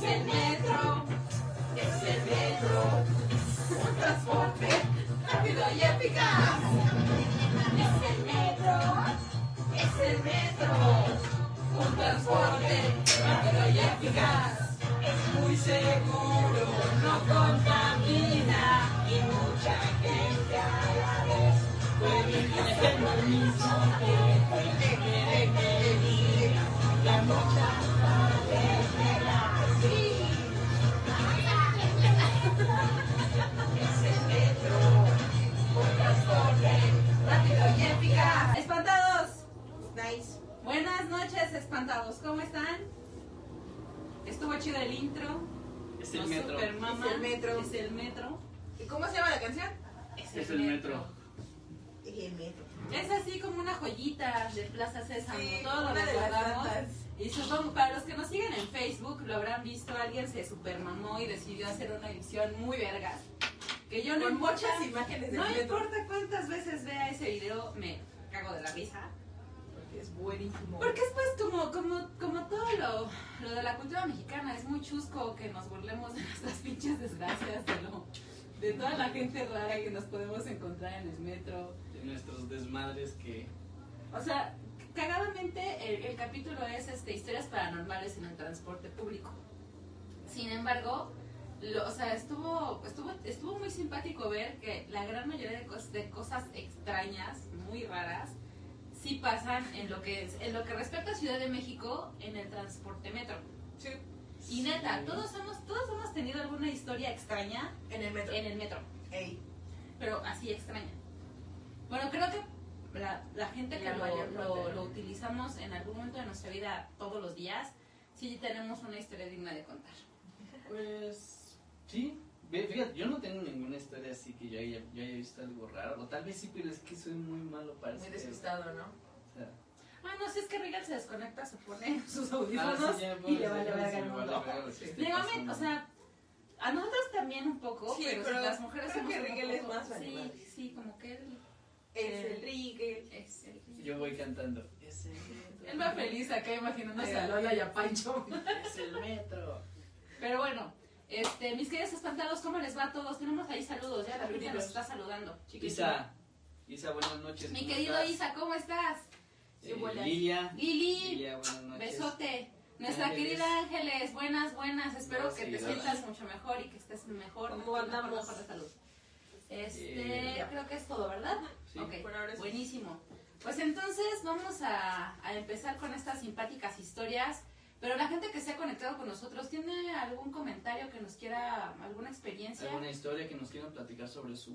Es el metro, es el metro, un transporte rápido y eficaz. Es el metro, es el metro, un transporte rápido y eficaz. Es muy seguro, no contamina y mucha gente a la vez puede el mismo tiempo. Buenas noches, espantados. ¿Cómo están? Estuvo chido el intro. Es el metro. supermaman. Es el metro. Es el metro. ¿Y cómo se llama la canción? Es el metro. El metro. Es así como una joyita de Plaza Sésamo. Sí, Todo lo de recordamos. Y supongo, para los que nos siguen en Facebook, lo habrán visto, alguien se supermamó y decidió hacer una edición muy vergas. Que yo no Con importa, muchas imágenes del no metro. importa cuántas veces vea ese video, me cago de la risa. Porque es buenísimo. Porque es pues como, como, como todo lo, lo de la cultura mexicana, es muy chusco que nos burlemos de nuestras pinches desgracias, de, lo, de toda la gente rara que nos podemos encontrar en el metro. De nuestros desmadres que. O sea, cagadamente el, el capítulo es este, historias paranormales en el transporte público. Sin embargo, lo- o sea, estuvo, estuvo, estuvo muy simpático ver que la gran mayoría de, cos- de cosas extrañas, muy raras, sí pasan en lo que es, en lo que respecta a Ciudad de México en el transporte metro. Sí. Y neta, todos hemos, todos hemos tenido alguna historia extraña En el metro. en el metro Ey. pero así extraña. Bueno, creo que la, la gente que La lo, lo- lo utilizamos en algún momento de nuestra vida todos los días, sí tenemos una historia digna de contar. Pues. Sí. Fíjate, yo no tengo ninguna historia así que yo haya, yo haya visto algo raro. O tal vez sí, pero es que soy muy malo para Muy despistado, ¿no? O sea, Ah, no, si es que Regal se desconecta, se pone sus ah, audífonos sí, ya, y le vale verga sí, el mundo. o sea, a nosotros también un poco, Sí, pero, pero si las mujeres creo que Rigel es más Sí, animal. sí, como que él Es el Rigel. es el... Yo voy cantando. Es el metro. Él va feliz acá imaginándose a Lola y a Pancho. Es el metro. Pero bueno, este, mis queridos espantados, ¿cómo les va a todos? Tenemos ahí saludos, ya la gente nos está saludando. Isa. Isa, buenas noches. Mi ¿cómo querido estás? Isa, ¿cómo estás? Eh. Lilia. Lili, Lilia, buenas noches. besote. Nuestra Ángeles. querida Ángeles, buenas, buenas. Espero que te sientas mucho mejor y que estés mejor. ¿Cómo andamos? mejor de salud. Este, Eh, creo que es todo, ¿verdad? Sí. Ok, Por ahora sí. buenísimo. Pues entonces vamos a, a empezar con estas simpáticas historias. Pero la gente que se ha conectado con nosotros, ¿tiene algún comentario que nos quiera, alguna experiencia? ¿Alguna historia que nos quieran platicar sobre su,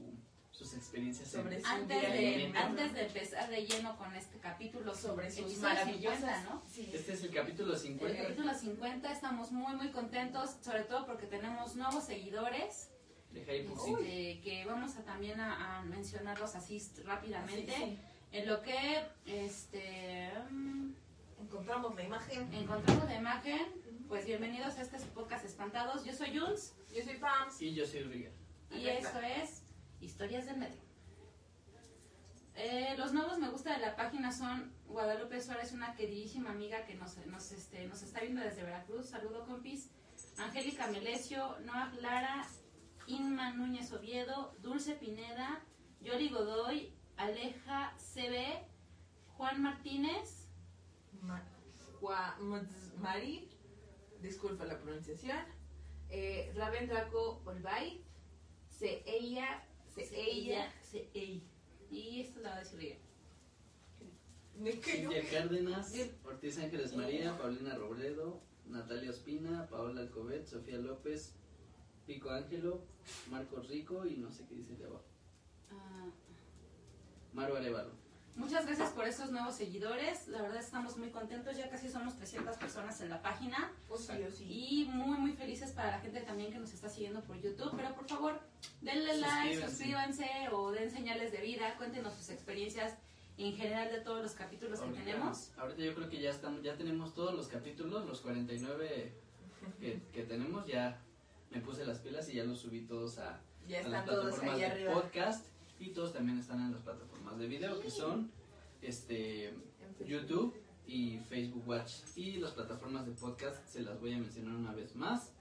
sus experiencias en- Sobre su Antes de, antes de empezar de lleno con este capítulo Sobre sus maravillosas. 50, ¿no? Sí. Este es el capítulo El 50. capítulo 50 estamos muy muy contentos, sobre todo porque tenemos nuevos seguidores este, que vamos a también a, a mencionarlos así rápidamente. Sí, En lo que este sí. Encontramos la imagen. encontramos la imagen, pues bienvenidos a este podcast espantados. Yo soy Juns Yo soy Pams. Y yo soy Rigger. y esto es Historias del Metro. Eh, los nuevos me gusta de la página son Guadalupe Suárez, una queridísima amiga que nos, nos, este, nos está viendo desde Veracruz. Saludo, compis. Angélica Melesio, Noah Lara, Inma Núñez Oviedo, Dulce Pineda, Yoli Godoy, Aleja CB, Juan Martínez, Mari. Disculpa la pronunciación. eh, Raven Draco Olvay, Se ella. Se ella. Se ella. Y esto la va a decir. Cintia Cárdenas, Ortiz Ángeles María, Paulina Robledo, Natalia Ospina, Paola Alcobet, Sofía López, Pico Ángelo, Marcos Rico y no sé qué dice de abajo. Ah, Maru Arevalo. Muchas gracias por estos nuevos seguidores. La verdad estamos muy contentos. Ya casi somos 300 personas en la página. O sí, o sí. Y muy, muy felices para la gente también que nos está siguiendo por YouTube. Pero por favor, denle like, Suscríbanse. o den señales de vida. Cuéntenos sus experiencias en general de todos los capítulos que tenemos. Ahorita yo creo que ya estamos, ya tenemos todos los capítulos, los 49 que, que tenemos, ya me puse las pilas y ya los subí todos a, Ya a las todos plataformas ahí de arriba. podcast y todos también están en las plataformas de video que son este. YouTube y Facebook Watch y las plataformas de podcast se las voy a mencionar una vez más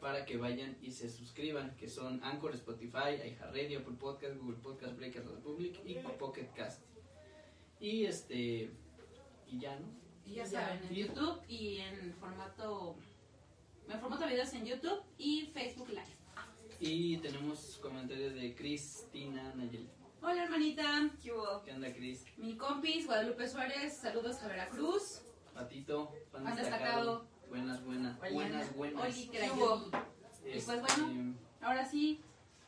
para que vayan y se suscriban, que son Anchor, Spotify, iHeartRadio, Apple Podcast, Google Podcast, Breaker Republic y Pocket Cast. Y este y ya, ¿no? Y ya Ya. saben, en YouTube y en formato. En formato de videos en YouTube y Facebook Live. Y tenemos comentarios de Cristina Nayeli. Hola, hermanita. ¿Qué hubo? ¿Qué onda, Cris? Mi compis, Guadalupe Suárez. Saludos a Veracruz. Patito, Fan destacado. destacado. Buenas, buenas, Hola. buenas, buenas. Oli, ¿Qué hubo? Yoli. Y pues Este, bueno. Ahora sí,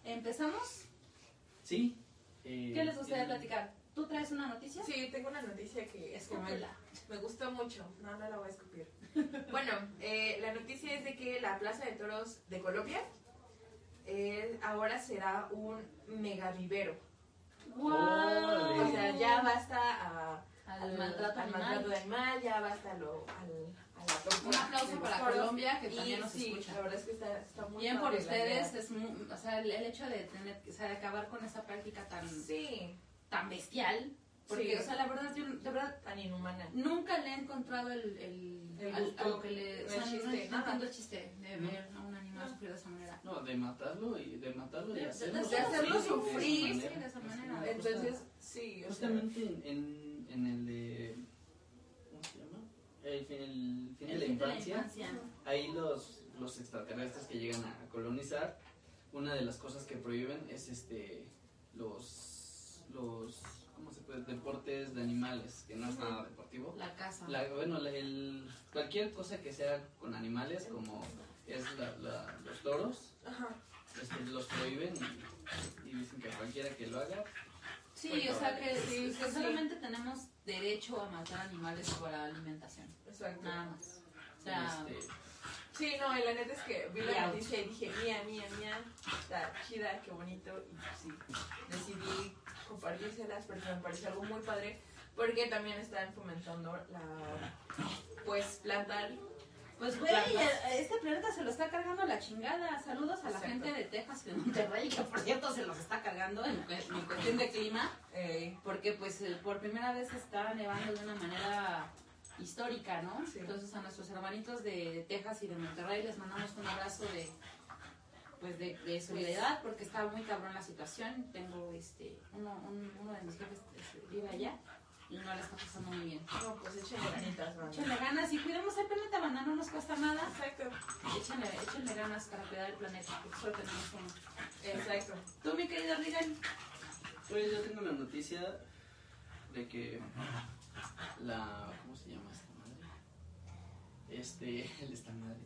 empezamos. Sí. eh, ¿Qué les gustaría tienen- platicar? ¿Tú traes una noticia? Sí, tengo una noticia que es que me, gustó mucho. No, no la voy a escupir. bueno, eh, la noticia es de que la Plaza de Toros de Colombia eh, ahora será un megavivero. O sea, ya basta a- Al maltrato al maltrato animal, ya basta lo, al, a la tortura Un aplauso para. Colombia, que Y también nos sí, escucha. la verdad es que está, está muy Bien por ustedes, es o sea, el, el hecho de tener, o sea, de acabar con esa práctica tan, Sí, tan bestial, porque, Sí. o sea, la verdad, yo, de verdad, tan inhumana. nunca le he encontrado el, el, El al- gusto, a lo que le, o sea, no- chiste, no, nada. entiendo el chiste de No. ver a un animal No. de esa manera. No, de matarlo y de matarlo y De- de- hacerlo, de hacerlo sufrir, de sí, esa de esa manera. manera. Entonces, sí, Justamente en, en, en el de. ¿Cómo se llama? El fin, el fin de la fin de la infancia. infancia. Ahí los, los extraterrestres que llegan a colonizar, una de las cosas que prohíben es este los los ¿cómo se puede? deportes de animales, que no es nada deportivo. La casa. La- bueno, la- el, cualquier cosa que sea con animales, como es la- la- los toros, ajá. este, los prohíben y, y dicen que cualquiera que lo haga, Sí, Pues, o sea que, sí, que sí. solamente tenemos derecho a matar animales para alimentación, Exacto. nada más. O sea, este, Sí, no, y la neta es que vi la noticia y dije, mía, mía, mía, está chida, qué bonito, y pues sí, decidí compartírselas porque me parece algo muy padre, porque también están fomentando la, pues, plantar, Pues güey, este planeta se lo está cargando la chingada. Saludos a la Exacto. gente de Texas y de Monterrey, que por cierto se los está cargando en, en cuestión de clima, porque pues eh, por primera vez está nevando de una manera histórica, ¿no? Sí. Entonces a nuestros hermanitos de Texas y de Monterrey les mandamos un abrazo de pues de, de solidaridad porque está muy cabrón la situación. Tengo este uno, un- uno de mis jefes este, vive allá y no le está pasando muy bien. no, pues échenle ganitas, banda. Échenle ganas y cuidemos el planeta, banda, no nos cuesta nada. Exacto, Échenle, échenle ganas para cuidar el planeta, porque solo tenemos uno. exacto. Tú, mi querido Regan, Pues yo tengo la noticia de que la. ¿Cómo se llama esta madre? Este. El esta madre.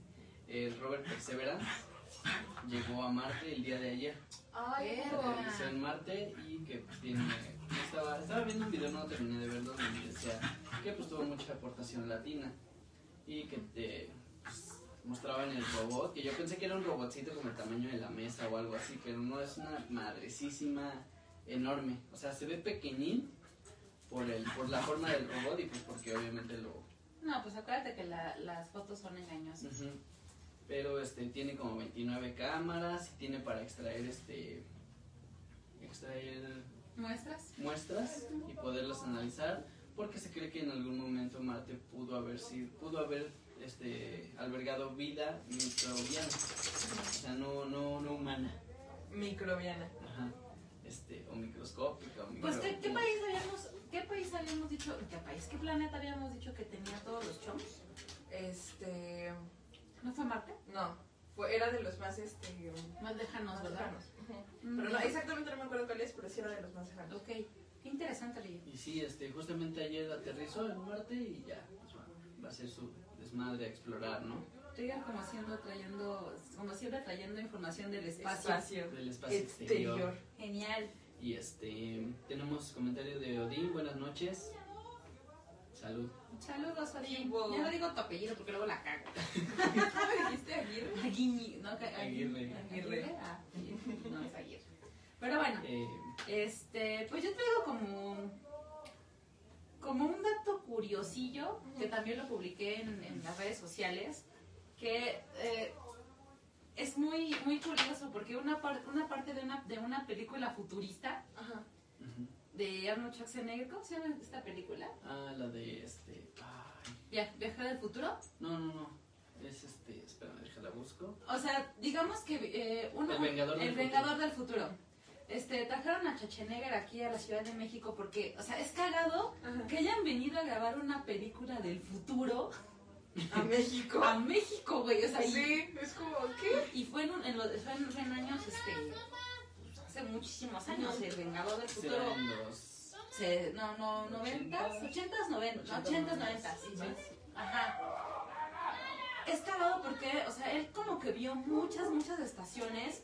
El Robert Perseverance llegó a Marte el día de ayer. Ay. Aterrizó en Marte y que tiene. Estaba, estaba viendo un video, no terminé de verlo, donde decía que pues tuvo mucha aportación latina y que te pues, mostraban el robot, que yo pensé que era un robotcito como el tamaño de la mesa o algo así, pero no es una madrecísima enorme. O sea, se ve pequeñín por el por la forma del robot y pues porque obviamente lo no, pues acuérdate que la- las fotos son engañosas. Pero este tiene como 29 cámaras y tiene para extraer este extraer ¿Muestras? muestras y poderlas analizar porque se cree que en algún momento Marte pudo haber sido pudo haber este albergado vida microbiana. O sea, no no no humana. microbiana. Ajá. Este o microscópica o Pues, ¿qué, qué micro- país habíamos, qué país habíamos dicho, qué país, qué planeta habíamos dicho que tenía todos los chomos? Este, ¿No fue Marte? no, fue, era de los más, este, Más lejanos, más ¿verdad? lejanos. Mm, Pero no, exactamente no me acuerdo cuál es, pero sí era de los más lejanos. Ok, qué interesante, Río. Y sí, este, justamente ayer aterrizó en Marte y ya, pues, va, va a ser su desmadre a explorar, ¿no? Rigan como siempre trayendo, como siempre trayendo información del espacio. Espacio. Del espacio exterior. Exterior. Genial. Y este, tenemos comentario de Odín, buenas noches. Salud. Saludos. Chivo. Ya no digo tu apellido porque luego la cago. ¿Cómo me dijiste Aguirre? Aguiñi, ¿no? Aguirre. Aguirre. Ah, Aguirre. No, es Aguirre. Pero bueno, Eh, este, pues yo traigo como, como un dato curiosillo, que también lo publiqué en, en las redes sociales, que eh, es muy, muy curioso porque una, par- una parte de una, de una película futurista Ajá. De Arnold Schwarzenegger, ¿cómo se llama esta película? Ah, la de este. ay, Via- Viajar al futuro. no, no, no. Es este, espérame, déjala busco. O sea, digamos que eh, uno, El Vengador del el Futuro. Vengador del futuro. Este, trajeron a Schwarzenegger aquí a la Ciudad de México porque, o sea, es cagado Ajá. que hayan venido a grabar una película del futuro A México. a México, güey. O sea, y- Sí, es como, ¿qué? y, fue en, un- en, los- fue en, fue en años, este, hace muchísimos años, el Vengador del futuro. Se, no, no, noventas, ochentas, noventas, ochentas, noventas, sí, Sí. Ajá. Es cagado porque, o sea, él como que vio muchas, muchas estaciones,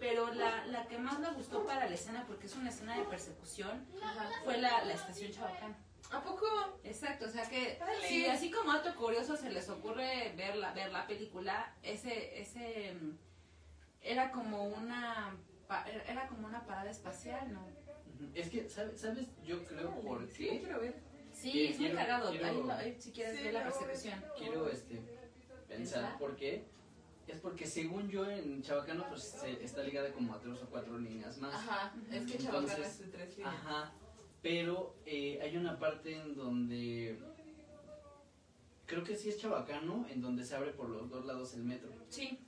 pero la, la que más le gustó para la escena, porque es una escena de persecución, Ajá. fue la, la estación Chabacán. ¿A poco? Exacto, o sea que Dale. si así como dato curioso se les ocurre ver la, ver la película, ese, ese mm, era como una era como una parada espacial, ¿no? Es que, ¿sabes? ¿sabes? Yo creo por Sí, qué. quiero ver. Sí, es muy cagado. quiero- Ahí, ahí si quieres Sí, ver la persecución. Quiero este, pensar ¿Está? por qué. Es porque según yo en Chabacano pues se- está ligada como a tres o cuatro líneas más. Ajá, es que Entonces- Chabacano es de tres líneas. Ajá. Pero eh, hay una parte en donde creo que sí es Chabacano, en donde se abre por los dos lados el metro, Sí,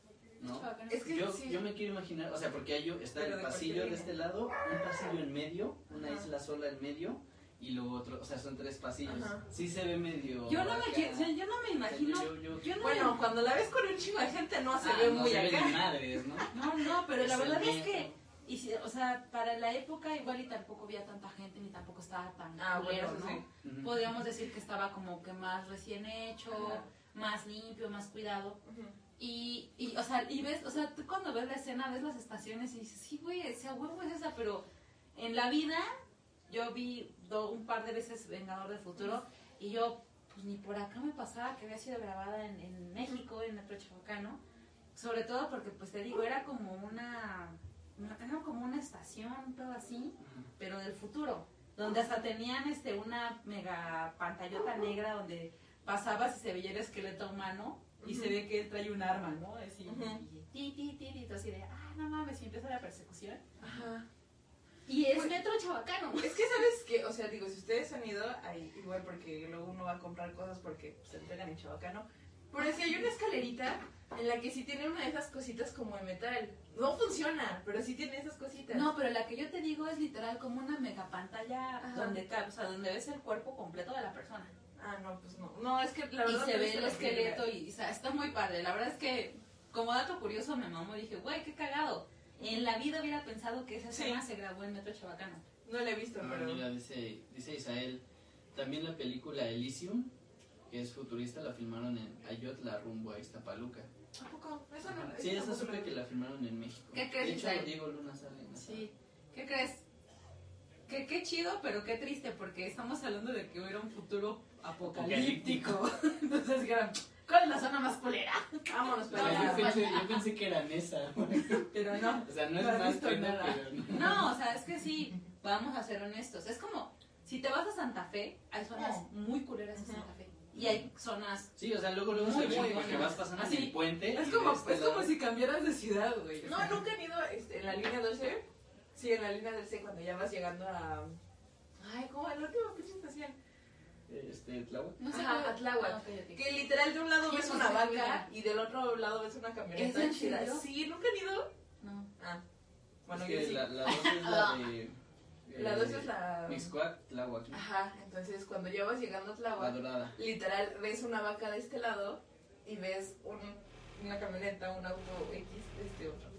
¿no? Es que Yo, sí. yo me quiero imaginar, o sea, porque hay, está Pero el de pasillo de este lado, un pasillo en medio, una Ajá. isla sola en medio y luego otro, o sea, son tres pasillos. Ajá. Sí se ve medio. Yo no me acá. quiero, o sea, yo no me imagino. Yo- yo- Yo no Bueno, cuando la ves con un chingo de gente no se Ah, ve no muy se ve acá. ni madres, ¿no? No, no, pero la Es verdad es que, y si- o sea, para la época igual y tampoco había tanta gente ni tampoco estaba tan Ah, bueno, ¿no? sí. Podríamos decir que estaba como que más recién hecho, Ajá. más limpio, más cuidado. Ujú. Y, y, o sea, y ves, o sea, tú cuando ves la escena, ves las estaciones y dices, sí, güey, ese a huevo es esa, pero en la vida yo vi do- un par de veces Vengador del Futuro y yo, pues ni por acá me pasaba que había sido grabada en, en México, en Metro Chabacano, sobre todo porque, pues te digo, era como una, era como una estación, todo así, pero del futuro, donde hasta tenían este una mega pantallota negra donde pasabas y se veía el esqueleto humano y se Ujú. ve que él trae un arma, ¿no? Así, Ujú. y ti, ti, ti, así de, ah, no mames, y empieza la persecución. Ajá. Y es Pues- Metro Chabacano. Es que sabes que, o sea, digo, si ustedes han ido, ahí igual porque luego uno va a comprar cosas porque se entregan en Chabacano. Pero si hay una escalerita en la que sí tiene una de esas cositas como de metal. No funciona, pero sí tiene esas cositas. No, pero la que yo te digo es literal como una mega pantalla Ajá. donde, o sea, donde ves el cuerpo completo de la persona. Ah, no, pues no. No, es que la y se no ve el esqueleto y, o sea, está muy padre. La verdad es que, como dato curioso, me mamó y dije, güey, qué cagado. En la vida hubiera pensado que esa Sí. escena se grabó en Metro Chabacano. No la he visto, Ah, pero. mira, dice, dice Isael, también la película Elysium, que es futurista, la filmaron en Ayotla rumbo a Iztapaluca. ¿A poco? Eso no Sí, eso esa supe que la filmaron en México. ¿Qué crees, De hecho, Isael? Diego Luna sale en esa. Sí. ¿Qué crees? Que qué chido, pero qué triste, porque estamos hablando de que era un futuro apocalíptico. Entonces dijeron, ¿cuál es la zona más culera? Vámonos, sea, No, yo, pensé, yo pensé que era esa. Pero no. O sea, no es No más pena, nada. pero no. No, o sea, es que sí, vamos a ser honestos. Es como, si te vas a Santa Fe, hay zonas muy culeras en. Santa Fe. Y hay zonas... Sí, o sea, luego, luego Muy, se ve porque vas pasando Así. el puente. Es como, este es como si cambiaras de ciudad, güey. No, nunca han ido este, en la línea 12. Sí, en la línea 12 cuando ya vas llegando a. Ay, ¿cómo? En la última pinche estación. Este, Tláhuac. No sé Ajá, Atláhuac. Ah. Que literal de un lado ves una vaca y del otro lado ves una camioneta ¿Es en chida. Sí, nunca han ido. No. Ah, bueno, es yo que sí. la, la dos es la de. La eh, 12 es la. Mixcoac, Tláhuac, ¿no? Ajá, entonces cuando ya vas llegando a Tláhuac, literal ves una vaca de este lado y ves un, una camioneta, un auto X de este otro.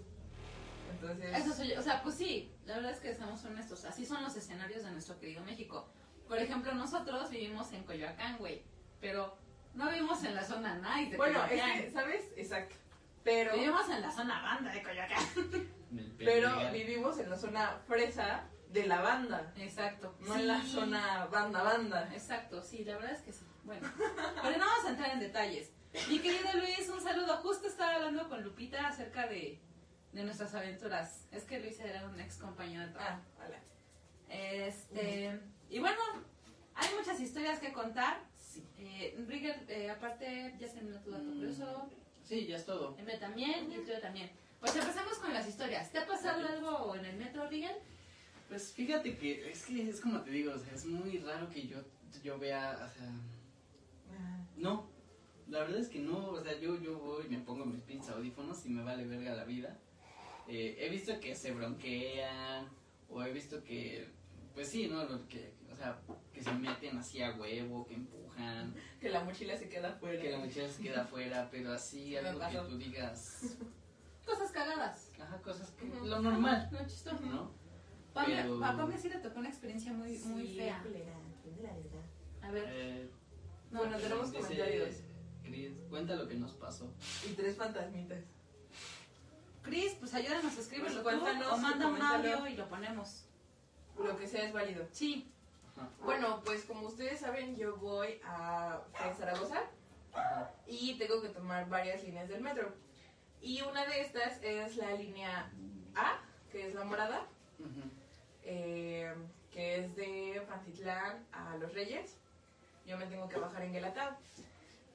Entonces. Eso soy yo. O sea, pues sí, la verdad es que seamos honestos. Así son los escenarios de nuestro querido México. Por ejemplo, nosotros vivimos en Coyoacán, güey. Pero no vivimos en la zona nice de Bueno, es Coyoacán. que, ¿sabes? Exacto. Pero. Vivimos en la zona banda de Coyoacán. Pero vivimos en la zona fresa de la banda, Exacto. no en la zona banda banda. Exacto, sí, la verdad es que sí. Bueno, pero no vamos a entrar en detalles. Mi querido Luis, un saludo. Justo estaba hablando con Lupita acerca de, de nuestras aventuras. Es que Luis era un ex compañero de trabajo. Ah, hola. Este, y bueno, hay muchas historias que contar. Sí. Eh, Rigel, eh, aparte, ya se me tu dato Mm. curioso. Sí, ya es todo. Eme también y el tuyo también. Pues empezamos con las historias. ¿Te ha pasado algo en el metro, Rigel? Pues fíjate que es que es como te digo, o sea, es muy raro que yo, yo vea, o sea, Ah, no, la verdad es que no, o sea, yo, yo voy y me pongo mis pinches audífonos y me vale verga la vida. Eh, he visto que se bronquean, o he visto que, pues sí, ¿no? Lo que, o sea, que se meten así a huevo, que empujan, Que la mochila se queda fuera. que la mochila se queda afuera, pero así algo que tú digas, Cosas cagadas. ajá, cosas que, Ujú. lo normal, No, chistoso. ¿no? Pame, Pero- a Pame sí le tocó una experiencia muy, muy Sí, fea. culera, la verdad. A ver, Eh, no, Bueno, tenemos dice, comentarios. Cris, cuenta lo que nos pasó. Y tres fantasmitas. Cris, pues ayúdanos a escribirlo Pues cuéntanos, o manda un audio y lo ponemos. Lo que sea es válido. Sí, Bueno, pues como ustedes saben, yo voy a Zaragoza y tengo que tomar varias líneas del metro. Y una de estas es la línea A, que es la morada, eh, que es de Pantitlán a Los Reyes. Yo me tengo que bajar en Guelatao.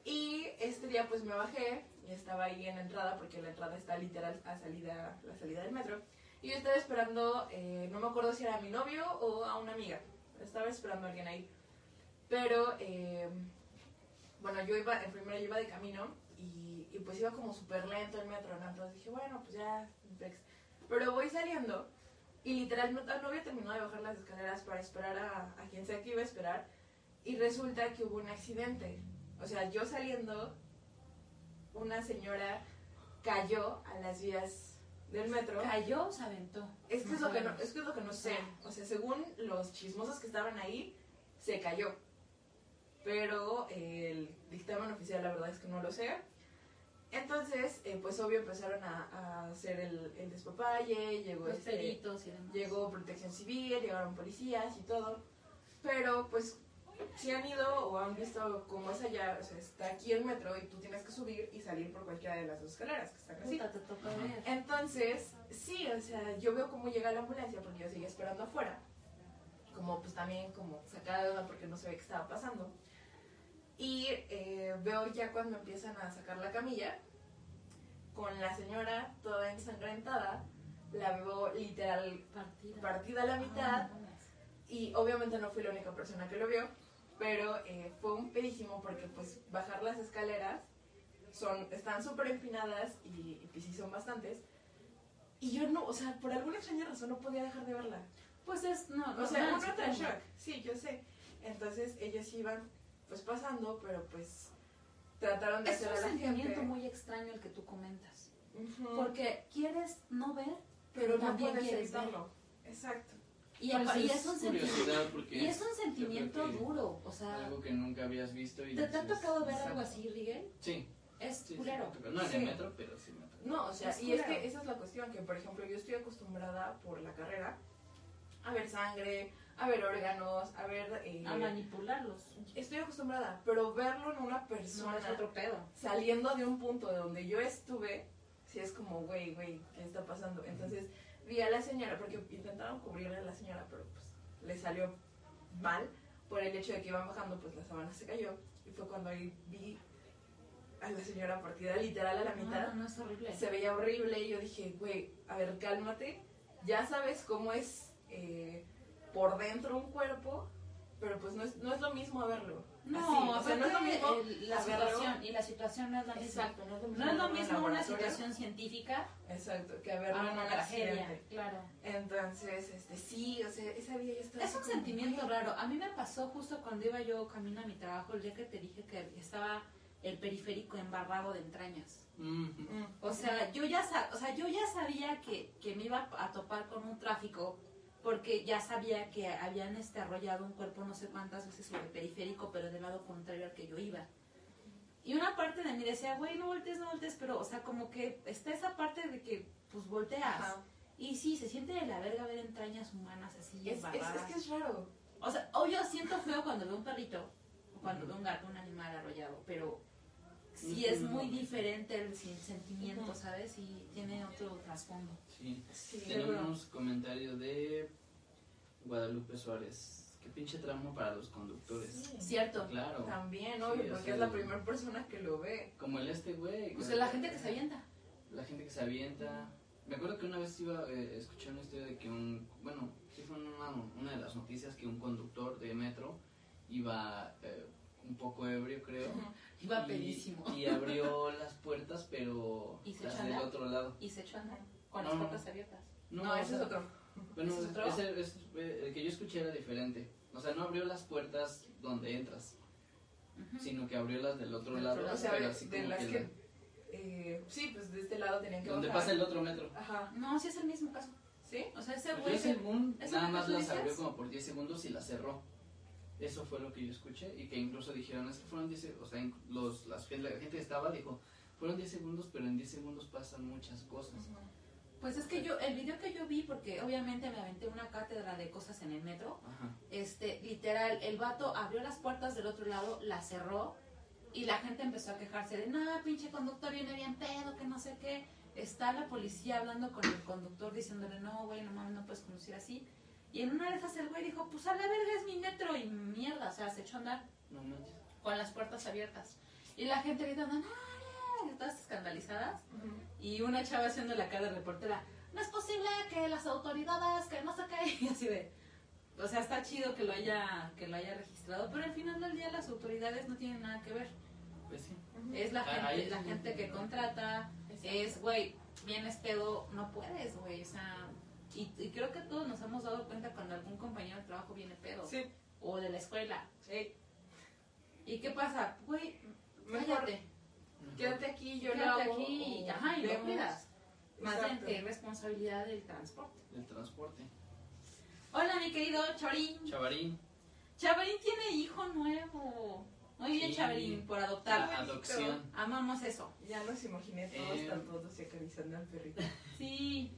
Y este día pues me bajé y estaba ahí en la entrada porque la entrada está literal a salida, la salida del metro. Y yo estaba esperando, eh, no me acuerdo si era a mi novio o a una amiga. Estaba esperando a alguien ahí. Pero, eh, bueno, yo iba, en primero yo iba de camino y, y pues iba como súper lento el metro, ¿no? Entonces dije, bueno, pues ya. Pero voy saliendo y literal no, no había terminado de bajar las escaleras para esperar a, a quien sea que iba a esperar. Y resulta que hubo un accidente. O sea, yo saliendo, una señora cayó a las vías del metro. cayó o se aventó. Es que es, lo que no, es que es lo que no sé. O sea, según los chismosos que estaban ahí, se cayó. Pero el dictamen oficial, la verdad es que no lo sé. Entonces, eh, pues obvio empezaron a, a hacer el, el despapalle, llegó Los este, peritos y demás. llegó protección civil, llegaron policías y todo. Pero pues si han ido o han visto cómo es allá, o sea, está aquí el metro y tú tienes que subir y salir por cualquiera de las dos escaleras que están así. Entonces, sí, o sea, yo veo cómo llega la ambulancia porque yo seguía esperando afuera. Como pues también como sacada de duda porque no sabía qué estaba pasando. Y eh, veo ya cuando empiezan a sacar la camilla, con la señora toda ensangrentada, la veo literal Partida. partida a la mitad. Ah, no mames. Y obviamente no fui la única persona que lo vio, pero eh, fue un pedísimo porque pues bajar las escaleras son, están súper empinadas y, y pues sí son bastantes. Y yo no, o sea, por alguna extraña razón no podía dejar de verla. Pues es, no, O sea, no, uno está en shock, sí, yo sé. Entonces ellos iban pues pasando, pero pues trataron de Es hacer un sentimiento gente. muy extraño el que tú comentas. Porque quieres no ver, pero no también puedes quieres ver. evitarlo. Exacto. Y, Pues apa- y es es un sentimiento. Y es un sentimiento duro. O sea, algo que nunca habías visto y ¿te, te ha tocado ver algo así, Rigel? Sí, Es sí, sí, culero. tocó. no en Sí. el metro, pero sí me tocó. No, o sea, Es y es que esa es la cuestión, que por ejemplo yo estoy acostumbrada por la carrera a ver sangre, a ver órganos, a ver... eh, A manipularlos. estoy acostumbrada, pero verlo en una No, persona es otro pedo. saliendo de un punto de donde yo estuve, sí es como, güey, güey, ¿qué está pasando? Entonces vi a la señora, porque intentaron cubrirle a la señora, pero pues le salió mal por el hecho de que iban bajando, pues la sábana se cayó. Y fue cuando ahí vi a la señora partida literal a la mitad No, no, es horrible. se veía horrible y yo dije, güey, a ver, cálmate, ya sabes cómo es eh, por dentro un cuerpo, pero pues no es, no es lo mismo verlo. No, Así, o sea, no es lo aparte, mismo el- la situación. Y la situación no es la misma. Exacto, no es lo mismo, No es lo verlo en mismo una situación científica Exacto, que en una un tragedia. Claro. Entonces, este, sí, o sea, ese día yo estaba Es un como, sentimiento raro. A mí me pasó justo cuando iba yo camino a mi trabajo, el día que te dije que estaba el periférico embarrado de entrañas. Mm. O sea, yo ya, o sea, yo ya sabía que, que me iba a topar con un tráfico porque ya sabía que habían este, arrollado un cuerpo no sé cuántas veces sobre el periférico, pero del lado contrario al que yo iba. Y una parte de mí decía, güey, no voltees, no voltees, pero, o sea, como que está esa parte de que, pues, volteas. Ajá. Y sí, se siente de la verga ver entrañas humanas así Es, es, es que es raro. O sea, o yo siento feo cuando veo un perrito, o cuando veo un gato, un animal arrollado, pero sí es muy diferente el sentimiento. ¿sabes? Y tiene otro trasfondo. Sí. Sí, Tenemos comentario de Guadalupe Suárez. Qué pinche tramo para los conductores. Sí. Cierto. Claro. También, obvio, Sí, o porque sea, es la primera persona que lo ve. Como el este güey. Pues la gente que se avienta. La gente que se avienta. Me acuerdo que una vez iba eh, escuché una historia de que un. Bueno, sí fue una, una de las noticias que un conductor de metro iba eh, un poco ebrio, creo. Iba y- pedísimo. Y, abrió las puertas, pero ¿Y se las echó a del andar? otro lado. Y se echó a andar con No, las no. puertas abiertas. No, o ese es sea, otro. Bueno, ¿Ese es otro? ese- es- eh, el que yo escuché era diferente. O sea, no abrió las puertas donde entras, Ujú. sino que abrió las del otro Del lado. otro lado. O sea, pero de, así de como las que que. eh, sí, pues de este lado tenían que donde bajar. pasa el otro metro. Ajá. No, sí es el mismo caso. ¿Sí? O sea, ese güey. según ¿eso nada más las abrió como por 10 segundos y las cerró. Eso fue lo que yo escuché y que incluso dijeron, es que fueron 10 segundos, o sea, los, las, la gente que estaba dijo, fueron 10 segundos, pero en 10 segundos pasan muchas cosas. Pues es que yo, el video que yo vi, porque obviamente me aventé una cátedra de cosas en el metro, Ajá. este, literal, el vato abrió las puertas del otro lado, las cerró y la gente empezó a quejarse de, no, pinche conductor viene bien pedo, que no sé qué. Está la policía hablando con el conductor diciéndole, no, güey, no mames, no puedes conducir así. Y en una de esas el güey dijo, pues a la verga es mi metro y mierda, o sea, se echó a andar No con las puertas abiertas. Y la gente gritando, no, todas escandalizadas. Y una chava haciendo la cara de reportera, no es posible que las autoridades, que no sé qué, y así de, o sea, está chido que lo haya, que lo haya registrado, pero al final del día las autoridades no tienen nada que ver. Pues sí. Es la Ah, gente, la gente que contrata, es, güey, vienes pedo, no puedes, güey, o sea, y, y creo que todos nos hemos dado cuenta cuando algún compañero de trabajo viene pedo, Sí. o de la escuela. Sí. ¿Y qué pasa? Güey, Mejor cállate. Quédate aquí, yo lo Quédate hago. aquí y, ajá, y lo cuidas. Más bien que es responsabilidad del transporte. Del transporte. Hola, mi querido Chavín. Chavarín, Chavín tiene hijo nuevo. Muy bien, Sí. Chavín, por la adoptar. adopción. Amamos eso. Ya nos imaginé todos Eh. tan todos y acariciando al perrito. Sí.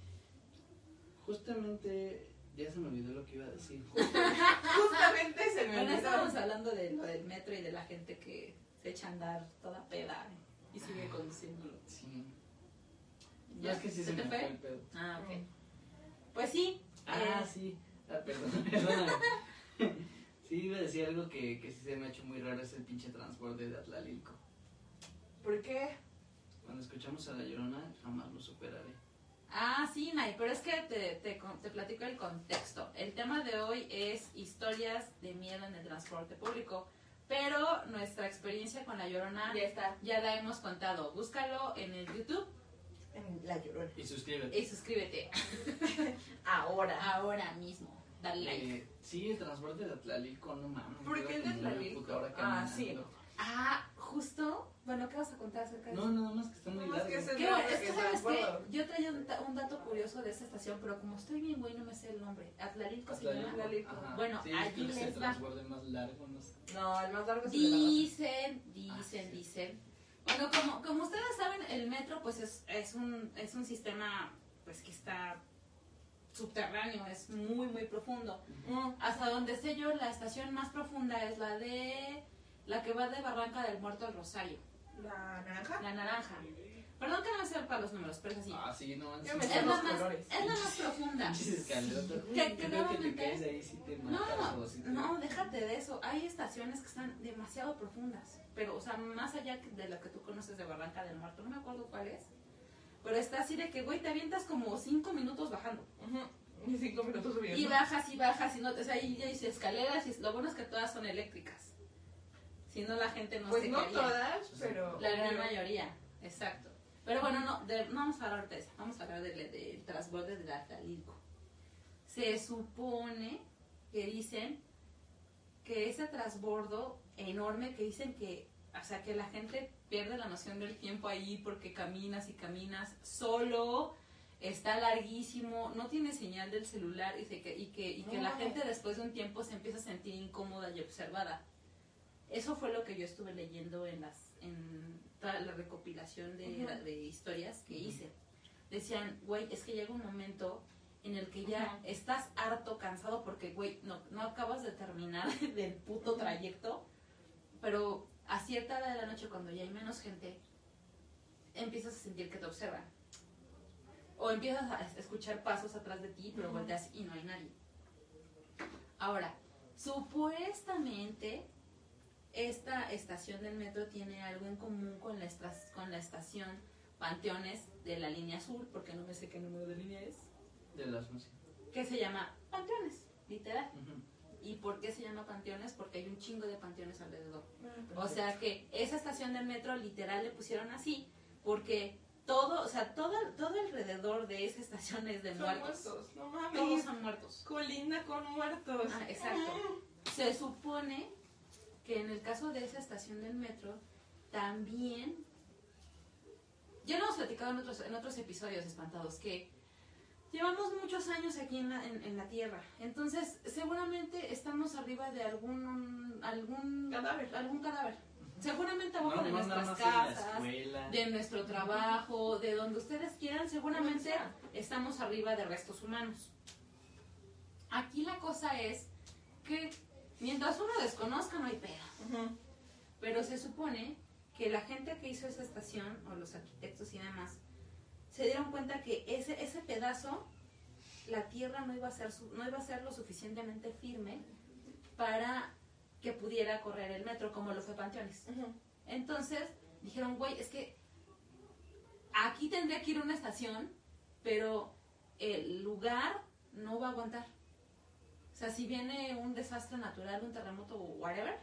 Justamente, ya se me olvidó lo que iba a decir. Justamente se me Bueno, olvidó. estábamos hablando de lo del metro y de la gente que se echa a andar toda peda y sigue conduciéndolo. Sí. ¿Ya? Ya es que sí se, te me fue? fue el pedo. Ah, ok. Pues sí. Ah, eh, sí. Ah, perdón, perdóname. Sí, iba a decir algo que, que sí se me ha hecho muy raro, es el pinche transporte de Atlalilco. ¿Por qué? Cuando escuchamos a La Llorona, jamás lo superaré. Ah, sí, Nay, pero es que te, te, te platico el contexto. El tema de hoy es historias de miedo en el transporte público, pero nuestra experiencia con La Llorona Ya está. ya la hemos contado. Búscalo en el YouTube En la llorona. Y suscríbete. y suscríbete Ahora. ahora mismo. Dale like. Eh, sí, el transporte de Atlalilco, no mames. ¿Por qué el de hora Ah, sí. Ah, justo. Bueno, ¿qué vas a contar acerca de No, eso? nada más que está muy No, es largo. que Qué bueno, es que que sabes que yo traía un, un dato curioso de esta estación, pero como estoy bien güey no me sé el nombre. Atlalilco se llama. Bueno, sí, allí creo que es el les va. más largo, no sé. No, el más largo es el la raza. Dicen, dicen, Ah, sí. dicen. Bueno, como, como ustedes saben, el metro pues es, es, un, es un sistema pues que está subterráneo, es muy, muy profundo. Hasta donde sé yo, la estación más profunda es la de la que va de Barranca del Muerto al Rosario, ¿La naranja? la naranja. Perdón que no me sepa los números, pero es así. Ah, sí, no, sí, me sé Es los la, más, colores. es la más profunda. Que- que te claramente- caes ahí si te No, matas o si te... no, déjate de eso. Hay estaciones que están demasiado profundas. Pero, o sea, más allá de lo que tú conoces de Barranca del Muerto, no me acuerdo cuál es. Pero está así de que, güey, te avientas como cinco minutos bajando. Y cinco minutos subiendo. Y bajas y bajas y no, o sea, ahí ya dice escaleras y lo bueno es que todas son eléctricas. Si no, la gente no Pues se no todas, pero. La gran mayoría, exacto. Pero bueno, no, de- no vamos a hablar de eso, vamos a hablar del del transborde de la Tlalilco. Se supone que dicen que ese transbordo enorme que dicen que, o sea, que la gente pierde la noción del tiempo ahí porque caminas y caminas solo, está larguísimo, no tiene señal del celular y, se que, y que, y que la No. gente después de un tiempo se empieza a sentir incómoda y observada. Eso fue lo que yo estuve leyendo en las en toda la recopilación de, historias que hice. Decían, güey, es que llega un momento en el que ya estás harto, cansado, porque, güey, no, no acabas de terminar del puto trayecto, pero a cierta hora de la noche, cuando ya hay menos gente, empiezas a sentir que te observan. O empiezas a escuchar pasos atrás de ti, pero volteas y no hay nadie. Ahora, supuestamente esta estación del metro tiene algo en común con la, estra- con la estación Panteones de la línea azul, porque no me sé qué número de línea es, De las que se llama Panteones, literal. ¿Y por qué se llama panteones? Porque hay un chingo de panteones alrededor. Ah, O sea que esa estación del metro literal le pusieron así porque todo, o sea, todo, todo alrededor de esa estación es de Son muertos. muertos, no Todos mames. son muertos. Colinda con muertos. Ah, exacto. Se supone que en el caso de esa estación del metro también ya lo hemos platicado en otros, en otros episodios espantados que llevamos muchos años aquí en la, en, en la Tierra. Entonces, seguramente estamos arriba de algún algún Cadáver. algún cadáver. Seguramente abajo No, de nuestras casas, de nuestro trabajo, de donde ustedes quieran, seguramente estamos arriba de restos humanos. Aquí la cosa es que mientras uno desconozca no hay pedo. Pero se supone que la gente que hizo esa estación, o los arquitectos y demás, se dieron cuenta que ese, ese pedazo, la tierra no iba, a ser no iba a ser lo suficientemente firme para que pudiera correr el metro, como lo fue Panteones. Entonces dijeron, güey, es que aquí tendría que ir una estación, pero el lugar no va a aguantar. O sea, si viene un desastre natural, un terremoto o whatever,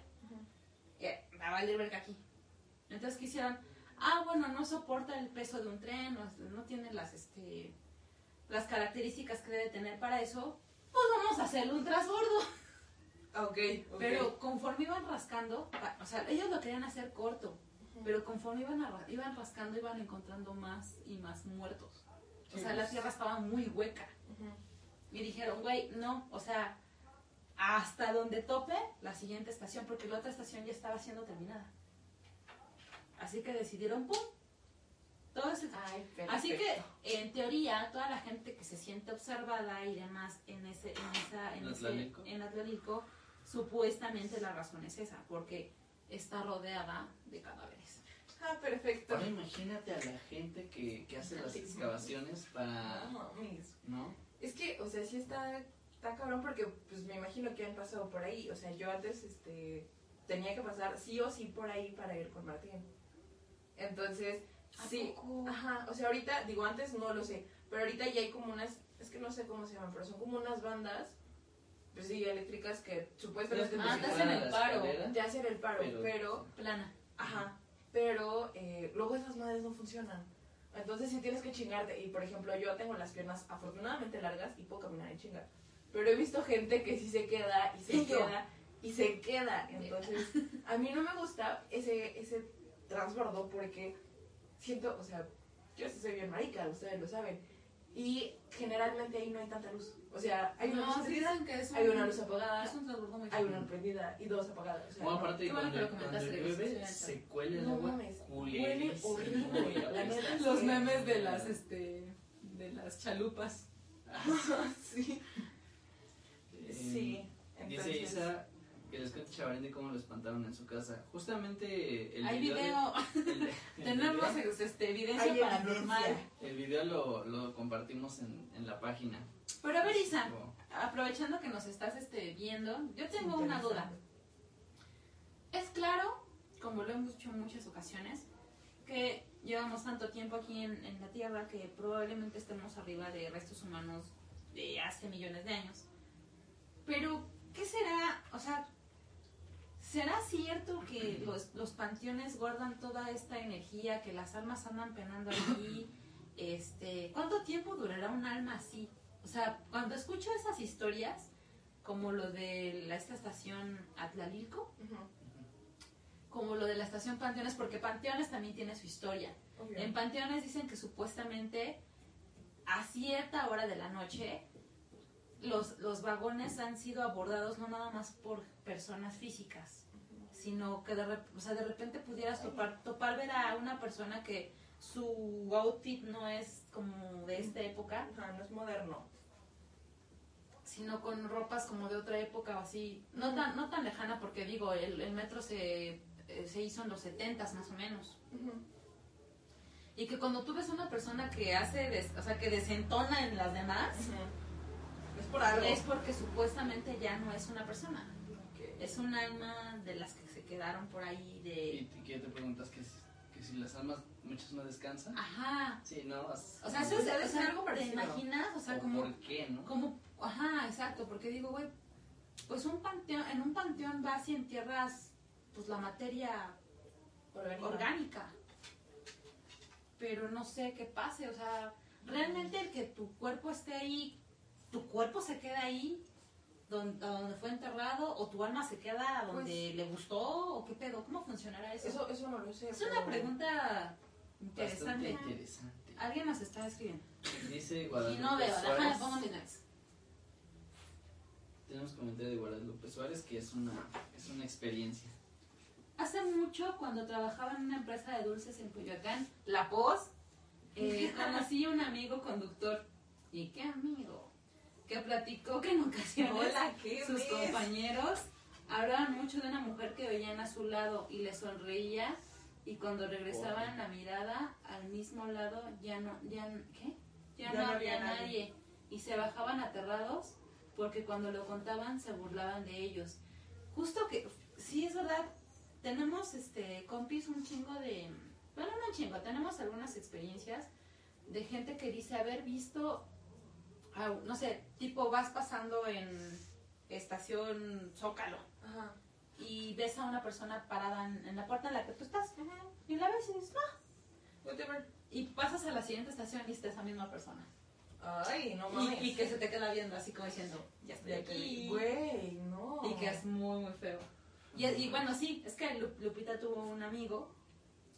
eh, va a valer verga aquí. Entonces quisieron, ah, bueno, no soporta el peso de un tren, no, no tiene las, este, las características que debe tener para eso, pues vamos a hacerle un transbordo. Ah, Ok, ok. Pero conforme iban rascando, pa- o sea, ellos lo querían hacer corto, pero conforme iban, a iban rascando, iban encontrando más y más muertos. O sea, la tierra estaba muy hueca. Ujú. Y dijeron, güey, no, o sea, hasta donde tope la siguiente estación, porque la otra estación ya estaba siendo terminada. Así que decidieron, pum, todo ese... Ay, Así que, en teoría, toda la gente que se siente observada y demás en ese, en esa, en, ¿En ese- Atlántico? en Atlántico, supuestamente la razón es esa, porque está rodeada de cadáveres. Ah, perfecto. Ahora imagínate a la gente que, que hace las excavaciones para... ¿No? Es que, o sea, sí está, está cabrón porque, pues, me imagino que han pasado por ahí. O sea, yo antes, este, tenía que pasar sí o sí por ahí para ir con Martín. Entonces, ¿A sí. poco? Ajá, o sea, ahorita, digo, antes no lo sé, pero ahorita ya hay como unas, es que no sé cómo se llaman, pero son como unas bandas, pues sí, eléctricas que supuestamente Ah, te como hacen el paro. te hacen el paro, pero- pero Plana. Ajá, pero eh, luego esas madres no funcionan. Entonces sí tienes que chingarte. Y por ejemplo, yo tengo las piernas afortunadamente largas y puedo caminar en chinga. Pero he visto gente que sí se queda y se Y yo. queda y se queda. Entonces, a mí no me gusta ese, ese transbordo porque siento, o sea, yo sí soy bien marica, ustedes lo saben. Y generalmente ahí no hay tanta luz. O sea, hay una luz No, encendida, dicen que es un, hay una luz apagada, es un hay una prendida y dos apagadas. O sea, Bueno, no. aparte bueno cuando, que lo cuando sí, se cuele el No agua mames, huele horrible, güey, la neta. Los memes de las, este, de las chalupas. sí. Sí. Dice Entonces, Isa que les cuente Chavarín de cómo lo espantaron en su casa. Justamente el Hay video, de- video, el, el tenemos video- este, evidencia Hay paranormal. evidencia. el video lo, lo compartimos en, en la página. Pero a ver, Isa, aprovechando que nos estás este, viendo, yo tengo una duda. Es claro, como lo hemos dicho en muchas ocasiones, que llevamos tanto tiempo aquí en, en la Tierra que probablemente estemos arriba de restos humanos de hace millones de años. Pero, ¿qué será? O sea, ¿será cierto que los, los panteones guardan toda esta energía, que las almas andan penando allí? Este, ¿Cuánto tiempo durará un alma así? O sea, cuando escucho esas historias, como lo de la, esta estación Atlalilco, como lo de la estación Panteones, porque Panteones también tiene su historia. En Panteones dicen que supuestamente a cierta hora de la noche los, los vagones han sido abordados no nada más por personas físicas, sino que de, o sea, de repente pudieras topar, topar ver a una persona que su outfit no es como de esta época, Ajá, no es moderno. sino con ropas como de otra época o así, no tan, no tan lejana porque digo, el, el metro se, eh, se hizo en los 70 más o menos. Y que cuando tú ves a una persona que hace, des- o sea, que desentona en las demás, por algo. es porque supuestamente ya no es una persona. Es un alma de las que se quedaron por ahí de... Y te- que te preguntas que, si- que si las almas, muchas no descansan. Ajá. Sí, ¿no? Es- O sea, eso es, Debe o ser sea, algo ¿te parecido. imaginas? O sea, ¿O como, ¿Por qué, no? como... Ajá, exacto, porque digo, güey, pues un panteón, en un panteón vas y entierras pues la materia Orgánica. orgánica. Pero no sé qué pase, o sea, realmente el que tu cuerpo esté ahí, tu cuerpo se queda ahí donde, donde fue enterrado o tu alma se queda donde le gustó o qué pedo, ¿cómo funcionará eso? Eso, eso no lo sé. es una pregunta interesante. interesante. Alguien nos está escribiendo. Dice Y Guadalupe no veo, déjame pongo mis lentes. Tenemos comentario de Guadalupe Suárez que es una, es una experiencia. Hace mucho, cuando trabajaba en una empresa de dulces en Coyoacán, La Poz, eh, conocí a un amigo conductor. ¿Y qué amigo? Que platicó que en ocasiones Hola, ¿qué sus ves? compañeros hablaban mucho de una mujer que veían a su lado y le sonreía y cuando regresaban la mirada al mismo lado ya no, ya, ¿qué? Ya, no, había nadie. y se bajaban aterrados porque cuando lo contaban se burlaban de ellos. Justo que, sí es verdad, tenemos este compis un chingo de, bueno no un chingo, tenemos algunas experiencias de gente que dice haber visto, no sé, tipo vas pasando en estación Zócalo Ajá. y ves a una persona parada en, en la puerta en la que tú estás y la ves y dices, "Ah", Whatever. y pasas a la siguiente estación y está esa misma persona. Ay, no mames. Y, y que se te queda viendo así como diciendo, ya estoy aquí. Güey, no. Y que es muy, muy feo. Y, y bueno, sí, es que Lu- Lupita tuvo un amigo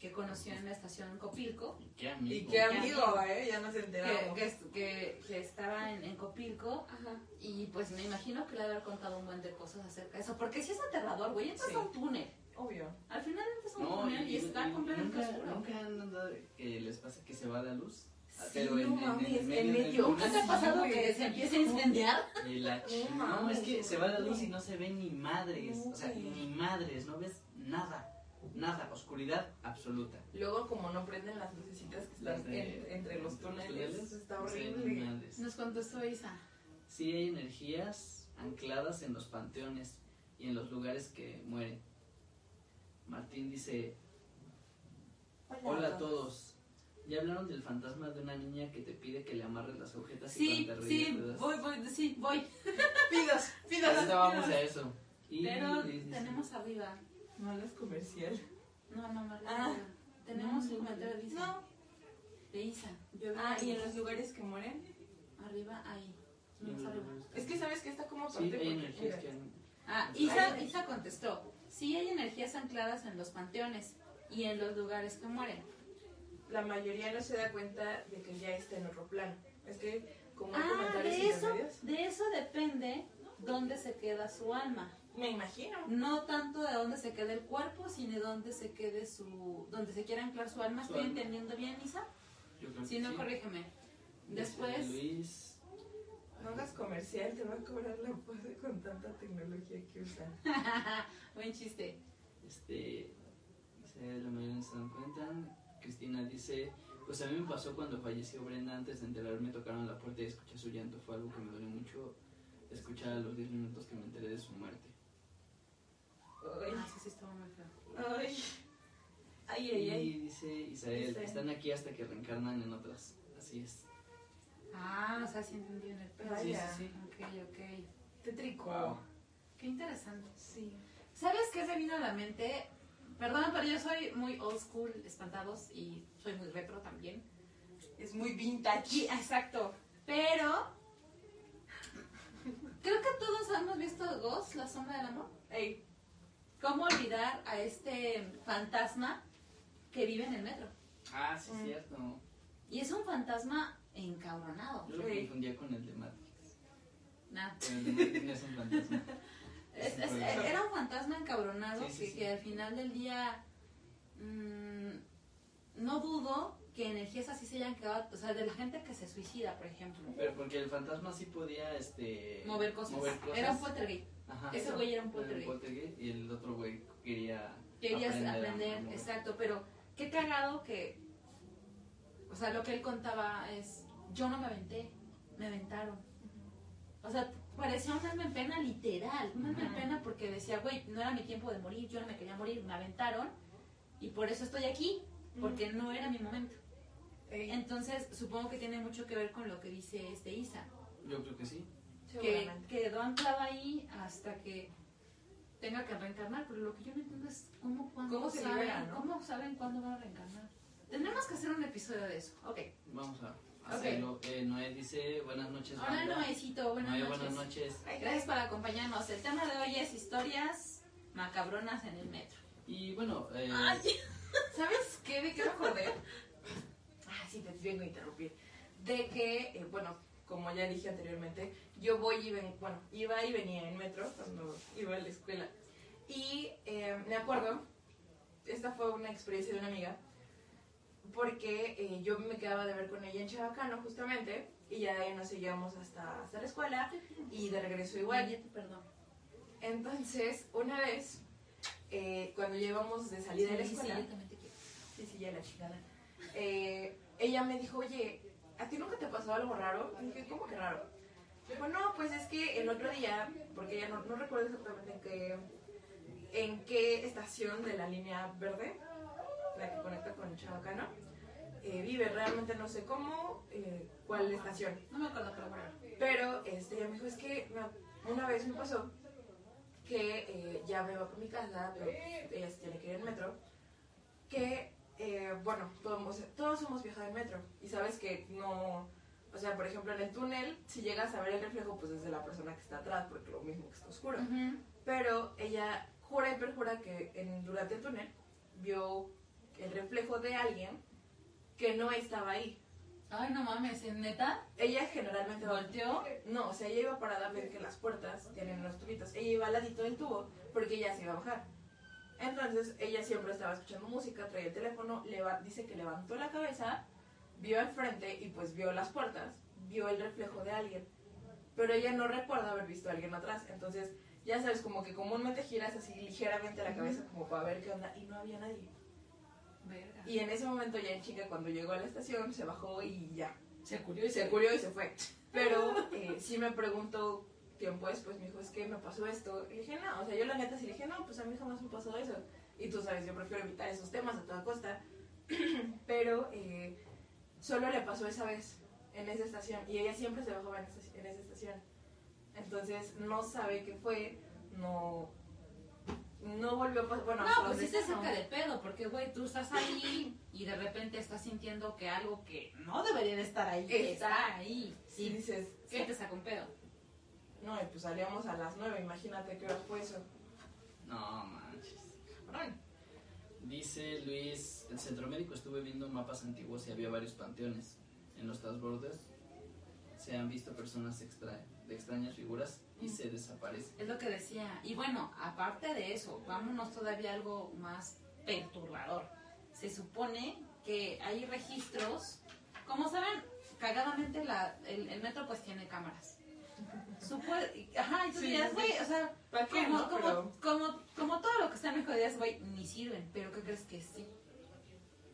que conoció en la estación Copilco, ¿Y qué amigo? Y qué amigo, eh, ya nos enteramos. que, que- que estaba en, en Copilco, Ajá. y pues me imagino que le debe haber contado un buen de cosas acerca de eso, porque si es aterrador, güey, entras Sí. a un túnel, Obvio. al final entras a un No, túnel y, y, está y- completamente nunca, oscuro. nunca han andado que les pasa que se va la luz. Sí, Pero en, no en- en en medio. ¿Nunca te ha pasado que se empiece a incendiar? La No no, es que se va la luz y no se ven ni madres. O sea, ni madres, no ves nada. Nada, oscuridad absoluta. Luego, como no prenden las lucecitas que están Las de- en- entre los túneles, túneles, está horrible. Nos contestó Isa. Sí hay energías ancladas en los panteones y en los lugares que mueren. Martín dice, hola a todos. ¿Ya hablaron del fantasma de una niña que te pide que le amarres las agujetas y Sí, cuando te sí, ríes te das- voy, voy, sí, voy. Pidas, pidas. Ahorita vamos a eso. Y Pero dice- tenemos arriba. No, no es comercial. No, no. Ah. Tenemos No, el comentario de Isa. No. De Isa. Yo Ah, y en los lugares que mueren. Arriba, ahí. Sí, Más arriba. Es que sabes que está como Sí, aparte hay energías que han- Ah, Ay, Isa. Isa contestó. Sí hay energías ancladas en los panteones y en los lugares que mueren. la mayoría no se da cuenta de que ya está en otro plano. Es que como hay Ah, comentarios de eso, de eso depende dónde se queda su alma. Me imagino. No tanto de dónde se quede el cuerpo, sino de dónde se quede su... donde se quiera anclar su alma. Su ¿Estoy alma. entendiendo bien, Isa? yo creo Si que no, sí. corrígeme. Después... Luis, No hagas comercial, te va a cobrar la pose con tanta tecnología que usan. Buen chiste. este, dice, la mayoría no se dan cuenta. Cristina dice, pues a mí me pasó cuando falleció Brenda, antes de enterarme tocaron la puerta y escuché su llanto. Fue algo que me dolió mucho escuchar a los 10 minutos que me enteré de su muerte. Ay, Ah, sí, sí, estaba muy feo. ay, ay, ay. Y dice Isael, Dice- están aquí hasta que reencarnan en otras. Así es. Ah, o sea, sí entendí en el pedo. Vaya. Sí, sí, Ok, ok. Tétrico. Wow. Qué interesante. Sí. ¿Sabes qué se vino a la mente? Perdón, pero yo soy muy old school, espantados, y soy muy retro también. Es muy vintage. Sí, exacto. Pero creo que todos hemos visto Ghost, la sombra del amor. Ey, ¿Cómo olvidar a este fantasma que vive en el metro? Ah, sí, Mm. cierto. Y es un fantasma encabronado. Yo lo Sí. confundía con el de Matrix. Nah. Pero el de Matrix no es un fantasma. Es- es- era un fantasma encabronado Sí, sí, que, sí. que al final del día mm, no dudo que energías así se hayan quedado, o sea, de la gente que se suicida, por ejemplo. Pero porque el fantasma sí podía este, Mover cosas. mover cosas. Era un poltergeist. Ajá. Ese güey era un poltergeist. poltergeist y el otro güey quería Querías aprender exacto, pero qué cagado que, o sea, lo que él contaba es, yo no me aventé, me aventaron. O sea, parecía un alma en pena literal, un alma en pena porque decía, güey, no era mi tiempo de morir, yo no me quería morir, me aventaron y por eso estoy aquí, porque no era mi momento. ey. Entonces, supongo que tiene mucho que ver con lo que dice este Isa. Yo creo que sí. Que quedó anclada ahí hasta que tenga que reencarnar, pero lo que yo no entiendo es cómo, cuándo ¿Cómo se saben, libera, no? cómo saben cuándo van a reencarnar. Tenemos que hacer un episodio de eso. Ok. Vamos a hacerlo. Eh, Noé dice, buenas noches. Hola banda". Noecito, buenas Noé, noches. buenas noches. Gracias por acompañarnos. El tema de hoy es historias macabronas en el metro. Y bueno, eh, ¿Sabes qué? ¿De qué me acordé? Ah, sí, te vengo a interrumpir. De que, eh, bueno, como ya dije anteriormente, yo voy y ven, bueno, iba y venía en metro cuando iba a la escuela. Y eh, me acuerdo, esta fue una experiencia de una amiga, porque eh, yo me quedaba de ver con ella en Chabacano justamente, y ya de ahí nos seguíamos hasta, hasta la escuela, y de regreso igual. Perdón. Entonces, una vez, eh, cuando llevamos de salida de la Sí, sí, escuela. Sí, sí, ya la chingada. Eh, ella me dijo, oye, ¿a ti nunca te pasó algo raro? Y dije, ¿cómo que raro? Dijo, no, pues es que el otro día, porque ella no, no recuerdo exactamente en qué, en qué estación de la línea verde, la que conecta con Chabacano, eh, vive, realmente no sé cómo, eh, cuál estación. No me acuerdo, pero bueno. Pero este, ella me dijo, es que me- una vez me pasó que eh, ya me iba por mi casa, pero ella se tiene que ir en metro, que, eh, bueno, todos, todos hemos viajado en metro y sabes que no, o sea, por ejemplo, en el túnel, si llegas a ver el reflejo, pues es de la persona que está atrás, porque lo mismo que está oscuro. Ujú. Pero ella jura y perjura que en, durante el túnel vio el reflejo de alguien que no estaba ahí. Ay, no mames, ¿en neta? Ella generalmente ¿Volteó? no, o sea, ella iba parada a ver que las puertas tienen los tubitos. Ella iba al ladito del tubo porque ella se iba a bajar. Entonces, ella siempre estaba escuchando música, traía el teléfono, leva- dice que levantó la cabeza, vio al frente y pues vio las puertas, vio el reflejo de alguien. Pero ella no recuerda haber visto a alguien atrás. Entonces, ya sabes, como que comúnmente giras así ligeramente la cabeza como para ver qué onda y no había nadie. Verga. Y en ese momento ya en chica cuando llegó a la estación se bajó y ya, se curió y se curió y se fue. Pero eh, sí me preguntó tiempo después, me dijo, es que me pasó esto. Y dije, no, o sea, yo la neta sí dije, no, pues a mí jamás me pasó eso. Y tú sabes, yo prefiero evitar esos temas a toda costa. Pero eh, solo le pasó esa vez en esa estación. Y ella siempre se bajaba en esa, en esa estación. Entonces no sabe qué fue, no, no volvió a pasar. Bueno, No, pues sí te saca de pedo, porque, güey, tú estás ahí y de repente estás sintiendo que algo que no debería de estar ahí, Está. está ahí. Y Sí, dices, sí ¿qué? te saca un pedo. No, y pues salíamos a las nueve, imagínate qué hora fue eso. no manches. Cabrón. Dice Luis, el centro médico estuve viendo mapas antiguos y había varios panteones. En los transbordes se han visto personas extra, de extrañas figuras y se desaparecen. Es lo que decía. Y bueno, aparte de eso, vámonos todavía a algo más perturbador. Se supone que hay registros, como saben, cagadamente la, el, el metro pues tiene cámaras. Supo- Ajá, y tú güey, o sea, ¿Para qué? como, no? como, Pero- como, como todo lo que está en México dirías, güey, ni sirven, pero ¿qué crees que sí?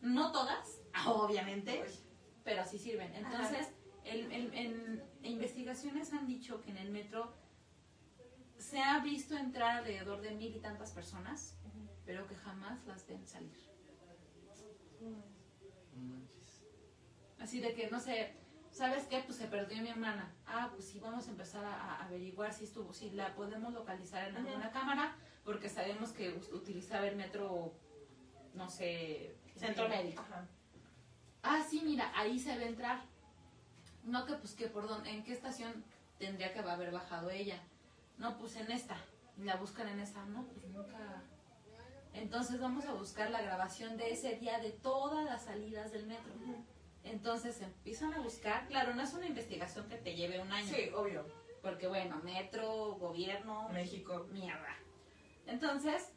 No todas, obviamente, Pues, pero sí sirven. Entonces, el- el- en investigaciones han dicho que en el metro se ha visto entrar alrededor de mil y tantas personas, pero que jamás las ven salir. Así de que, no sé, ¿sabes qué? Pues se perdió mi hermana. Ah, pues sí, vamos a empezar a, a averiguar si estuvo, si la podemos localizar en alguna cámara, porque sabemos que utilizaba el metro, no sé, centro médico. Ah, sí, mira, ahí se ve entrar. No que pues que por dónde, en qué estación tendría que haber bajado ella. No, pues en esta. Y la buscan en esa. No, pues nunca. Entonces vamos a buscar la grabación de ese día de todas las salidas del metro. Entonces empiezan a buscar. Claro, no es una investigación que te lleve un año. Sí, obvio. Porque bueno, metro, gobierno, México. mierda. Entonces,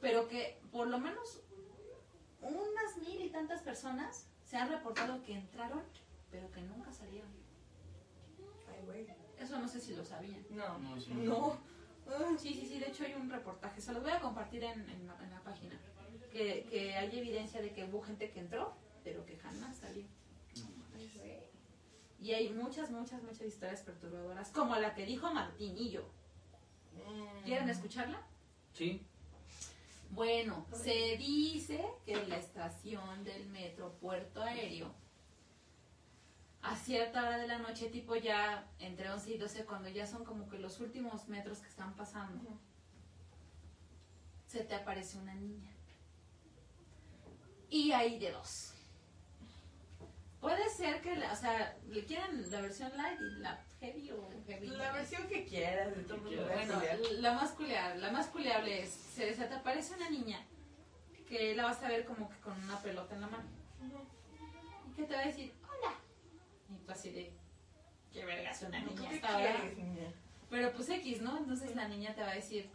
pero que por lo menos unas mil y tantas personas se han reportado que entraron, pero que nunca salieron. Ay, güey. Eso no sé si lo sabían. No. No, sí. No. Sí, sí, sí, de hecho hay un reportaje, se los voy a compartir en, en la, en la página, que, que hay evidencia de que hubo gente que entró, pero que jamás salió. No manches. ay, güey. Y hay muchas, muchas, muchas historias perturbadoras, como la que dijo Martinillo. Mm. ¿Quieren escucharla? Sí, Bueno, se dice que la estación del metro Puerto Aéreo, cierta hora de la noche, tipo ya entre 11 y 12, cuando ya son como que los últimos metros que están pasando, se te aparece una niña. Y hay de dos. Puede ser que, la- o sea, le quieran la versión light y la heavy o heavy. La versión que quieras, de todo Que mundo. quieras. Bueno, la más culiar, la más culiable es, se, se te aparece una niña que la vas a ver como que con una pelota en la mano. Y que te va a decir, hola. Y tú así de, qué verga es una niña ¿Qué esta hora?". quieres, niña? Pero pues X, ¿no? Entonces la niña te va a decir,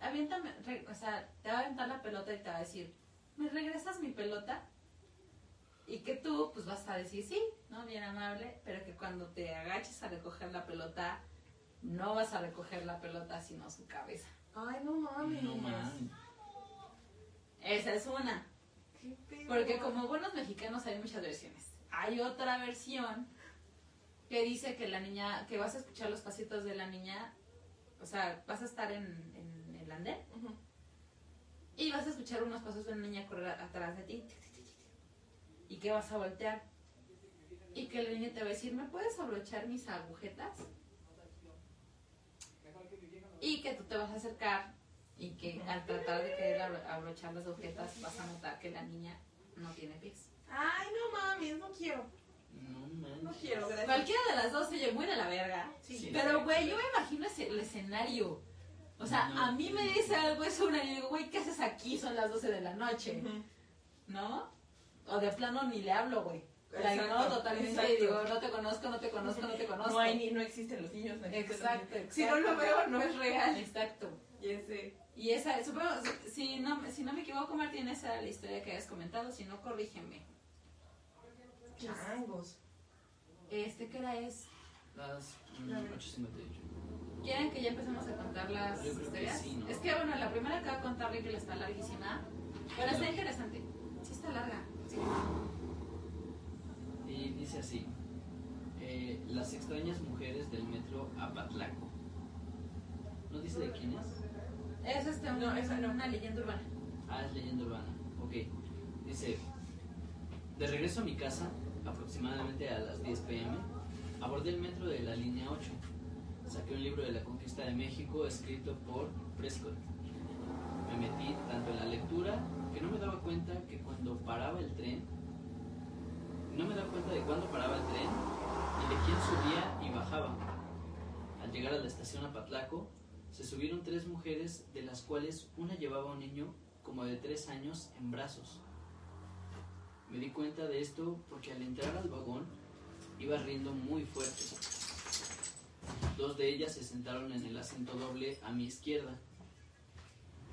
aviéntame, re- o sea, te va a aventar la pelota y te va a decir, ¿me regresas mi pelota? Y que tú, pues vas a decir sí, ¿no? Bien amable, pero que cuando te agaches a recoger la pelota, no vas a recoger la pelota, sino su cabeza. Ay, no mames. No mames. Esa es una. Porque como buenos mexicanos hay muchas versiones. Hay otra versión que dice que la niña, que vas a escuchar los pasitos de la niña, o sea, vas a estar en, en el andén y vas a escuchar unos pasos de una niña correr atrás de ti. Y que vas a voltear. Y que la niña te va a decir, ¿me puedes abrochar mis agujetas? Y que tú te vas a acercar y que al tratar de querer abro- abrochar las agujetas vas a notar que la niña no tiene pies. Ay, no mames, no quiero. No mames. No quiero, gracias. Cualquiera de las dos se oye muy de la verga. Sí. Pero, güey, yo me imagino ese, el escenario. O sea, No. a mí me dice algo eso una y digo, güey, ¿qué haces aquí? Son las 12 de la noche. ¿no? O de plano ni le hablo, güey. La ignoro totalmente exacto. y digo, no te conozco, no te conozco, no te conozco. No hay ni, no existen los niños, no existen Exacto, los niños. exacto. Si no lo veo, no es real. Exacto. Y ese. Y esa, supongo, si no, si no me equivoco, Martín, esa era la historia que hayas comentado, si no, corrígeme. Changos. Este, ¿qué hora es? Las mm, A ver. 8.58. ¿Quieren que ya empecemos a contar las Yo creo que historias? sí, ¿no? Es que, bueno, la primera que va a contar Ricky está larguísima, pero está interesante. Sí está larga. Y dice así: eh, Las extrañas mujeres del metro Apatlaco. ¿No dice de quién es? Es este, No, no. una leyenda urbana. Ah, es leyenda urbana. Ok. Dice: De regreso a mi casa, aproximadamente a las 10 pm, abordé el metro de la línea 8. Saqué un libro de la conquista de México escrito por Prescott. Me metí tanto en la lectura que no me daba cuenta que cuando paraba el tren, no me daba cuenta de cuándo paraba el tren y de quién subía y bajaba. Al llegar a la estación Apatlaco, se subieron tres mujeres, de las cuales una llevaba un niño como de tres años en brazos. Me di cuenta de esto porque al entrar al vagón iba riendo muy fuerte. Dos de ellas se sentaron en el asiento doble a mi izquierda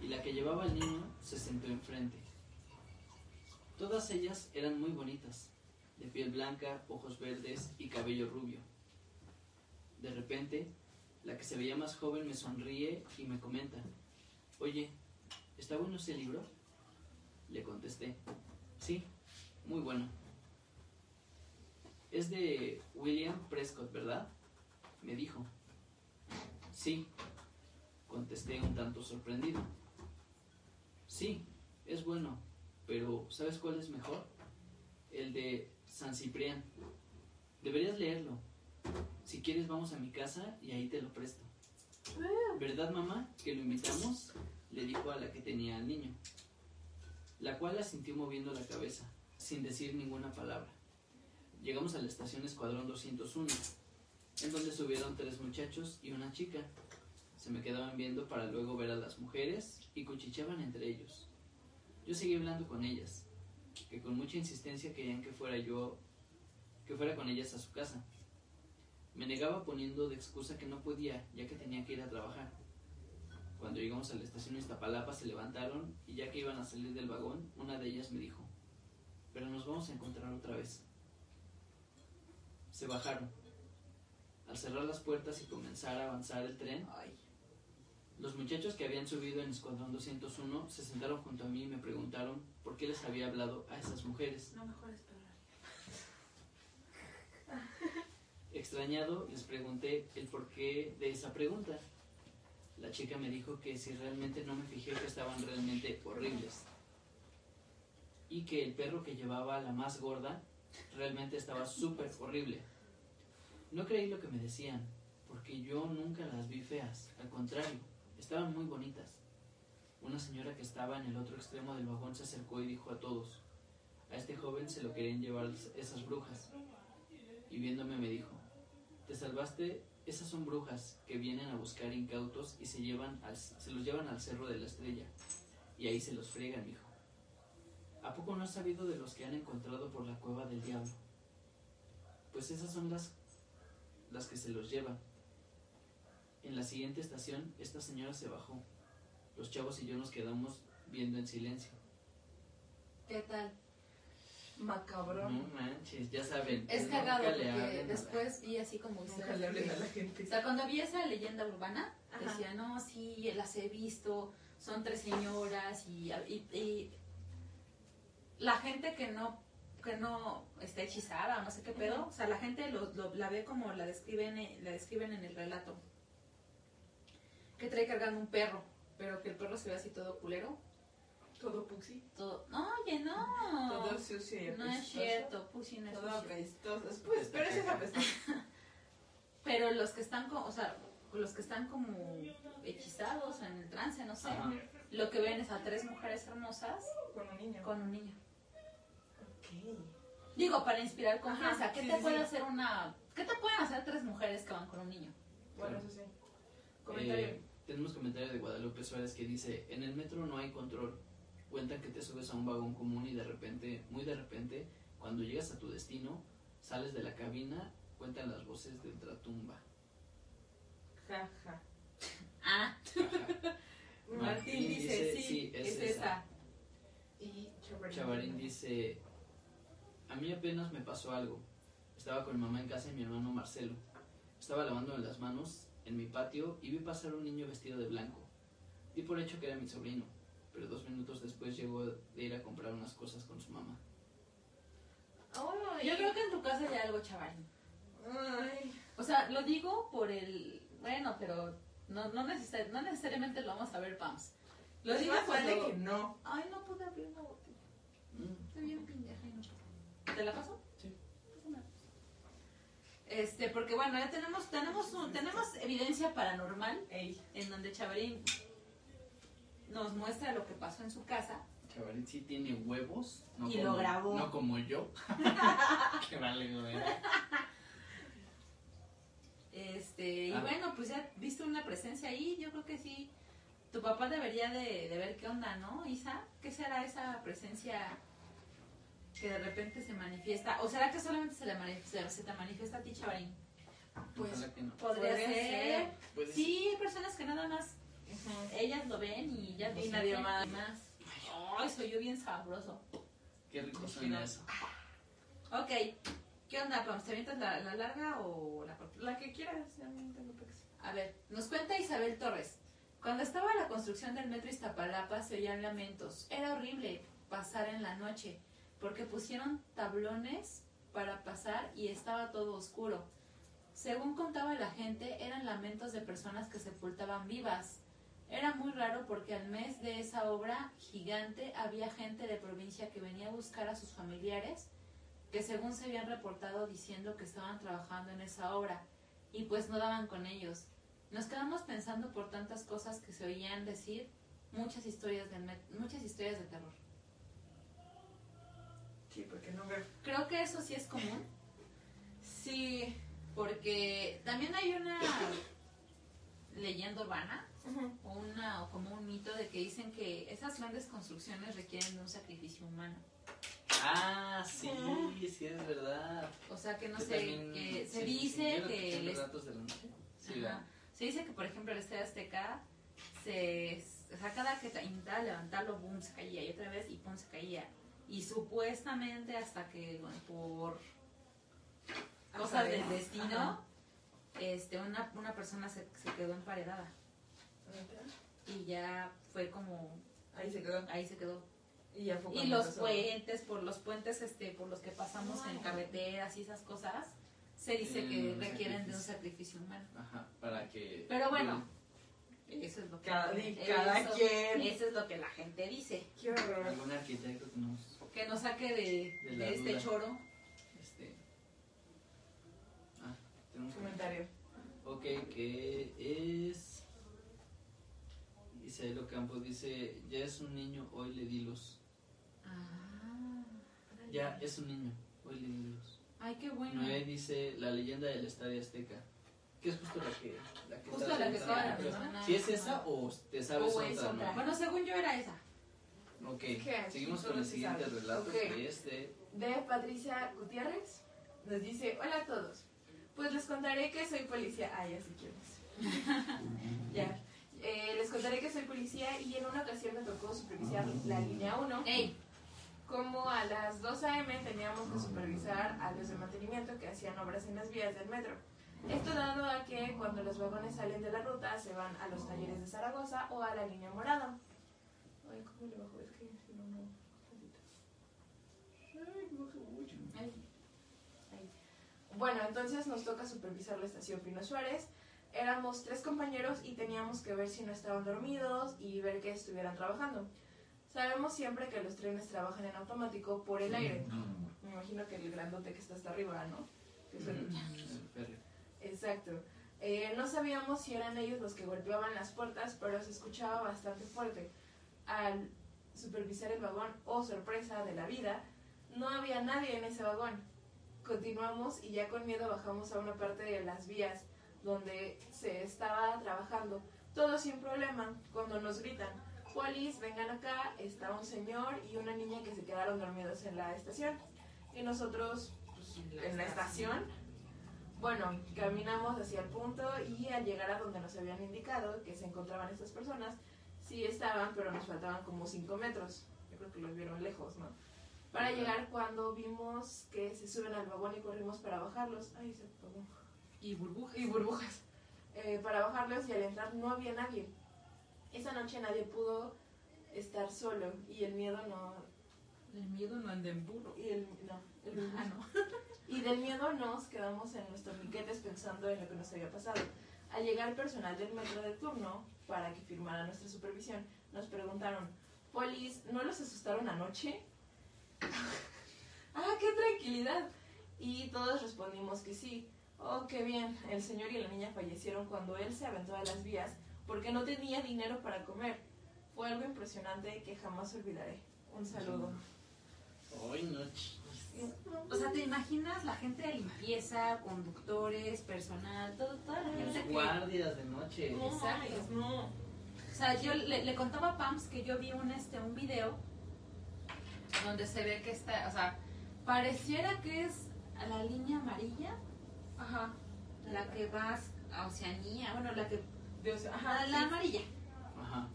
y la que llevaba al niño se sentó enfrente. Todas ellas eran muy bonitas, de piel blanca, ojos verdes y cabello rubio. De repente, la que se veía más joven me sonríe y me comenta, oye, ¿está bueno ese libro? Le contesté, sí, muy bueno. Es de William Prescott, ¿verdad? Me dijo. Sí, contesté un tanto sorprendido. Sí, es bueno, pero ¿sabes cuál es mejor? El de San Ciprián. Deberías leerlo. Si quieres vamos a mi casa y ahí te lo presto. ¿Verdad, mamá, que lo invitamos? Le dijo a la que tenía al niño, la cual asintió moviendo la cabeza, sin decir ninguna palabra. Llegamos a la estación Escuadrón 201, en donde subieron tres muchachos y una chica. Se me quedaban viendo para luego ver a las mujeres y cuchicheaban entre ellos. Yo seguí hablando con ellas, que con mucha insistencia querían que fuera yo, que fuera con ellas a su casa. Me negaba poniendo de excusa que no podía, ya que tenía que ir a trabajar. Cuando llegamos a la estación Iztapalapa se levantaron y ya que iban a salir del vagón, una de ellas me dijo, pero nos vamos a encontrar otra vez. Se bajaron. Al cerrar las puertas y comenzar a avanzar el tren. Los muchachos que habían subido en Escuadrón 201 se sentaron junto a mí y me preguntaron por qué les había hablado a esas mujeres. No mejor esperar. Extrañado, les pregunté el porqué de esa pregunta. La chica me dijo que si realmente no me fijé que estaban realmente horribles. Y que el perro que llevaba la más gorda realmente estaba súper horrible. No creí lo que me decían, porque yo nunca las vi feas, al contrario, estaban muy bonitas. Una señora que estaba en el otro extremo del vagón se acercó y dijo a todos, a este joven se lo querían llevar esas brujas. Y viéndome me dijo, te salvaste, esas son brujas que vienen a buscar incautos y se, llevan al- se los llevan al cerro de la estrella. Y ahí se los friegan, dijo. ¿A poco no has sabido de los que han encontrado por la cueva del diablo? Pues esas son las, las que se los llevan. En la siguiente estación, esta señora se bajó. Los chavos y yo nos quedamos viendo en silencio. ¿Qué tal? Macabrón. No manches, ya saben. Es cagado porque después vi así como Nunca le hablen a la gente. O sea, cuando vi esa leyenda urbana, Ajá. decía, no, sí, las he visto, son tres señoras y, y- y la gente que no que no está hechizada o no sé qué pedo, o sea, la gente lo, lo- la ve como la describen, la describen en el relato. Que trae cargando un perro, pero que el perro se ve así todo culero. Todo puxi. Todo, no, oye, no. Todo sucio y no es cierto, Pussy no es Todo sucio. apestoso. Pues, pero ese es apestoso. Pero los que están, o sea, los que están como hechizados en el trance, no sé, Ajá. lo que ven es a tres mujeres hermosas Con un niño. con un niño. Ok. Digo, para inspirar confianza, Ajá, ¿qué sí, te sí, puede sí. hacer una, qué te pueden hacer tres mujeres que van con un niño? Bueno, eso sí. Comentario. Eh, tenemos comentario de Guadalupe Suárez que dice, en el metro no hay control. Cuentan que te subes a un vagón común y de repente, muy de repente, cuando llegas a tu destino, sales de la cabina, cuentan las voces de ultratumba. Ja, ja. Ah, Martín Martín dice, dice, sí, sí, es es, esa. esa. Y Chavarín. Chavarín dice, a mí apenas me pasó algo. Estaba con mi mamá en casa y mi hermano Marcelo. Estaba lavándome las manos en mi patio y vi pasar un niño vestido de blanco. Di por hecho que era mi sobrino, pero dos minutos después llegó de ir a comprar unas cosas con su mamá. Ay. Yo creo que en tu casa hay algo, chaval. Ay. O sea, lo digo por el, bueno, pero no, no, necesar- no necesariamente lo vamos a ver, Pams. Lo Es digo más vale cuando... que no. Ay, no pude abrir la botella. Mm, Estoy bien pendeja y no puedo. ¿Te la paso? Este, porque bueno, ya tenemos, tenemos, un- tenemos evidencia paranormal Ey. en donde Chavarín nos muestra lo que pasó en su casa. Chavarín sí tiene huevos. No Y como, lo grabó. No como yo. que vale, güey. Este, y Ah. bueno, pues ya viste una presencia ahí, yo creo que sí. Tu papá debería de, de ver qué onda, ¿no, Isa? ¿Qué será esa presencia que de repente se manifiesta? ¿O será que solamente se, le manifiesta, se te manifiesta a ti, Chavarín? Pues, no. Podría, Podría ser. Sí, hay personas que nada más ellas lo ven y ya Y lo nadie más. más. Ay, soy yo bien sabroso. Qué rico suena eso. Ok, ¿qué onda, Pams? ¿Te avientas la, la larga o la corta? La que quieras, ya no tengo. A ver, nos cuenta Isabel Torres. Cuando estaba la construcción del metro Iztapalapa se oían lamentos. Era horrible pasar en la noche porque pusieron tablones para pasar y estaba todo oscuro. Según contaba la gente, eran lamentos de personas que sepultaban vivas. Era muy raro porque al mes de esa obra gigante había gente de provincia que venía a buscar a sus familiares que según se habían reportado diciendo que estaban trabajando en esa obra y pues no daban con ellos. Nos quedamos pensando por tantas cosas que se oían decir, muchas historias de, muchas historias de terror. Sí, porque. Creo que eso sí es común. Sí, porque también hay una leyenda urbana o, una, o como un mito de que dicen que esas grandes construcciones requieren de un sacrificio humano. Ah, sí, sí, es verdad. O sea que no Yo sé, también- que se sí, dice sí, que les Relatos de la noche. Sí. Se dice que, por ejemplo, el Estadio Azteca, se, o sea, cada que intentaba levantarlo, boom, se caía, y otra vez, y pum, se caía. Y supuestamente hasta que, bueno, por cosas del destino, Ajá. este, una, una persona se, se quedó emparedada. Y ya fue como, Ahí se quedó. ahí se quedó. Y ya fue Y cuando los puentes, por los puentes este, por los que pasamos en carreteras y esas cosas, se dice que un requieren de un sacrificio. humano. Ajá, para que... Pero bueno, eso es lo que Cada, eso- cada quien. Eso es lo que la gente dice. Qué horror. Algún arquitecto que nos... Que nos saque de, De la de este duda. choro. Este... Ah, tenemos dice que es. Dice lo Campos, dice, ya es un niño, hoy le di luz. Ah. Ya es un niño, hoy le di luz. Ay, qué bueno. Noé dice la leyenda del Estadio Azteca. Que es justo la que. La que Justo la que estaba pero mencionando. Si es esa o te sabes O es otra, otra. ¿no? Bueno, según yo era esa. Ok, ¿Qué? seguimos con el siguiente sabes. relato Ok. que es de. De Patricia Gutiérrez. Nos dice, hola a todos. Pues les contaré que soy policía. Ah, ya si quieres. ya. Eh, les contaré que soy policía y en una ocasión me tocó supervisar la línea 1. Ey, Como a las 2 a.m. teníamos que supervisar a los de mantenimiento que hacían obras en las vías del metro. Esto dado a que cuando los vagones salen de la ruta se van a los talleres de Zaragoza o a la línea morada. Ay, ¿cómo le bajo? Es que si no, no. Ay, me bajo mucho. ey. Ahí. Bueno, entonces nos toca supervisar la estación Pino Suárez. Éramos tres compañeros y teníamos que ver si no estaban dormidos y ver que estuvieran trabajando. Sabemos siempre que los trenes trabajan en automático por el aire. Me imagino que el grandote que está hasta arriba, ¿no? Que El férreo. Exacto. Eh, no sabíamos si eran ellos los que golpeaban las puertas, pero se escuchaba bastante fuerte. Al supervisar el vagón, oh sorpresa de la vida, no había nadie en ese vagón. Continuamos y ya con miedo bajamos a una parte de las vías donde se estaba trabajando. Todo sin problema. Cuando nos gritan, polis, vengan acá, está un señor y una niña que se quedaron dormidos en la estación. Y nosotros, pues, en la estación, bueno, caminamos hacia el punto y al llegar a donde nos habían indicado que se encontraban estas personas, sí estaban, pero nos faltaban como 5 metros. Yo creo que los vieron lejos, ¿no? Para llegar cuando vimos que se suben al vagón y corrimos para bajarlos. Ay, se apagó. Y burbujas. Y burbujas. Eh, para bajarlos y al entrar no había nadie. Esa noche nadie pudo estar solo y el miedo no... El miedo no anda en burro. Y el, no, el- Ah, no. y del miedo nos quedamos en nuestros piquetes pensando en lo que nos había pasado. Al llegar personal del metro de turno para que firmara nuestra supervisión, nos preguntaron, Polis, ¿no los asustaron anoche? ¡Ah, qué tranquilidad! Y todos respondimos que sí. Oh, qué bien. El señor y la niña fallecieron cuando él se aventó a las vías porque no tenía dinero para comer. Fue algo impresionante que jamás olvidaré. Un saludo. Ay, no, O sea, ¿te imaginas la gente de limpieza, conductores, personal, todo, toda la gente que... guardias de noche. No, Exacto. no. O sea, yo le, le contaba a Pams que yo vi un, este, un video donde se ve que está, o sea, pareciera que es a la línea amarilla, Ajá. la que va a Oceanía, bueno, la que, De Oce- la, Ajá, la sí. amarilla. Ajá.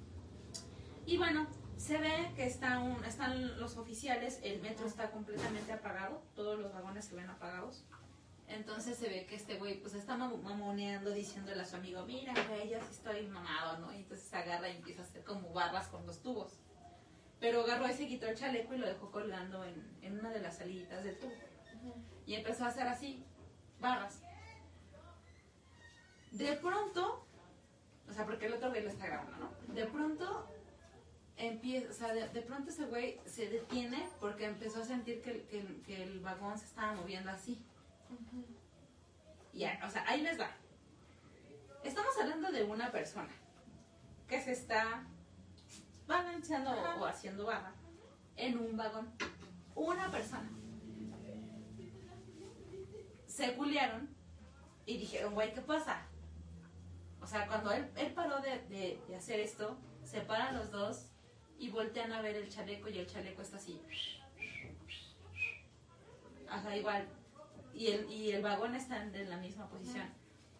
Y bueno, se ve que está un, están los oficiales, el metro está completamente apagado, todos los vagones se ven apagados. Entonces se ve que este güey pues está mam- mamoneando diciéndole a su amigo, mira, güey, yo sí estoy mamado, ¿no? Y entonces se agarra y empieza a hacer como barras con los tubos. Pero agarró y se quitó el chaleco y lo dejó colgando en, en una de las saliditas del tubo. Y empezó a hacer así, barras. De pronto, o sea, porque el otro güey lo está grabando, ¿no? De pronto empieza, o sea, de, de pronto ese güey se detiene porque empezó a sentir que, el- que el- que el vagón se estaba moviendo así. Y o sea, ahí les va. Estamos hablando de una persona que se está balanceando o, o haciendo barra en un vagón. Una persona. Se culiaron y dijeron, güey, ¿qué pasa? O sea, cuando él, él paró de, de- de hacer esto, se paran los dos y voltean a ver el chaleco y el chaleco está así. Ajá, igual. Y el, y el vagón está en, en la misma posición.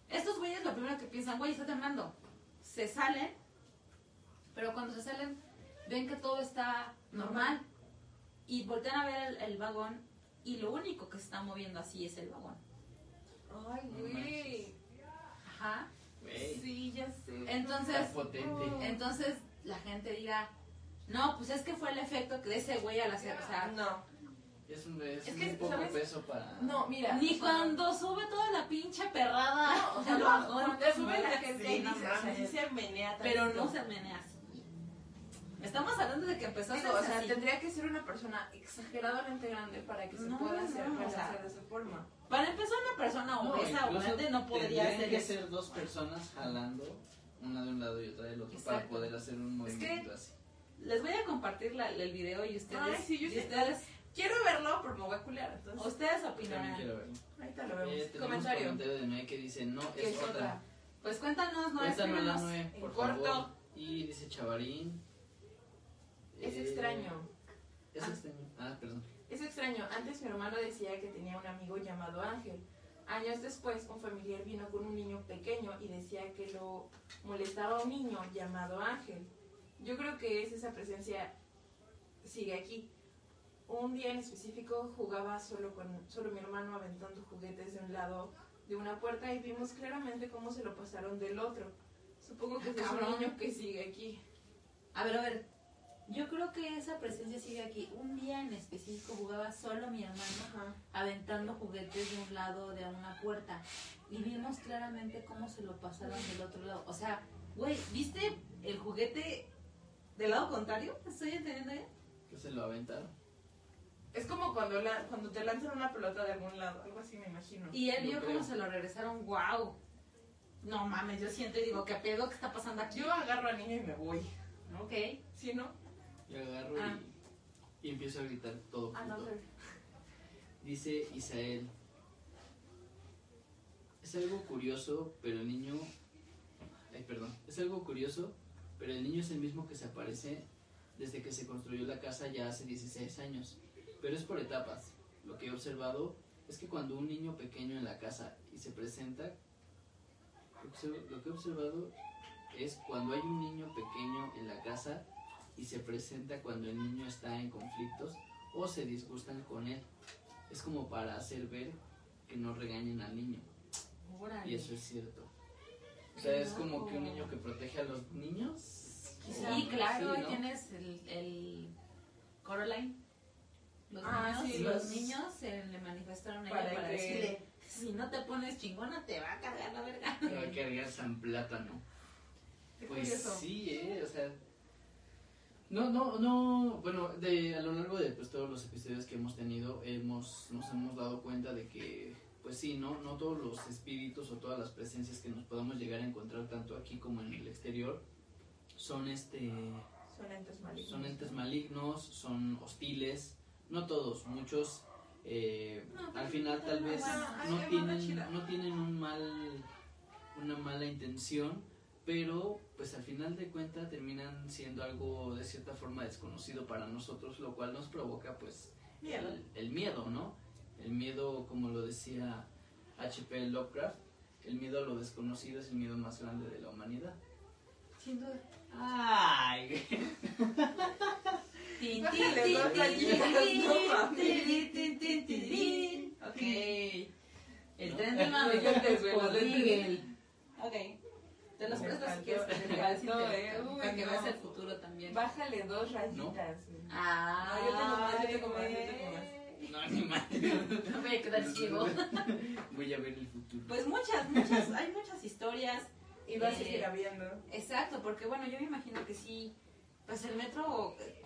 Estos güeyes lo primero que piensan, güey, está temblando. Se salen, pero cuando se salen, ven que todo está normal. Y voltean a ver el, el vagón y lo único que se está moviendo así es el vagón. Ay, güey. Ajá. Sí, ya sé. Entonces, Está potente. entonces la gente dirá, no, pues es que fue el efecto que de ese güey al hacer, o sea, No, Es un, es Es que, un poco ¿sabes? peso para. no, mira. ni cuando sube toda la pinche perrada No, o sea, no, vagón, cuando sube la gente Sí, y no dice, o sea, mames. sí se menea pero no se menea así. Estamos hablando de que empezó a Digo, hacerse o sea, así. tendría que ser una persona exageradamente grande para que se No, pueda hacer no, o para sea, hacer de esa forma. Para empezar, una persona persona No, obesa o grande no podría hacer que eso. ser dos personas jalando una de un lado y otra del otro para Exacto. poder hacer un Es que- movimiento así. Les voy a compartir la- el video y ustedes, Ay, sí, yo y sé. ustedes, Quiero verlo, pero me voy a culear. Entonces, ustedes opinarán. quiero verlo. ahorita lo vemos. Eh, Comentario. comentario de Noé que dice, no, ¿Qué es otra. Pues cuéntanos, no Cuéntanos. Noé, en por corto. favor. Y dice Chavarín. Es extraño. Es Ah. extraño. Ah, perdón. Es extraño. Antes mi hermano decía que tenía un amigo llamado Ángel. Años después, un familiar vino con un niño pequeño y decía que lo molestaba un niño llamado Ángel. Yo creo que es esa presencia sigue aquí. Un día en específico jugaba solo con solo mi hermano aventando juguetes de un lado de una puerta y vimos claramente cómo se lo pasaron del otro. Supongo que ese es un niño que sigue aquí. A ver, a ver. Yo creo que esa presencia sigue aquí. Un día en específico jugaba solo mi hermano Ajá. aventando juguetes de un lado de una puerta y vimos claramente cómo se lo pasaron del otro lado. O sea, güey, ¿viste el juguete del lado contrario? ¿Estoy entendiendo bien? Que se lo aventaron. Es como cuando, la, cuando te lanzan una pelota de algún lado, algo así me imagino. Y él vio cómo se lo regresaron. ¡Wow! No mames, yo siento y digo, ¿qué pedo? ¿Qué está pasando aquí? Yo agarro al niño y me voy. Ok. ¿Sí, no? Y agarro Ah. y, y empiezo a gritar todo Ah, no, junto. sorry. Dice Isael. Es algo curioso, pero el niño... Ay, perdón. Es algo curioso, pero el niño es el mismo que se aparece desde que se construyó la casa ya hace 16 años. Pero es por etapas. Lo que he observado es que cuando un niño pequeño en la casa y se presenta... Lo que he observado es cuando hay un niño pequeño en la casa y se presenta cuando el niño está en conflictos o se disgustan con él. Es como para hacer ver que no regañen al niño. Y eso es cierto. O sea, es como que un niño que protege a los niños. Sí, claro, Sí, tienes el, el Coraline. Los Ah, niños, sí, los, los- niños se le manifestaron a ella Para para, que- decirle, si no te pones chingona te va a cargar la verga. Te va a cargar San Plátano. Pues curioso. sí, eh, o sea. No, no, no, bueno, de, a lo largo de pues, todos los episodios que hemos tenido, hemos, nos hemos dado cuenta de que, pues sí, no, no todos los espíritus o todas las presencias que nos podamos llegar a encontrar, tanto aquí como en el exterior, son este, Son entes malignos. son entes malignos, son hostiles, no todos, muchos, eh, No, al final tal vez no tienen, no tienen un mal, una mala intención, pero pues al final de cuentas terminan siendo algo de cierta forma desconocido para nosotros, lo cual nos provoca pues Miedo. el, el miedo, ¿no? El miedo, como lo decía H.P. Lovecraft, el miedo a lo desconocido es el miedo más grande de la humanidad. Sin duda. Ay. Ok. El tren de. Miguel. Ok. Te los si faltó- quieres que te diga, si No, te- eh, uy, para que no. veas el futuro también. Bájale dos rayitas. güey. Ah, No, yo tengo más, yo tengo más, yo tengo más. no, ni más. No me voy a quedar ciego. Voy a ver el futuro. Pues muchas, muchas, hay muchas historias. Y vas a Eh, seguir habiendo. Exacto, porque bueno, yo me imagino que sí, pues el metro eh,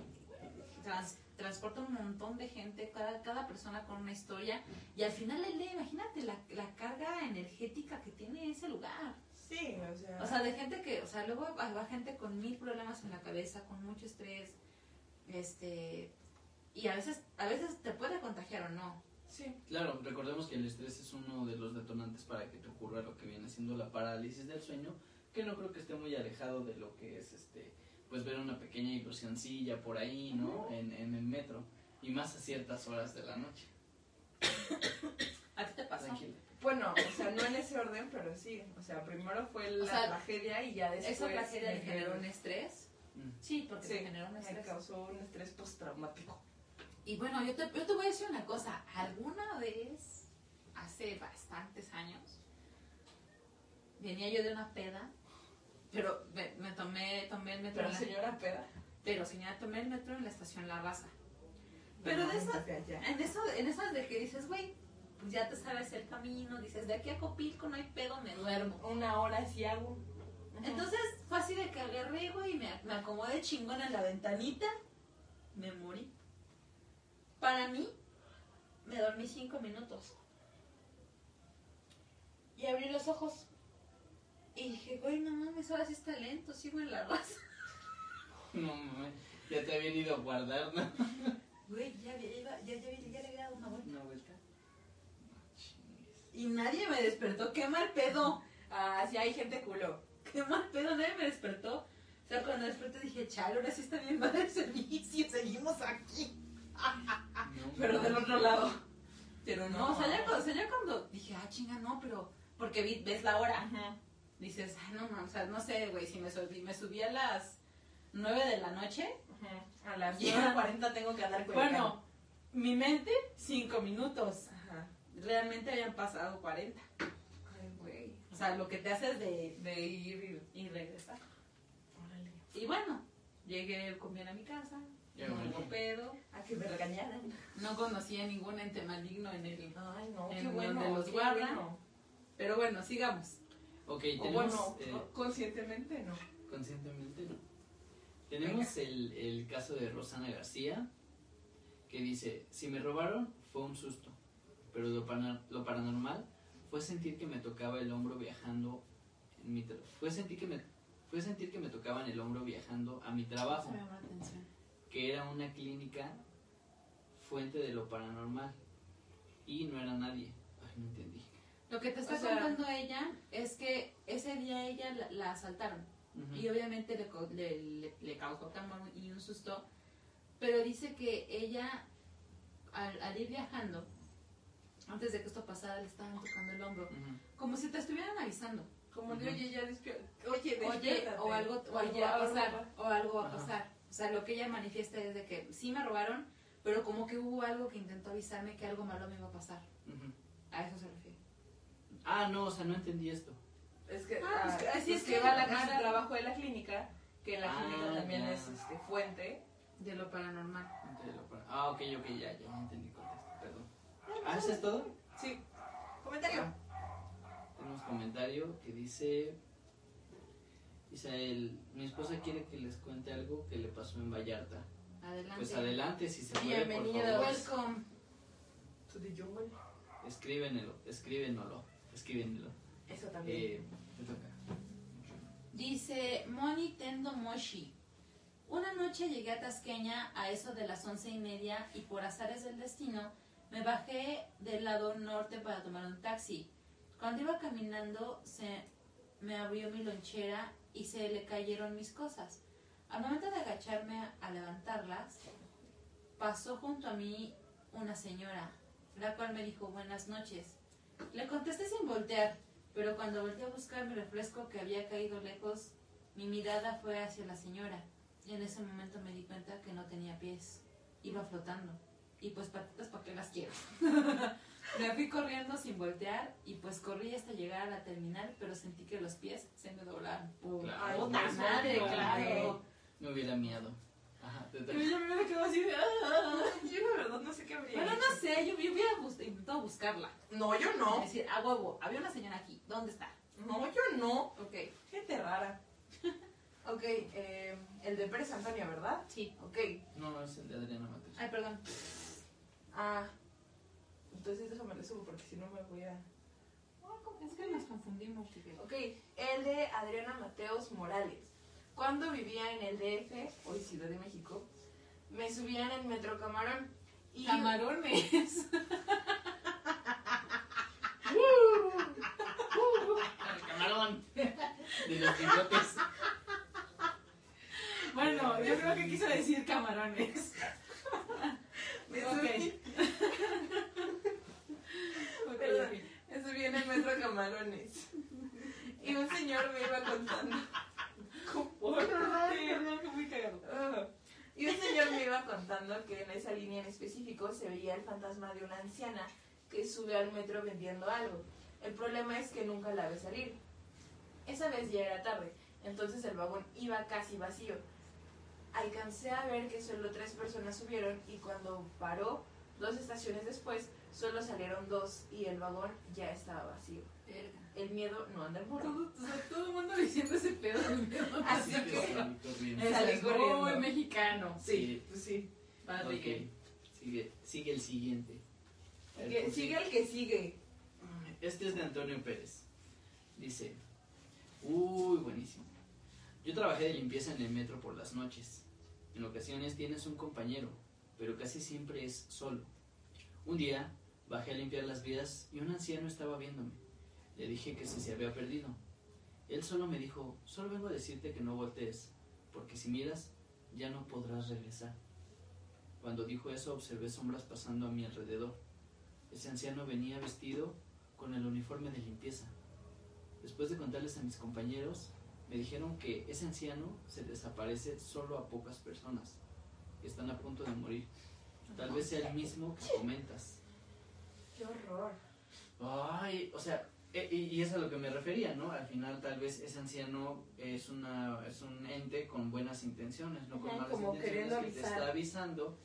trans- transporta un montón de gente, cada, cada persona con una historia, y al final del día, imagínate la, la carga energética que tiene ese lugar. Sí, o sea. O sea, de gente que, o sea, luego va gente con mil problemas en la cabeza, con mucho estrés, este, y a veces, a veces te puede contagiar o no. sí. Claro, recordemos que el estrés es uno de los detonantes para que te ocurra lo que viene siendo la parálisis del sueño, que no creo que esté muy alejado de lo que es este pues ver una pequeña ilusioncilla por ahí, ¿no? En, en el metro. Y más a ciertas horas de la noche. ¿A ti te pasó? Tranquila. Bueno, o sea, no en ese orden, pero sí. O sea, primero fue la O sea, tragedia y ya después. ¿Esa tragedia le me- generó un estrés? Mm. Sí, porque Sí, generó un me estrés. causó un estrés postraumático. Y bueno, yo te, yo te voy a decir una cosa. Alguna vez, hace bastantes años, venía yo de una peda, pero me, me tomé, tomé el metro. Pero en la- señora peda. pero señora, tomé el metro en la estación La Raza. Pero no, de esa- de allá. En, eso, en esas de que dices, güey, pues ya te sabes el camino, dices, de aquí a Copilco no hay pedo, me duermo. Una hora sí hago. Ajá. Entonces fue así de que agarré, güey, y me, me acomodé chingón en la ventanita, me morí. Para mí, me dormí cinco minutos. abrí los ojos. Y dije, güey, no mames, ahora sí está lento, sigo en la raza. No mames, ya te habían ido a guardar, ¿no? Güey, ya, ya, ya, ya, ya, ya le había dado una vuelta. Una vuelta. No chingues. Y nadie me despertó, qué mal pedo. Ah, sí, hay gente culo. Qué mal pedo, nadie me despertó. O sea, cuando desperté dije, chale, ahora sí está bien mal el servicio, seguimos aquí. No, Pero del otro lado. Pero No, no. o sea, ya cuando, o sea, ya cuando dije, ah, chinga, no, pero, porque vi- ves la hora. Ajá. Dices, ah, no, no, o sea, no sé, güey, si me subí, me subí a las 9 de la noche. Ajá. A las Ya. 9.40 tengo que andar con Bueno, mi mente, 5 minutos. Realmente habían pasado 40. Ay, güey. O sea, lo que te haces de De ir y... y regresar. Órale. Y bueno, llegué con bien a mi casa, no bueno. pedo, A que me regañaran. no conocía ningún ente maligno en el... Ay, no, En qué bueno. donde los qué guardan. bueno. Pero bueno, sigamos. Ok, O tenemos. bueno, eh, conscientemente no. conscientemente no. Tenemos el, el caso de Rosana García, que dice: Si me robaron, fue un susto. Pero lo, lo paranormal fue sentir que me tocaba el hombro viajando en mi fue sentir que me fue sentir que me tocaban el hombro viajando a mi trabajo. me llama la atención. que era una clínica fuente de lo paranormal y no era nadie. Ay, no entendí. Lo que te está O sea- contando ella es que ese día ella la, la asaltaron Ujú. y obviamente le, co- le, le- le causó temor y un susto, pero dice que ella al, al ir viajando, antes de que esto pasara, le estaban tocando el hombro, Ujú. como si te estuvieran avisando. Como de, oye, ya despierta. Oye, Oye, o algo, o algo va a pasar, o algo va a pasar. O sea, lo que ella manifiesta es de que sí me robaron, pero como que hubo algo que intentó avisarme que algo malo me iba a pasar. Ujú. A eso se refiere. Ah, no, o sea, no entendí esto. Es que, Ah, pues, ah, así es es que que va a la casa de trabajo de la clínica, que en la Ah, clínica también ya. es este, fuente. De lo paranormal. Entre lo para- Ah, ok, ok, ya, ya entendí. Ah, ¿eso es todo? Sí. Comentario. Tenemos comentario que dice Isael, mi esposa quiere que les cuente algo que le pasó en Vallarta. Adelante. Pues adelante, si se puede, por Bienvenido. favor. Welcome. To the jungle. Escríbenlo, escríbenlo, escríbenlo. Eso también. Eh, te toca. Dice Moni Tendo Moshi. Una noche llegué a Tasqueña a eso de las once y media y por azares del destino me bajé del lado norte para tomar un taxi. Cuando iba caminando se me abrió mi lonchera y se le cayeron mis cosas. Al momento de agacharme a- levantarlas, pasó junto a mí una señora, la cual me dijo buenas noches. Le contesté sin voltear, pero cuando volteé a buscar mi refresco que había caído lejos, mi mirada fue hacia la señora. Y en ese momento me di cuenta que no tenía pies, iba flotando. Y pues patitas, ¿para qué las quiero? me fui corriendo sin voltear y pues corrí hasta llegar a la terminal, pero sentí que los pies se me doblaron. Claro, ¡Puta madre, claro. claro! Me hubiera miado. Ajá, te. Yo me hubiera quedado así de. "Ah". Yo la verdad no sé qué habría Bueno, hecho. no sé, yo, yo hubiera bus- intentado buscarla. No, yo Es no. decir, a huevo, había una señora aquí, ¿dónde está? No, yo no. Ok, Gente rara. Ok, eh, el de Pérez Antonio, ¿verdad? sí. Ok. No, es el de Adriana Mateos. Ay, perdón. Ah. Entonces déjame le subo porque si no me voy a. Es que nos confundimos, fíjate. Ok, el de Adriana Mateos Morales. Cuando vivía en el DF, hoy Ciudad de México, me subían en Metro Camarón. Y Camarones. El camarón de los bigotes. Bueno, yo creo que quiso decir camarones. me Ok. subí, Me subí en el Metro Camarones. Y un señor me iba contando. Y un señor me iba contando que en esa línea en específico se veía el fantasma de una anciana que sube al metro vendiendo algo. El problema es que nunca la ve salir. Esa vez ya era tarde, entonces el vagón iba casi vacío. Alcancé a ver que solo tres personas subieron y cuando paró, dos estaciones después, solo salieron dos y el vagón ya estaba vacío. Verga. El miedo no anda en burro. Todo, o sea, todo el mundo diciendo ese pedo del miedo. Así Sí, que- sí, Salí es muy corriendo. mexicano. Sí. pues sí. Padre. Ok, sigue, sigue el siguiente. Que- sigue el que sigue. Este es de Antonio Pérez. Dice, uy, buenísimo. Yo trabajé de limpieza en el metro por las noches. En ocasiones tienes un compañero, pero casi siempre es solo. Un día bajé a limpiar las vías y un anciano estaba viéndome. Le dije que si se había perdido. Él solo me dijo, solo vengo a decirte que no voltees, porque si miras, ya no podrás regresar. Cuando dijo eso observé sombras pasando a mi alrededor. Ese anciano venía vestido con el uniforme de limpieza. Después de contarles a mis compañeros, me dijeron que ese anciano se desaparece solo a pocas personas que están a punto de morir. Tal vez sea el mismo que comentas. Qué horror. Ay, o sea, e- y, y es a lo que me refería, ¿no? Al final tal vez ese anciano es una es un ente con buenas intenciones, no con Ajá, malas como intenciones que te está avisando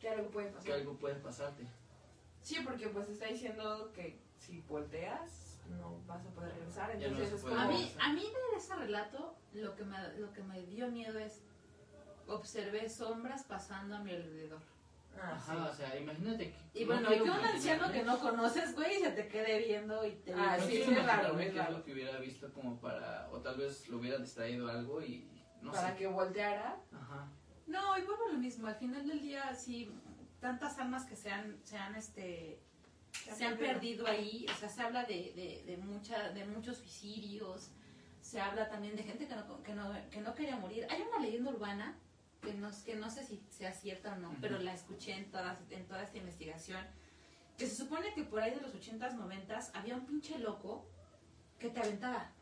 Que algo puede pasar. que algo puede pasarte. Sí, porque pues está diciendo que si volteas no vas a poder regresar. No es como... A mí, a mí de ese relato lo que, me, lo que me dio miedo es observé sombras pasando a mi alrededor. Ah, Ajá, o sea, imagínate que Y no bueno, quiero que un anciano que no conoces, güey, se te quede viendo y te Ah, no sí, es raro, es raro. lo que hubiera visto como para o tal vez lo hubiera distraído algo y no para sé. que volteara. Ajá. No, y a lo mismo, al final del día, sí, tantas almas que se han, se han, este, se han perdido ahí, o sea, se habla de, de, de, mucha, de muchos suicidios, se habla también de gente que no, que, no, que no quería morir. Hay una leyenda urbana que no, que no sé si sea cierta o no, Ujú. pero la escuché en, todas, en toda esta investigación, que se supone que por ahí de los 80s, 90s había un pinche loco que te aventaba.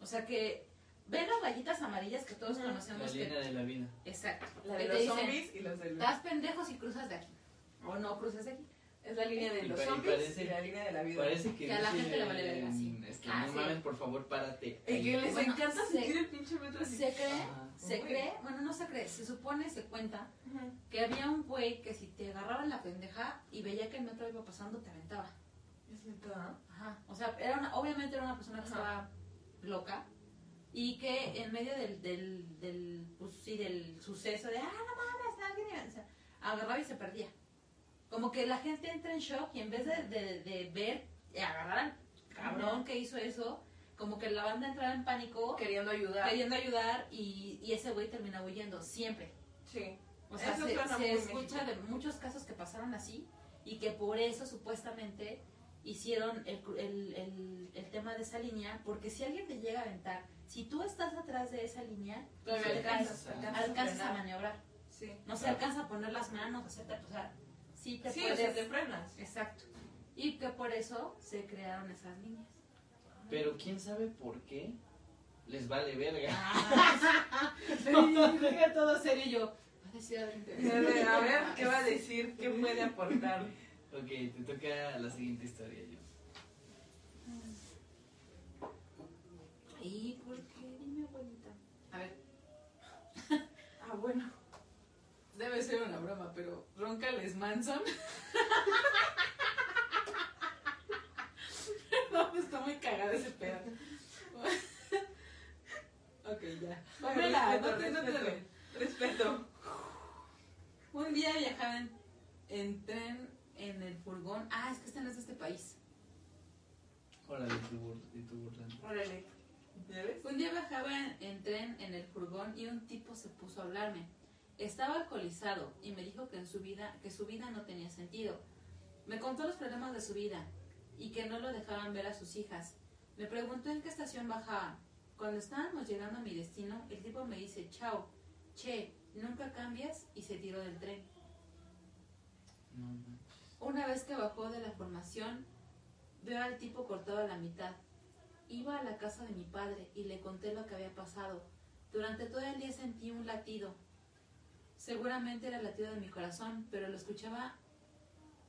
O sea que, ven las rayitas amarillas que todos Ujú. La conocemos que... línea de la vida. Exacto. La que de los dicen, zombies y los del... Das pendejos y cruzas de aquí. O no cruzas de aquí. Es la línea de Y los zombies parece- y la línea de la vida. Parece que, Que a la dice gente le vale verga, en- sí. Este, Ah, no sí. mames, por favor, párate. Y que les Bueno, encanta se- sentir el pinche metro así. Se cree, Ajá. Se Uy. cree, bueno, no se cree, se supone, se cuenta que había un güey que si te agarraba en la pendeja y veía que el metro iba pasando, te aventaba. Es neta. Ajá. O sea, era una, obviamente era una persona que Ajá. estaba loca y que en medio del, del, del, pues sí, del suceso de, ah, no mames, alguien iba", o sea, agarraba y se perdía. Como que la gente entra en shock y en vez de, de, de ver, y agarrar al cabrón que hizo eso, como que la banda entraba en pánico, Queriendo ayudar. queriendo ayudar y, y ese güey termina huyendo, siempre. Sí. O sea, Eso se, se escucha México. de muchos casos que pasaron así y que por eso supuestamente hicieron el, el, el, el tema de esa línea, porque si alguien te llega a aventar, si tú estás atrás de esa línea, Sí, alcanzas, alcanzas. alcanzas, alcanzas a maniobrar. Sí. No se Claro. alcanza a poner las manos, etcétera. O sea, sí te Sí, o puedes... sea, te frenas. Exacto. Y que por eso se crearon esas líneas. Pero quién sabe por qué les vale verga. Ah, deja todo serio y yo. Va a decir ver, ¿qué va a decir? ¿Qué puede aportar? Ok, te toca la siguiente historia, yo. ¿Y por qué? Dime, abuelita. A ver, Ah, bueno. debe ser una broma, pero Roncales Manson. no, está muy cagada ese pedo. ok, ya. Pónmela, no te- no te- respeto, respeto. Un día viajaba en, en tren en el furgón. Ah, es que este no es de este país. Órale, tu, bur- y tu burlando. Órale. ¿Ya ves? Un día viajaba en, en tren en el furgón y un tipo se puso a hablarme. Estaba alcoholizado y me dijo que en su vida, que su vida no tenía sentido. Me contó los problemas de su vida y que no lo dejaban ver a sus hijas. Me preguntó en qué estación bajaba. Cuando estábamos llegando a mi destino, el tipo me dice, chao, che, nunca cambias y se tiró del tren. Una vez que bajó de la formación, veo al tipo cortado a la mitad. Iba a la casa de mi padre y le conté lo que había pasado. Durante todo el día sentí un latido. Seguramente era el latido de mi corazón, pero lo escuchaba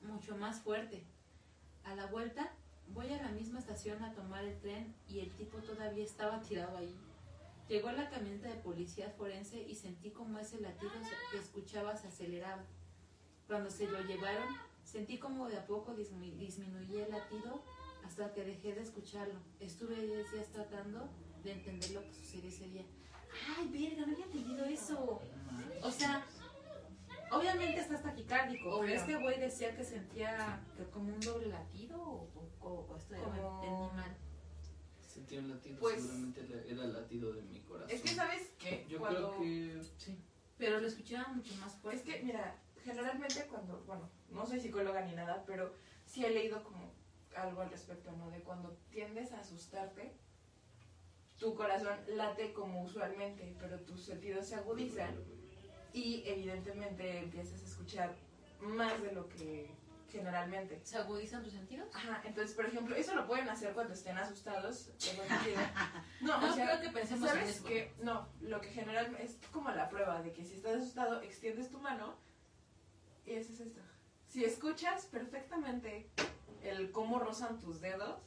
mucho más fuerte. A la vuelta, voy a la misma estación a tomar el tren y el tipo todavía estaba tirado ahí. Llegó la camioneta de policía forense y sentí como ese latido que escuchaba se aceleraba. Cuando se lo llevaron, sentí como de a poco dismi- disminuía el latido hasta que dejé de escucharlo. Estuve 10 días tratando de entender lo que sucedió ese día. Ay, verga, no había entendido eso. O sea, obviamente estás taquicárdico. O Obvio. este güey decía que sentía que como un doble latido o, o, o esto me Como- entendí mal. sentí un latido, Pues- seguramente era- era el latido de mi corazón. Es que, ¿sabes qué? Yo Cuando- creo que sí. Pero lo escuchaba mucho más Es fuerte. que, mira, generalmente cuando, bueno, no soy psicóloga ni nada, pero sí he leído como algo al respecto, ¿no? De cuando tiendes a asustarte, tu corazón late como usualmente, pero tus sentidos se agudizan y evidentemente empiezas a escuchar más de lo que generalmente. ¿Se agudizan tus sentidos? Ajá, entonces, por ejemplo, eso lo pueden hacer cuando estén asustados. No, No, o sea, creo que pensemos en ¿sabes eso. qué? No, lo que generalmente es como la prueba de que si estás asustado, extiendes tu mano y eso es esto. Si escuchas perfectamente el cómo rozan tus dedos,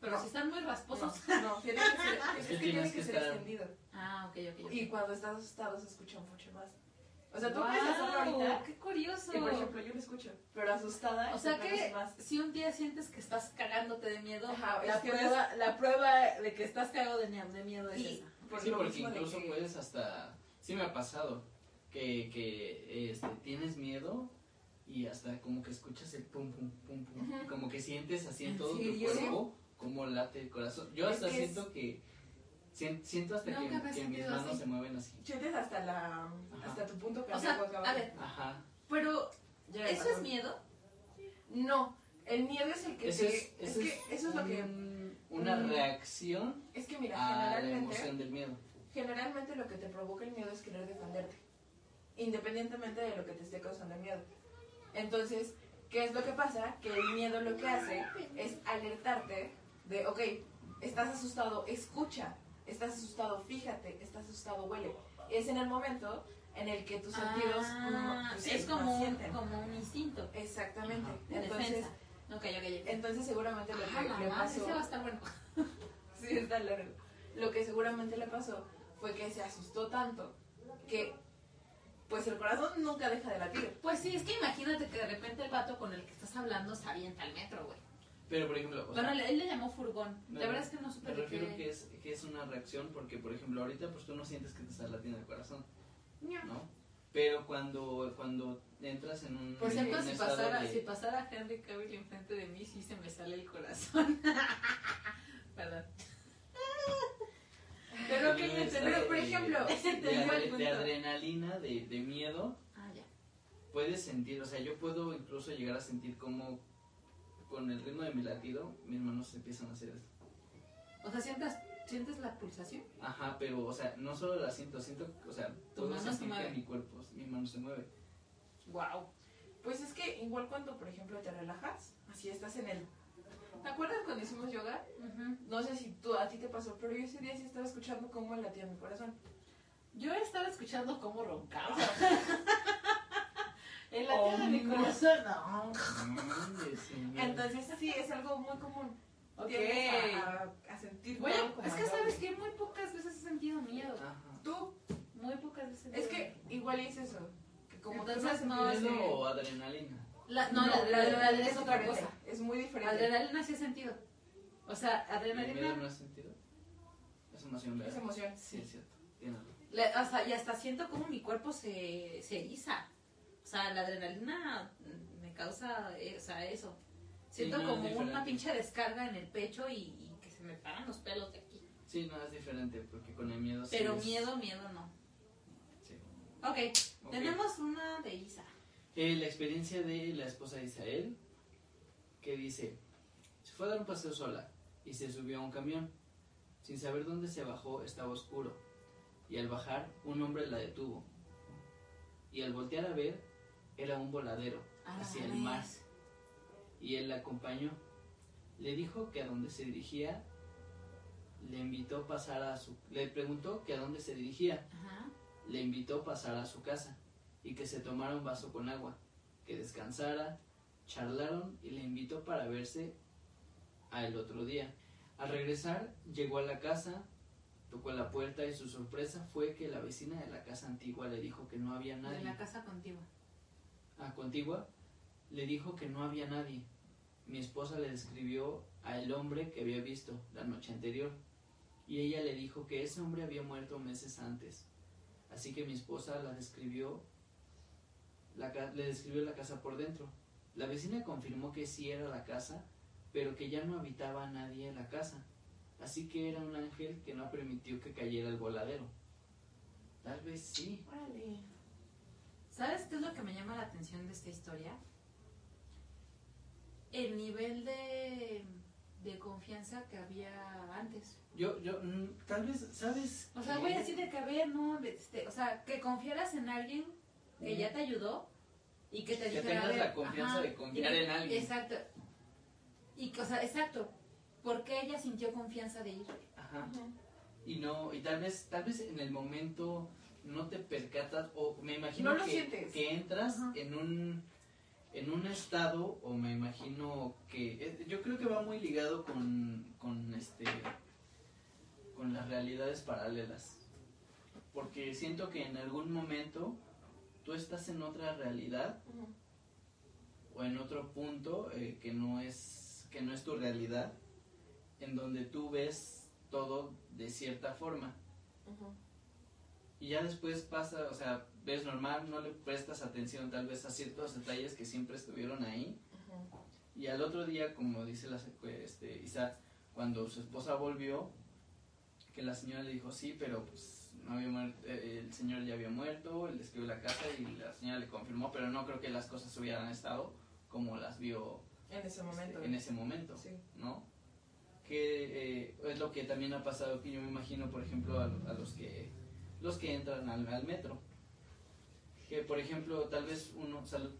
Pero No. si están muy no, rasposos. no, tiene que ser, es que tiene tienes que que ser estar- extendido. Ah, ok, ok. Y cuando estás asustado se escucha mucho más. O sea, tú Guau, puedes hacerlo ahorita ¡Qué curioso! y, por ejemplo, yo lo escucho, pero asustada o sea que más. si un día sientes que estás cagándote de miedo, Ajá, la, prueba, la prueba de que estás cagado de, de miedo es Y- esa. Por sí, porque incluso que- puedes hasta... Sí me ha pasado que, que este, tienes miedo y hasta como que escuchas el pum, pum, pum, pum. Como que sientes así en ¿En todo tu cuerpo como late el corazón. Yo Es hasta que es- siento que... sien- Siento hasta que, que mis manos así. se mueven así. Sientes hasta la hasta tu punto O sea, a ver, Ajá. pero Ya ¿eso es miedo? No, el miedo es el que Eso te es, es, que eso es lo que un- una Mm. reacción es que mira, a la generalmente emoción del miedo. generalmente lo que te provoca el miedo es querer defenderte, independientemente de lo que te esté causando el miedo. Entonces, ¿qué es lo que pasa? Que el miedo lo que hace es alertarte de, ok, estás asustado, escucha, estás asustado, fíjate, estás asustado, huele. Es en el momento en el que tus sentidos Ah, sí, es como un, como un instinto Exactamente. Ajá. de Entonces, defensa. Ok, ok, ok. entonces seguramente lo Ah, que le pasó... ese va a estar bueno. Sí, está largo. Lo que seguramente le pasó fue que se asustó tanto que pues el corazón nunca deja de latir. Pues sí, es que imagínate que de repente el vato con el que estás hablando se avienta al metro, güey. Pero, por ejemplo, o sea, Bueno, él le llamó furgón. me- La verdad es que no supe me de refiero qué... que es, que es una reacción porque, por ejemplo, ahorita pues tú no sientes que te está latiendo el corazón, ¿no? Pero cuando, cuando entras en un, Por cierto, si pasara, de- si pasara Henry Cavill enfrente de mí, sí se me sale el corazón. Perdón. Pero que está pero por de- ejemplo, de, de punto. adrenalina, de, de miedo, Ah, ya. puedes sentir, o sea, yo puedo incluso llegar a sentir como con el ritmo de mi latido, mis manos empiezan a hacer esto. O sea, ¿sientes, ¿sientes la pulsación? Ajá, pero, o sea, no solo la siento, siento, o sea, mano se mueve. mi cuerpo, mi mano se mueve. Wow. pues es que igual cuando por ejemplo te relajas, así estás en el ¿Te acuerdas cuando hicimos yoga? No sé si tú a ti te pasó, pero yo ese día sí estaba escuchando cómo latía mi corazón. Yo estaba escuchando cómo roncaba. El latido de mi no. corazón, no. Entonces sí, es algo muy común. Ok. Tiendes a, a, sentir Voy a- como es que sabes que muy pocas veces he sentido miedo. Ajá. Tú, Muy pocas veces. he es que igual es eso. Que como Entonces, no no, ¿Miedo ese- o adrenalina? La, no, la, la adrenalina es otra diferente, cosa. Es muy diferente. Adrenalina sí he sentido. O sea, ¿El miedo adrenalina. no has sentido? Es emoción, ¿verdad? Es emoción. Sí, es cierto. La- o sea, y hasta siento como mi cuerpo se, se eriza. O sea, la adrenalina me causa eh, o sea, eso. Siento Sí, no, es como una pinche descarga en el pecho y, y que se me paran los pelos de aquí. Sí, no, es diferente, porque con el miedo sí Pero es- miedo, miedo no. Sí. Ok, Ok. tenemos una de Isa. Eh, la experiencia de la esposa de Isael, que dice, se fue a dar un paseo sola y se subió a un camión. Sin saber dónde se bajó estaba oscuro y al bajar un hombre la detuvo. Y al voltear a ver era un voladero A la hacia el vez. mar y él la acompañó. Le dijo que a dónde se dirigía, le invitó a pasar a su... Le preguntó que a dónde se dirigía Ajá. le invitó a pasar a su casa y que se tomara un vaso con agua, que descansara, charlaron y le invitó para verse al otro día. Al regresar, llegó a la casa, tocó la puerta y su sorpresa fue que la vecina de la casa antigua le dijo que no había De nadie. la casa contigua. Contigua le dijo que no había nadie. Mi esposa le describió al hombre que había visto la noche anterior y ella le dijo que ese hombre había muerto meses antes. Así que mi esposa la describió, le describió la casa por dentro. La vecina confirmó que sí era la casa, pero que ya no habitaba nadie en la casa. Así que era un ángel que no permitió que cayera el voladero. Tal vez sí. ¿Sabes qué es lo que me llama la atención de esta historia? El nivel de, de confianza que había antes. Yo, yo, mm, tal vez, ¿sabes? O sea, güey, así de que a ver, no, este, o sea, que confiaras en alguien que ya te ayudó y que te Que dijera, a tengas ver, la confianza ajá, de confiar y- en alguien. Exacto. Y, que, o sea, exacto. ¿Por qué ella sintió confianza de ir? Ajá. Y no, y tal vez, tal vez en el momento no te percatas, o me imagino No que, que entras Ajá. en un en un estado, o me imagino que, eh, yo creo que va muy ligado con, con este, con las realidades paralelas. Porque siento que en algún momento tú estás en otra realidad o en otro punto eh, que no es que no es tu realidad en donde tú ves todo de cierta forma. Y ya después pasa o sea ves normal no le prestas atención tal vez a ciertos detalles que siempre estuvieron ahí y al otro día como dice la este Isa cuando su esposa volvió que la señora le dijo sí pero pues no había muerto, eh, el señor ya había muerto él describió la casa y la señora le confirmó pero no creo que las cosas hubieran estado como las vio En ese momento. este, en ese momento, Sí. ¿no? Que eh, es lo que también ha pasado que yo me imagino, por ejemplo, a, a los que los que entran al, al metro. Que, por ejemplo, tal vez uno, salud,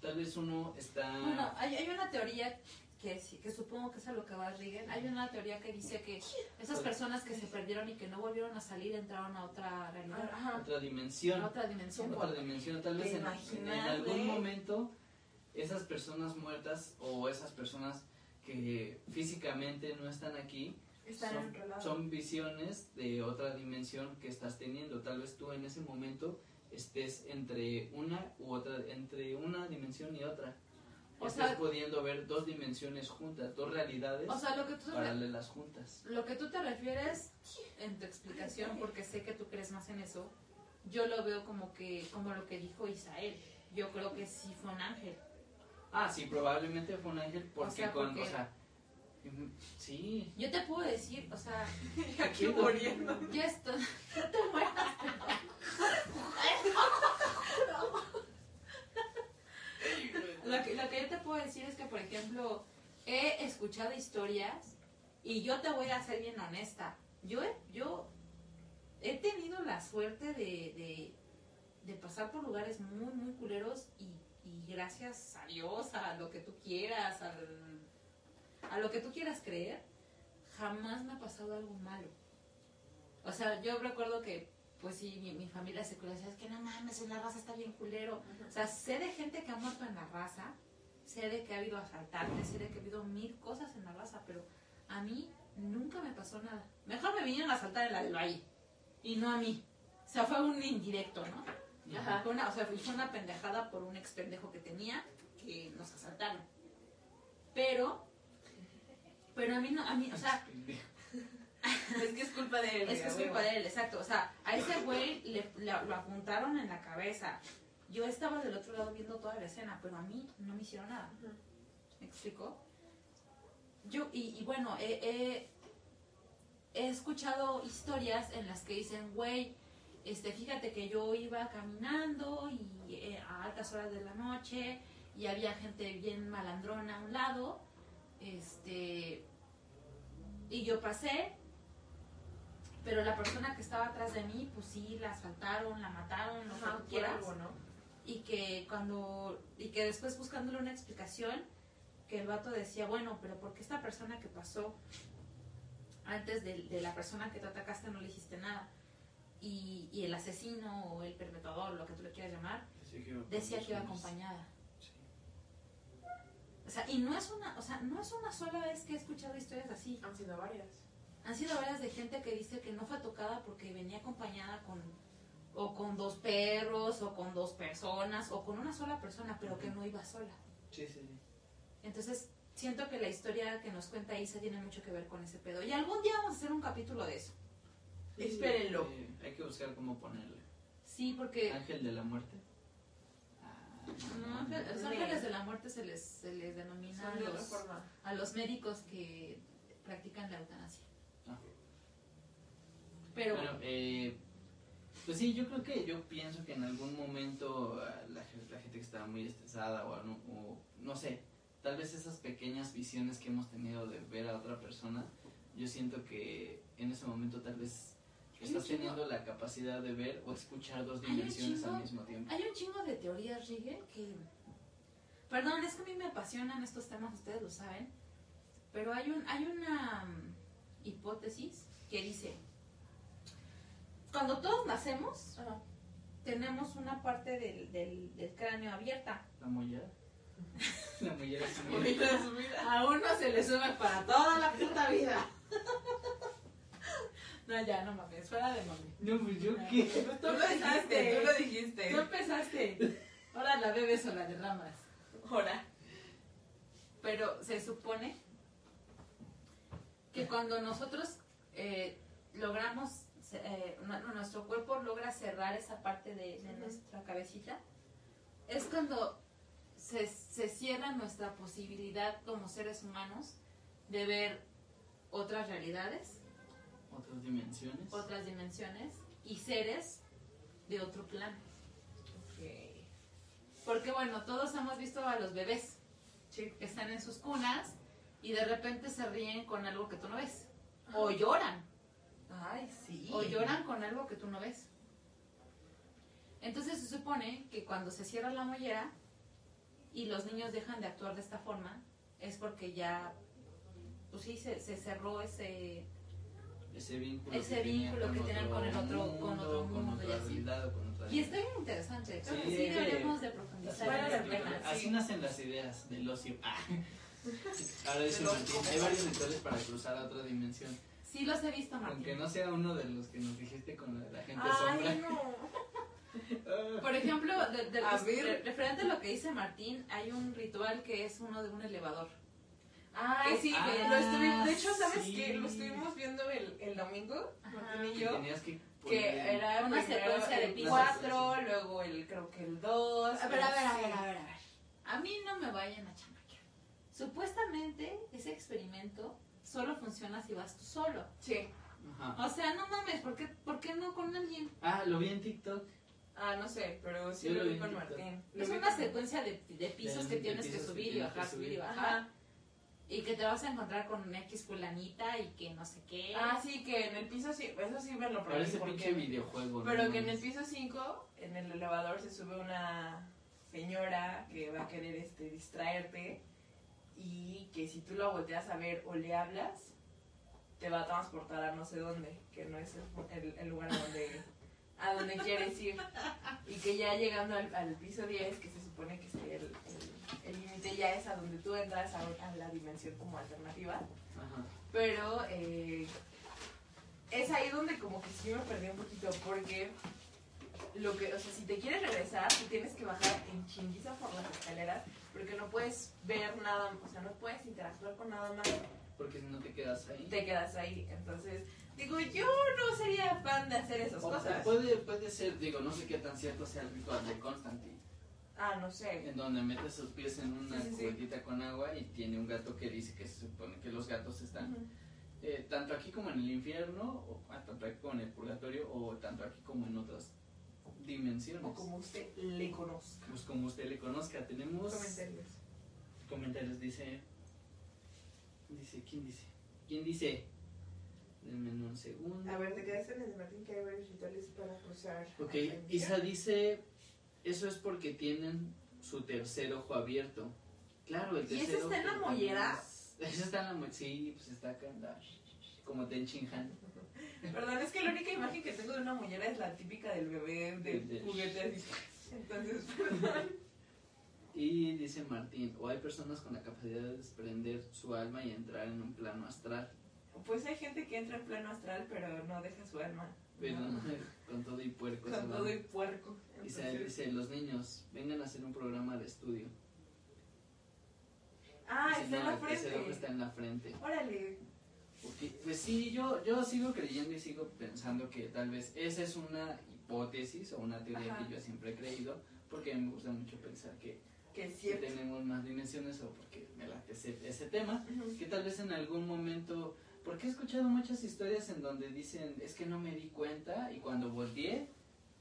tal vez uno está... Bueno, hay, hay una teoría que, sí- que supongo que es a lo que va Riggen. Hay una teoría que dice que esas personas que se perdieron y que no volvieron a salir entraron a otra realidad, Ajá. otra dimensión. a otra dimensión. otra dimensión, tal ¿Te vez en, algún momento esas personas muertas o esas personas que físicamente no están aquí Están en son, otro lado. son visiones de otra dimensión que estás teniendo. Tal vez tú en ese momento estés entre una u otra, entre una dimensión y otra. O Estás sea- pudiendo ver dos dimensiones juntas, dos realidades O sea, lo que tú paralelas juntas. Lo que tú te refieres en tu explicación, porque sé que tú crees más en eso, yo lo veo como que como lo que dijo Isael. Yo creo que sí fue un ángel. Ah, sí, probablemente fue un ángel porque sea, con, porque- o sea, sí. Yo te puedo decir, o sea, Aquí muriendo. ya esto, no te mueras. Lo que, lo que yo te puedo decir es que, por ejemplo, he escuchado historias y yo te voy a ser bien honesta. Yo he, yo he tenido la suerte de, de, de pasar por lugares muy, muy culeros y, y gracias a Dios, a lo que tú quieras, al- a lo que tú quieras creer, jamás me ha pasado algo malo. O sea, yo recuerdo que, pues sí, mi, mi familia se decía, es que no mames, en la raza está bien culero. O sea, sé de gente que ha muerto en la raza, sé de que ha habido asaltantes, sé de que ha habido mil cosas en la raza, pero a mí nunca me pasó nada. Mejor me vinieron a asaltar en la del valle y no a mí. O sea, fue un indirecto, ¿no? Ajá. Fue una, o sea, fue una pendejada por un ex pendejo que tenía que nos asaltaron. Pero, pero a mí no, a mí, o sea, Es que es culpa de él. es que es culpa de él, exacto. O sea, a ese güey le, lo apuntaron en la cabeza. Yo estaba del otro lado viendo toda la escena, pero a mí no me hicieron nada. ¿Me explico? Yo, y, y bueno, he, he- he escuchado historias en las que dicen, güey, este, fíjate que yo iba caminando y eh, a altas horas de la noche y había gente bien malandrona a un lado, este, y yo pasé, pero la persona que estaba atrás de mí, pues sí, la asaltaron, la mataron, lo que tú por quieras. algo, ¿no? y que cuando y que después buscándole una explicación que el vato decía bueno pero por qué esta persona que pasó antes de, de la persona que te atacaste no le hiciste nada y, y el asesino o el perpetrador lo que tú le quieras llamar decía que iba acompañada o sea y no es una o sea no es una sola vez que he escuchado historias así Han sido varias. han sido varias de gente que dice que no fue tocada porque venía acompañada con o con dos perros o con dos personas o con una sola persona, pero que no iba sola. Sí, sí, sí. Entonces, siento que la historia que nos cuenta Isa tiene mucho que ver con ese pedo. Y algún día vamos a hacer un capítulo de eso. Espérenlo. Eh, hay que buscar cómo ponerle. Sí, porque Ángel de la muerte. No, los ángeles de la muerte se les, se les denomina a los, forma. a los médicos que practican la eutanasia. Ah. Pero Bueno, eh, pues sí, yo creo que yo pienso que en algún momento ah, la, la gente que está muy estresada o, no- o no sé, tal vez esas pequeñas visiones que hemos tenido de ver a otra persona, yo siento que en ese momento tal vez estás chingo- teniendo la capacidad de ver o escuchar dos dimensiones chingo- al mismo tiempo. Hay un chingo de teorías, Rigue, que... Perdón, es que a mí me apasionan estos temas, ustedes lo saben. Pero hay, un, hay una mm, hipótesis que dice, cuando todos nacemos, tenemos una parte del, del, del cráneo abierta. La mollera. La mollera es un- Muy resumida. A uno se le sube para toda la puta vida. No, ya, no mames, fuera de mami. No, pues yo qué. Tú lo dijiste, tú lo dijiste. Tú empezaste. Ahora la bebes o la derramas. Ahora. Pero se supone que cuando nosotros eh, logramos, eh, nu- nuestro cuerpo logra cerrar esa parte de, nuestra cabecita, es cuando se, se cierra nuestra posibilidad como seres humanos de ver otras realidades, Otras dimensiones. otras dimensiones y seres de otro plano. Porque bueno, todos hemos visto a los bebés Sí. que están en sus cunas y de repente se ríen con algo que tú no ves. O lloran, Ay, sí. o lloran con algo que tú no ves. Entonces se supone que cuando se cierra la mollera y los niños dejan de actuar de esta forma, es porque ya, pues sí, se, se cerró ese... ese vínculo Ese que tenían vínculo que tenían con el otro- con otro con mundo otra y así. realidad o con otra Y está bien interesante, creo que Sí, sí que- deberíamos de profundizar Vale la pena, así sí. nacen las ideas del ocio. Ah. Ahora dice Martín, hay varios rituales para cruzar a otra dimensión. Sí los he visto, Martín. Aunque no sea uno de los que nos dijiste con la, la gente sombra. Ay, no. Ah. Por ejemplo, de- de- A referente a lo que dice Martín, hay un ritual que es uno de un elevador. Ay, sí, Ah, lo estuvimos, de hecho, ¿sabes sí. qué? Lo estuvimos viendo el, el domingo. Martín y yo, tenías que que era Una secuencia de el pisos. 4, luego el, creo que el 2. A ver, a ver, a ver, a ver, a ver. A mí no me vayan a chamaquear. Supuestamente ese experimento solo funciona si vas tú solo. Sí. Ajá. O sea, no mames, ¿por qué, por qué no con alguien? Ah, lo vi en TikTok. Ah, no sé, pero sí Yo lo lo vi con. Martín. Es una secuencia de, de pisos De- que de tienes que pisos que subir y bajar, subir y bajar. Ajá. Y que te vas a encontrar con una X fulanita y que no sé qué. Ah, sí, que en el piso sí, eso sí me lo probé. Parece porque- pinche videojuego. ¿no? Pero que en el piso 5, en el elevador, se sube una señora que va a querer este, distraerte y que si tú la volteas a ver o le hablas, te va a transportar a no sé dónde, que no es el, el- el lugar a donde, a donde quieres ir. Y que ya llegando al, al piso 10, que se supone que sería el el- límite, ya es a donde tú entras a, a la dimensión como alternativa. Ajá. Pero eh, es ahí donde como que sí me perdí un poquito porque lo que, o sea, si te quieres regresar, te tienes que bajar en chinguiza por las escaleras porque no puedes ver nada, o sea, no puedes interactuar con nada más, Porque si no te quedas ahí. te quedas ahí. Entonces, digo, yo no sería fan de hacer esas O cosas. puede, puede ser, digo, no sé qué tan cierto sea el ritual de Constantine, Ah, no sé. en donde metes sus pies en una Sí, sí, sí. cubetita con agua y tiene un gato que dice que se supone que los gatos están Ujú. eh, tanto aquí como en el infierno, o ah, tanto aquí como en el purgatorio, o tanto aquí como en otras dimensiones. O como usted le conozca. Pues como usted le conozca, tenemos Comentarios. comentarios, dice, dice, ¿quién dice? ¿Quién dice? Denme un segundo. A ver, te quedaste en el Martín que hay varios rituales para cruzar. Ok, Isa dice, eso es porque tienen su tercer ojo abierto. Claro, el ¿Y ese tercer está en la mollera? es- Ese está en la mollera, sí, pues está acá en la... Como Ten Han. Perdón, es que la única imagen que tengo de una mollera es la típica del bebé de Del- juguete así. Entonces, perdón. Y dice Martín, o hay personas con la capacidad de desprender su alma y entrar en un plano astral. Pues hay gente que entra en plano astral, pero no deja su alma. Pero No. con todo y puerco. Con todo y puerco. Entonces- dice, los niños, vengan a hacer un programa de estudio. Ah, Dice, está en "No, la tercer ojo frente. está en la frente. Órale. Ok, Pues sí, yo, yo sigo creyendo y sigo pensando que tal vez esa es una hipótesis o una teoría Ajá. que yo siempre he creído, porque me gusta mucho pensar que, Que tenemos más dimensiones o porque me late ese, ese tema, que tal vez en algún momento, porque he escuchado muchas historias en donde dicen, es que no me di cuenta y cuando volteé,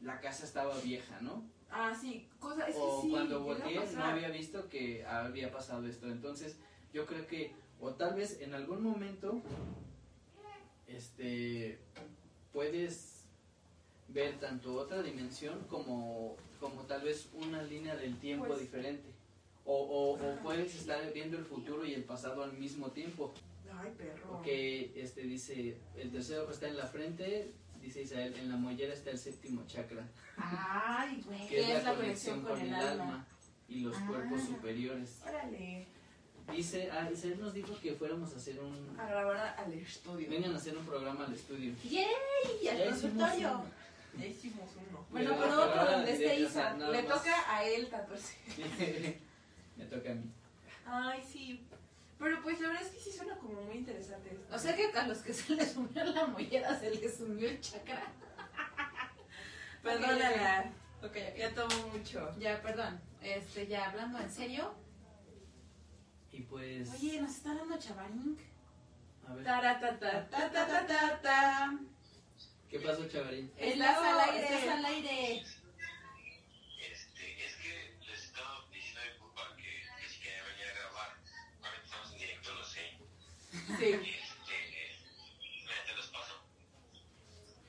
la casa estaba vieja, ¿no? Ah, sí, cosa, es que o sí, cuando volteé no había visto que había pasado esto. Entonces, yo creo que, o tal vez en algún momento, este, puedes ver tanto otra dimensión como, como tal vez una línea del tiempo Pues- diferente. O, o, o puedes estar viendo el futuro y el pasado al mismo tiempo. Ay, perro. Porque este dice, el tercer ojo está en la frente, dice Isael, en la mollera está el séptimo chakra, Ay, güey. que es, la, conexión con, el alma, y los Ah. cuerpos superiores. Órale, Dice, ah, Isael nos dijo que fuéramos a hacer un... a grabar al estudio. Vengan a hacer un programa al estudio. ¡Yay! Ya Al hicimos consultorio. uno. Ya hicimos uno. Bueno, pero pero otro donde esté Isa. Le más. toca a él 14. Me toca a mí. Ay, sí. Pero pues la verdad es que sí suena como muy interesante esto. O sea que a los que se les sumió la mollera se les sumió el chakra. Perdónala. Ok, Ya tomo mucho. Ya, perdón. Este, ya hablando en serio. Y pues... Oye, nos está dando chavarín. A ver, Taratata, ta, ta, ta, ta, ta. ¿qué pasó, chavarín? Estás al aire, estás al aire. Sí. Mira, te los paso.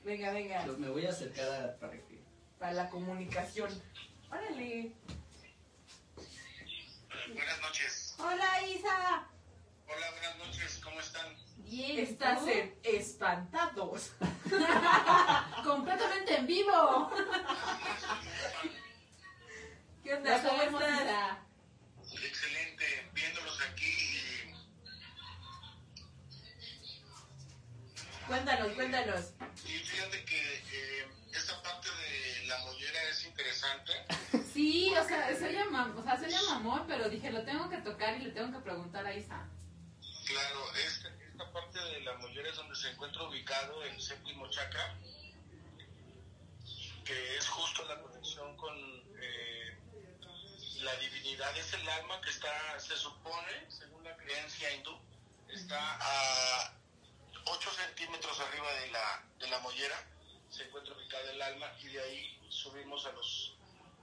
Venga, venga. Los me voy a acercar a, para que... Para la comunicación. Órale. Buenas noches. Hola, Isa. Hola, buenas noches, ¿cómo están? Bien, Estás en espantados. completamente en vivo. ¿Qué onda? ¿Cómo estás? Excelente, Cuéntanos, cuéntanos. y fíjate que eh, esta parte de la mollera es interesante. Sí, o sea, se llama, o sea, se llama amor, pero dije, lo tengo que tocar y le tengo que preguntar a Isa. Claro, esta, esta parte de la mollera es donde se encuentra ubicado el séptimo chakra, que es justo la conexión con eh, la divinidad. Es el alma que está, se supone, según la creencia hindú, está a 8 centímetros arriba de la, de la mollera, se encuentra ubicada el alma y de ahí subimos a los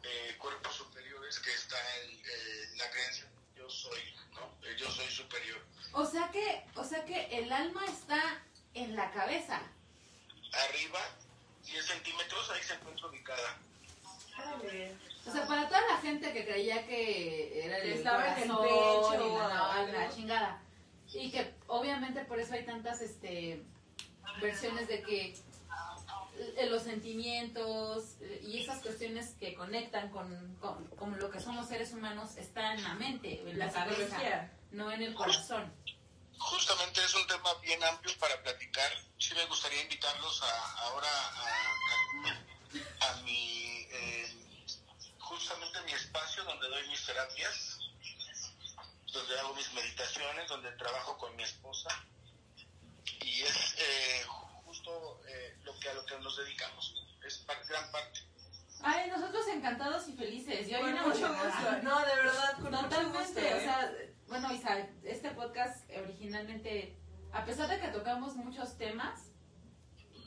eh, cuerpos superiores que está en eh, la creencia. Yo soy, ¿no? Eh, Yo soy superior. O sea que, o sea que el alma está en la cabeza. arriba, 10 centímetros, ahí se encuentra ubicada. Órale. O sea, para toda la gente que creía que era Que el estaba en el pecho y la, o no, algo. la chingada. Y que obviamente por eso hay tantas este versiones de que eh, los sentimientos eh, y esas cuestiones que conectan con, con, con lo que somos seres humanos están en la mente, en la, La cabeza, psicología. no en el corazón. Justamente es un tema bien amplio para platicar. Sí me gustaría invitarlos a, ahora a, a, a mi, eh, justamente mi espacio donde doy mis terapias, donde hago mis meditaciones, donde trabajo con mi esposa. Y es eh, justo eh, lo que a lo que nos dedicamos. Es gran parte. Ay, nosotros encantados y felices. Yo bien mucho gusto. No, de verdad, con mucho gusto. Totalmente, ¿eh? o sea, bueno, Isa, este podcast originalmente, a pesar de que tocamos muchos temas,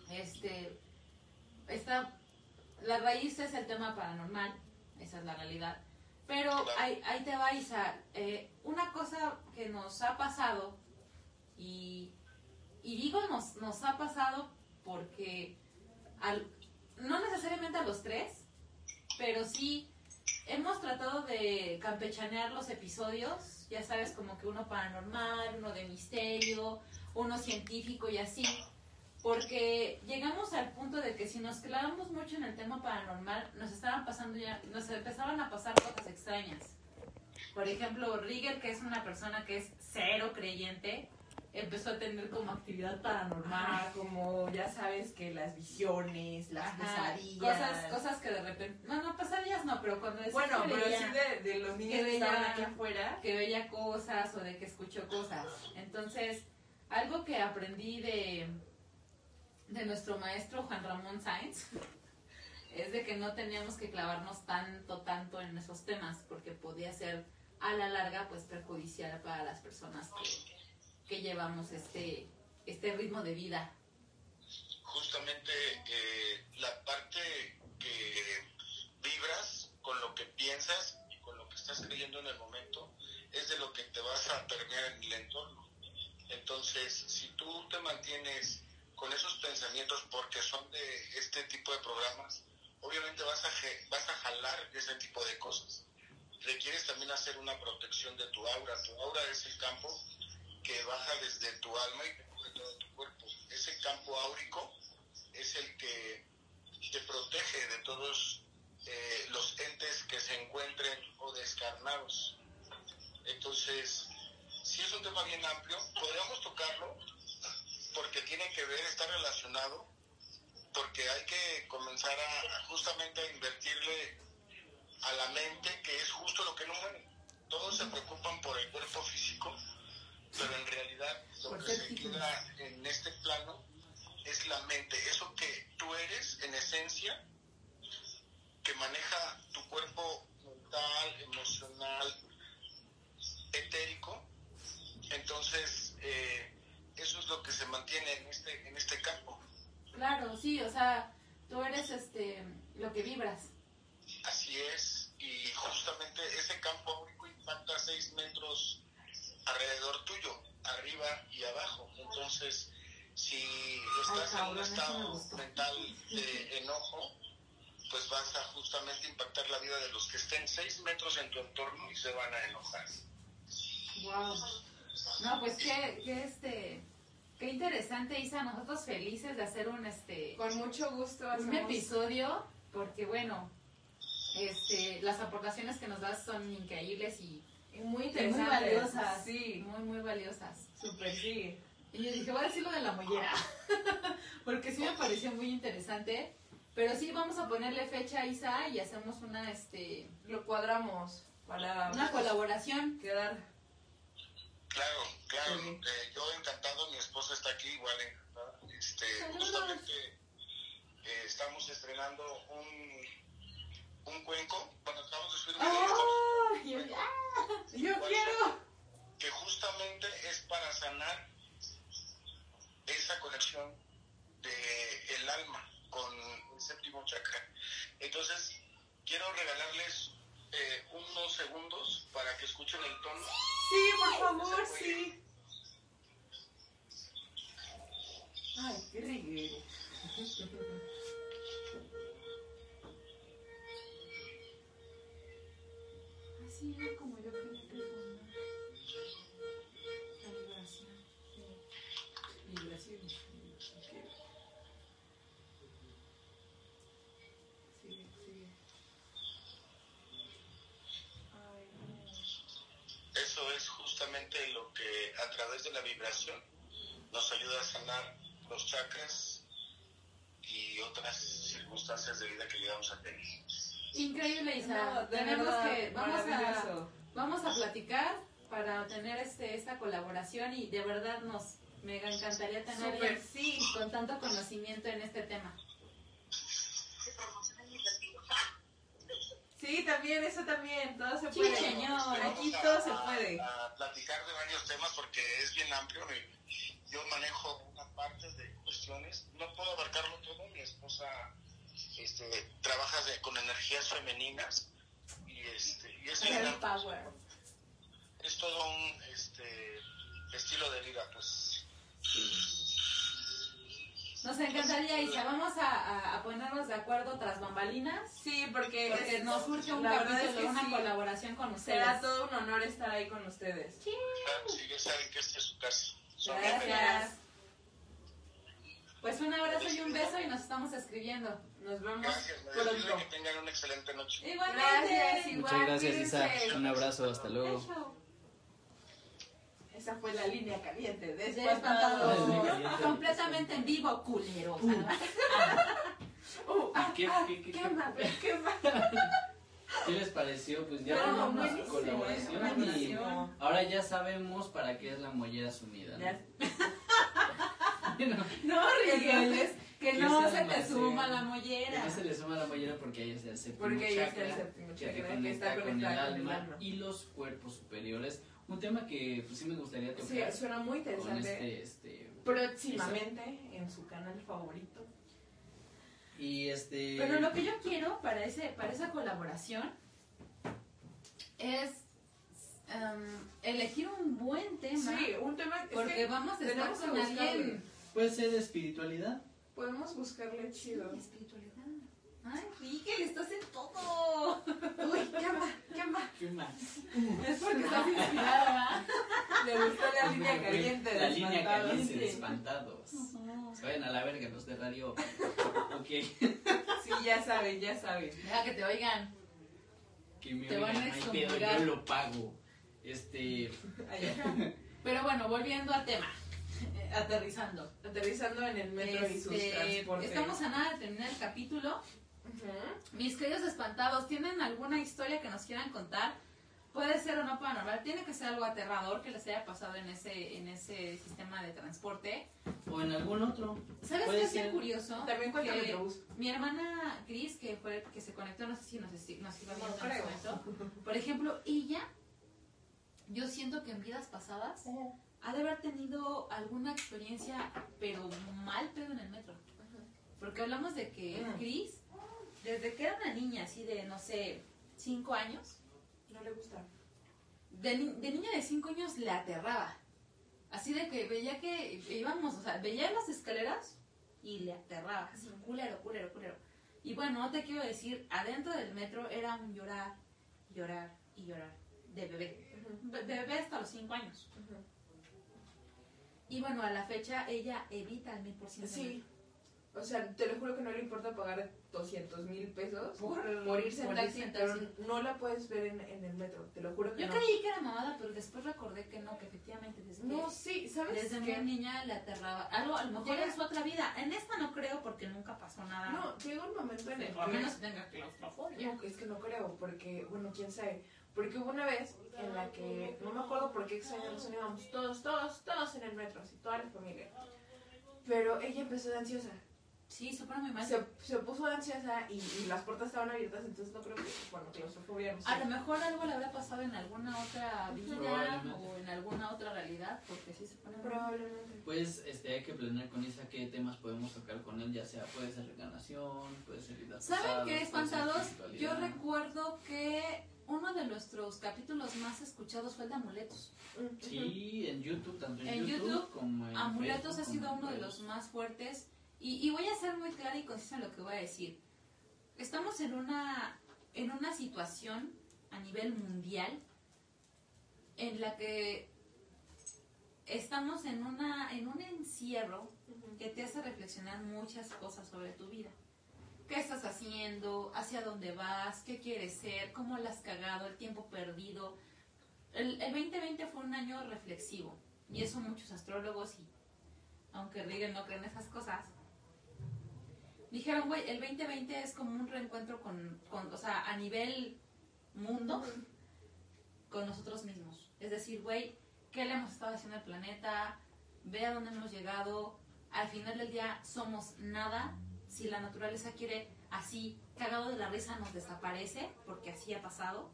este, está, la raíz es el tema paranormal, esa es la realidad. Pero ahí, ahí te va, Isa, eh, una cosa que nos ha pasado, y, y digo nos, nos ha pasado porque, al, no necesariamente a los tres, pero sí hemos tratado de campechanear los episodios, ya sabes, como que uno paranormal, uno de misterio, uno científico y así, porque llegamos al punto de que si nos clavamos mucho en el tema paranormal, nos estaban pasando ya, nos empezaban a pasar cosas extrañas. Por ejemplo, Rigger, que es una persona que es cero creyente, empezó a tener como actividad paranormal. Ajá, como ya sabes que las visiones, las Ajá, pesadillas. Cosas, cosas que de repente. No, no, pesadillas no, pero cuando decía Bueno, que pero veía, sí de, de los niños que que estaban aquí afuera. que veía cosas o de que escuchó cosas. Entonces, algo que aprendí de, de nuestro maestro Juan Ramón Sáenz es de que no teníamos que clavarnos tanto, tanto en esos temas, porque podía ser a la larga pues perjudicial para las personas que, llevamos este este ritmo de vida. justamente eh, la parte que vibras con lo que piensas y con lo que estás creyendo en el momento es de lo que te vas a permear en el entorno. Entonces, si tú te mantienes con esos pensamientos porque son de este tipo de programas, obviamente vas a, vas a jalar ese tipo de cosas. Requieres también hacer una protección de tu aura. Tu aura es el campo que baja desde tu alma y te cubre todo tu cuerpo. Ese campo áurico es el que te protege de todos eh, los entes que se encuentren o descarnados. Entonces, si es un tema bien amplio, podríamos tocarlo porque tiene que ver, está relacionado, porque hay que comenzar a, justamente a invertirle a la mente, que es justo lo que no muere. Todos se preocupan por el cuerpo físico, pero en realidad lo que se queda en este plano es la mente, eso que tú eres en esencia, que maneja tu cuerpo mental, emocional, etérico. Entonces, eh, eso es lo que se mantiene en este, en este campo. Claro, sí, o sea, tú eres este lo que vibras. Así es, y justamente ese campo áurico impacta 6 metros alrededor tuyo, arriba y abajo. Entonces, si estás en cabrón, un estado mental de enojo, pues vas a justamente impactar la vida de los que estén 6 metros en tu entorno y se van a enojar. Wow. No, pues qué, qué este qué interesante, Isa, nosotros felices de hacer un este Con mucho gusto un episodio porque bueno, este las aportaciones que nos das son increíbles y y muy y muy interesantes. valiosas. Sí, muy muy valiosas. súper sí. Y yo dije, voy a decir lo de la mollera, porque sí me pareció muy interesante. Pero sí, vamos a ponerle fecha a Isa y hacemos una, este, Lo cuadramos para una colaboración. quedar. Claro, claro. Eh, yo encantado, mi esposa está aquí igual encantada. Este, Saludos. justamente eh, estamos estrenando un, un cuenco. Bueno, acabamos de subir un ¡Oh! video Yo, ¡ah! ¡Yo quiero! que justamente es para sanar esa conexión de el alma con el séptimo chakra. Entonces, quiero regalarles eh, unos segundos para que escuchen el tono. Sí, por favor, sí. Ay, qué rico. Así era como yo quería justamente lo que a través de la vibración nos ayuda a sanar los chakras y otras circunstancias de vida que llegamos a tener. Increíble, Isa. No, Tenemos verdad, que, vamos a, vamos a platicar para tener este, esta colaboración y de verdad nos mega encantaría tener sí. con tanto conocimiento en este tema. Sí, también, eso también, todo se Sí, puede. señor. Aquí todo a- se puede. A, a platicar de varios temas porque es bien amplio. y Yo manejo una parte de cuestiones. No puedo abarcarlo todo. Mi esposa este, trabaja de- con energías femeninas y, este, y es, bien amplio. Power. es todo un este, estilo de vida. Pues Nos encantaría, Isa. Vamos a, a- a ponernos de acuerdo tras bambalinas. Sí, porque, Porque es- nos surge un la verdad capítulo, es que una sí. colaboración con ustedes. será todo un honor estar ahí con ustedes. claro, sí, ya saben que esta es su casa. Son Gracias. Pues un abrazo y un beso y nos estamos escribiendo. Nos vemos Gracias, pronto. que tengan una excelente noche. Igualmente. Gracias, igual. Muchas gracias, Isa. Un abrazo, hasta luego. Esa fue la línea caliente. De Despantado. espantado. Completamente en vivo, culero. Uh, ¿Qué, ah, qué, qué, qué qué- mal, qué mal. qué les pareció? Pues ya No, tenemos buenísimo, colaboración y ahora ya sabemos para qué es la mollera sumida. ¿no? Rigueles, que Que no se se te suma la que mollera. no se le suma la mollera porque ahí es el séptimo Porque ella es chakra, el séptimo que chakra, que está conecta con el conectada con el alma. y los cuerpos superiores. Un tema que pues, sí me gustaría Sí, tocar suena muy interesante. este, este Próximamente en su canal favorito. Y este. Pero lo que yo quiero para, ese, para esa colaboración es em, elegir un buen tema. Sí, un tema es porque que vamos a estar tenemos que con buscarle. alguien. Puede ser de espiritualidad. podemos buscarle chido. Espiritualidad. Ay, Miguel, estás en todo. Uy, ¿qué más? ¿Qué más? ¿Qué más? Es porque estás inspirada, Le gustó la línea caliente de La línea Espantados. caliente de espantados. vayan a la verga los de radio. Ok. Sí, ya saben, ya saben. Deja que te oigan. Que me Te oigan, van a no hay pedo, excomulgar. yo lo pago. Este. Pero bueno, volviendo al tema. Eh, aterrizando. Aterrizando en el metro y sus Este, transportes. estamos a nada de terminar el capítulo. Mis queridos espantados, ¿tienen alguna historia que nos quieran contar? Puede ser o no paranormal, tiene que ser algo aterrador que les haya pasado en ese, en ese sistema de transporte. O en algún otro. ¿Sabes qué es bien curioso? También Metrobús. Mi hermana Gris, que fue que se conectó, no sé si nos, nos iba No viendo en ese creo. momento. Por ejemplo, ella, yo siento que en vidas pasadas ha de haber tenido alguna experiencia, pero mal pedo en el metro. Porque hablamos de que Mm. Desde que era una niña, así de, no sé, cinco años, No le gusta. de, ni- de niña de cinco años le aterraba. Así de que veía que íbamos, o sea, veía las escaleras y le aterraba. Así, culero, culero, culero. Y bueno, no te quiero decir, adentro del metro era un llorar, llorar y llorar de bebé. De bebé hasta los cinco años. ujú. Y bueno, a la fecha ella evita el mil por ciento. Sí. O sea, te lo juro que no le importa pagar 200 mil pesos Por- por, irse en por taxi, en pero taxi. no la puedes ver en, en el metro. Te lo juro que Yo no. creí que era mamada, pero después recordé que no, que efectivamente desde, No, que- sí, ¿sabes desde qué? muy niña le aterraba. Algo, a lo mejor Llega- en su otra vida. En esta no creo porque nunca pasó nada. No, llega un momento en el que... menos tenga claustrofobia. No, es que no creo, porque, bueno, quién sabe. Porque hubo una vez en la que, no me acuerdo por qué extraño razón íbamos todos, todos, todos en el metro, así, toda la familia. Pero ella empezó de ansiosa. Sí, se pone muy mal. Se, se puso ansiosa y, y las puertas estaban abiertas, entonces no creo que, bueno, claustrofobia, no sé. A lo mejor algo le habrá pasado en alguna otra vida o en alguna otra realidad, porque sí se pone. Probablemente. Pues este, hay que planear con Isa qué temas podemos tocar con él, ya sea puede ser reencarnación, puede ser vidas ¿Saben qué, espantados? Yo recuerdo que uno de nuestros capítulos más escuchados fue el de amuletos. Mm, Sí, en YouTube, tanto en, En YouTube, YouTube, como en Amuletos Facebook, ha sido uno de los más fuertes. Y, y voy a ser muy clara y concisa en lo que voy a decir. Estamos en una, en una situación a nivel mundial en la que estamos en, una, en un encierro que te hace reflexionar muchas cosas sobre tu vida. ¿Qué estás haciendo? ¿Hacia dónde vas? ¿Qué quieres ser? ¿Cómo la has cagado? ¿El tiempo perdido? El, el 2020 fue un año reflexivo y eso muchos astrólogos y aunque Reagan no creen esas cosas dijeron, güey, el 2020 es como un reencuentro con, con, o sea, a nivel mundo con nosotros mismos. Es decir, güey, ¿qué le hemos estado haciendo al planeta? Ve a dónde hemos llegado. Al final del día somos nada. Si la naturaleza quiere así, cagado de la risa, nos desaparece, porque así ha pasado.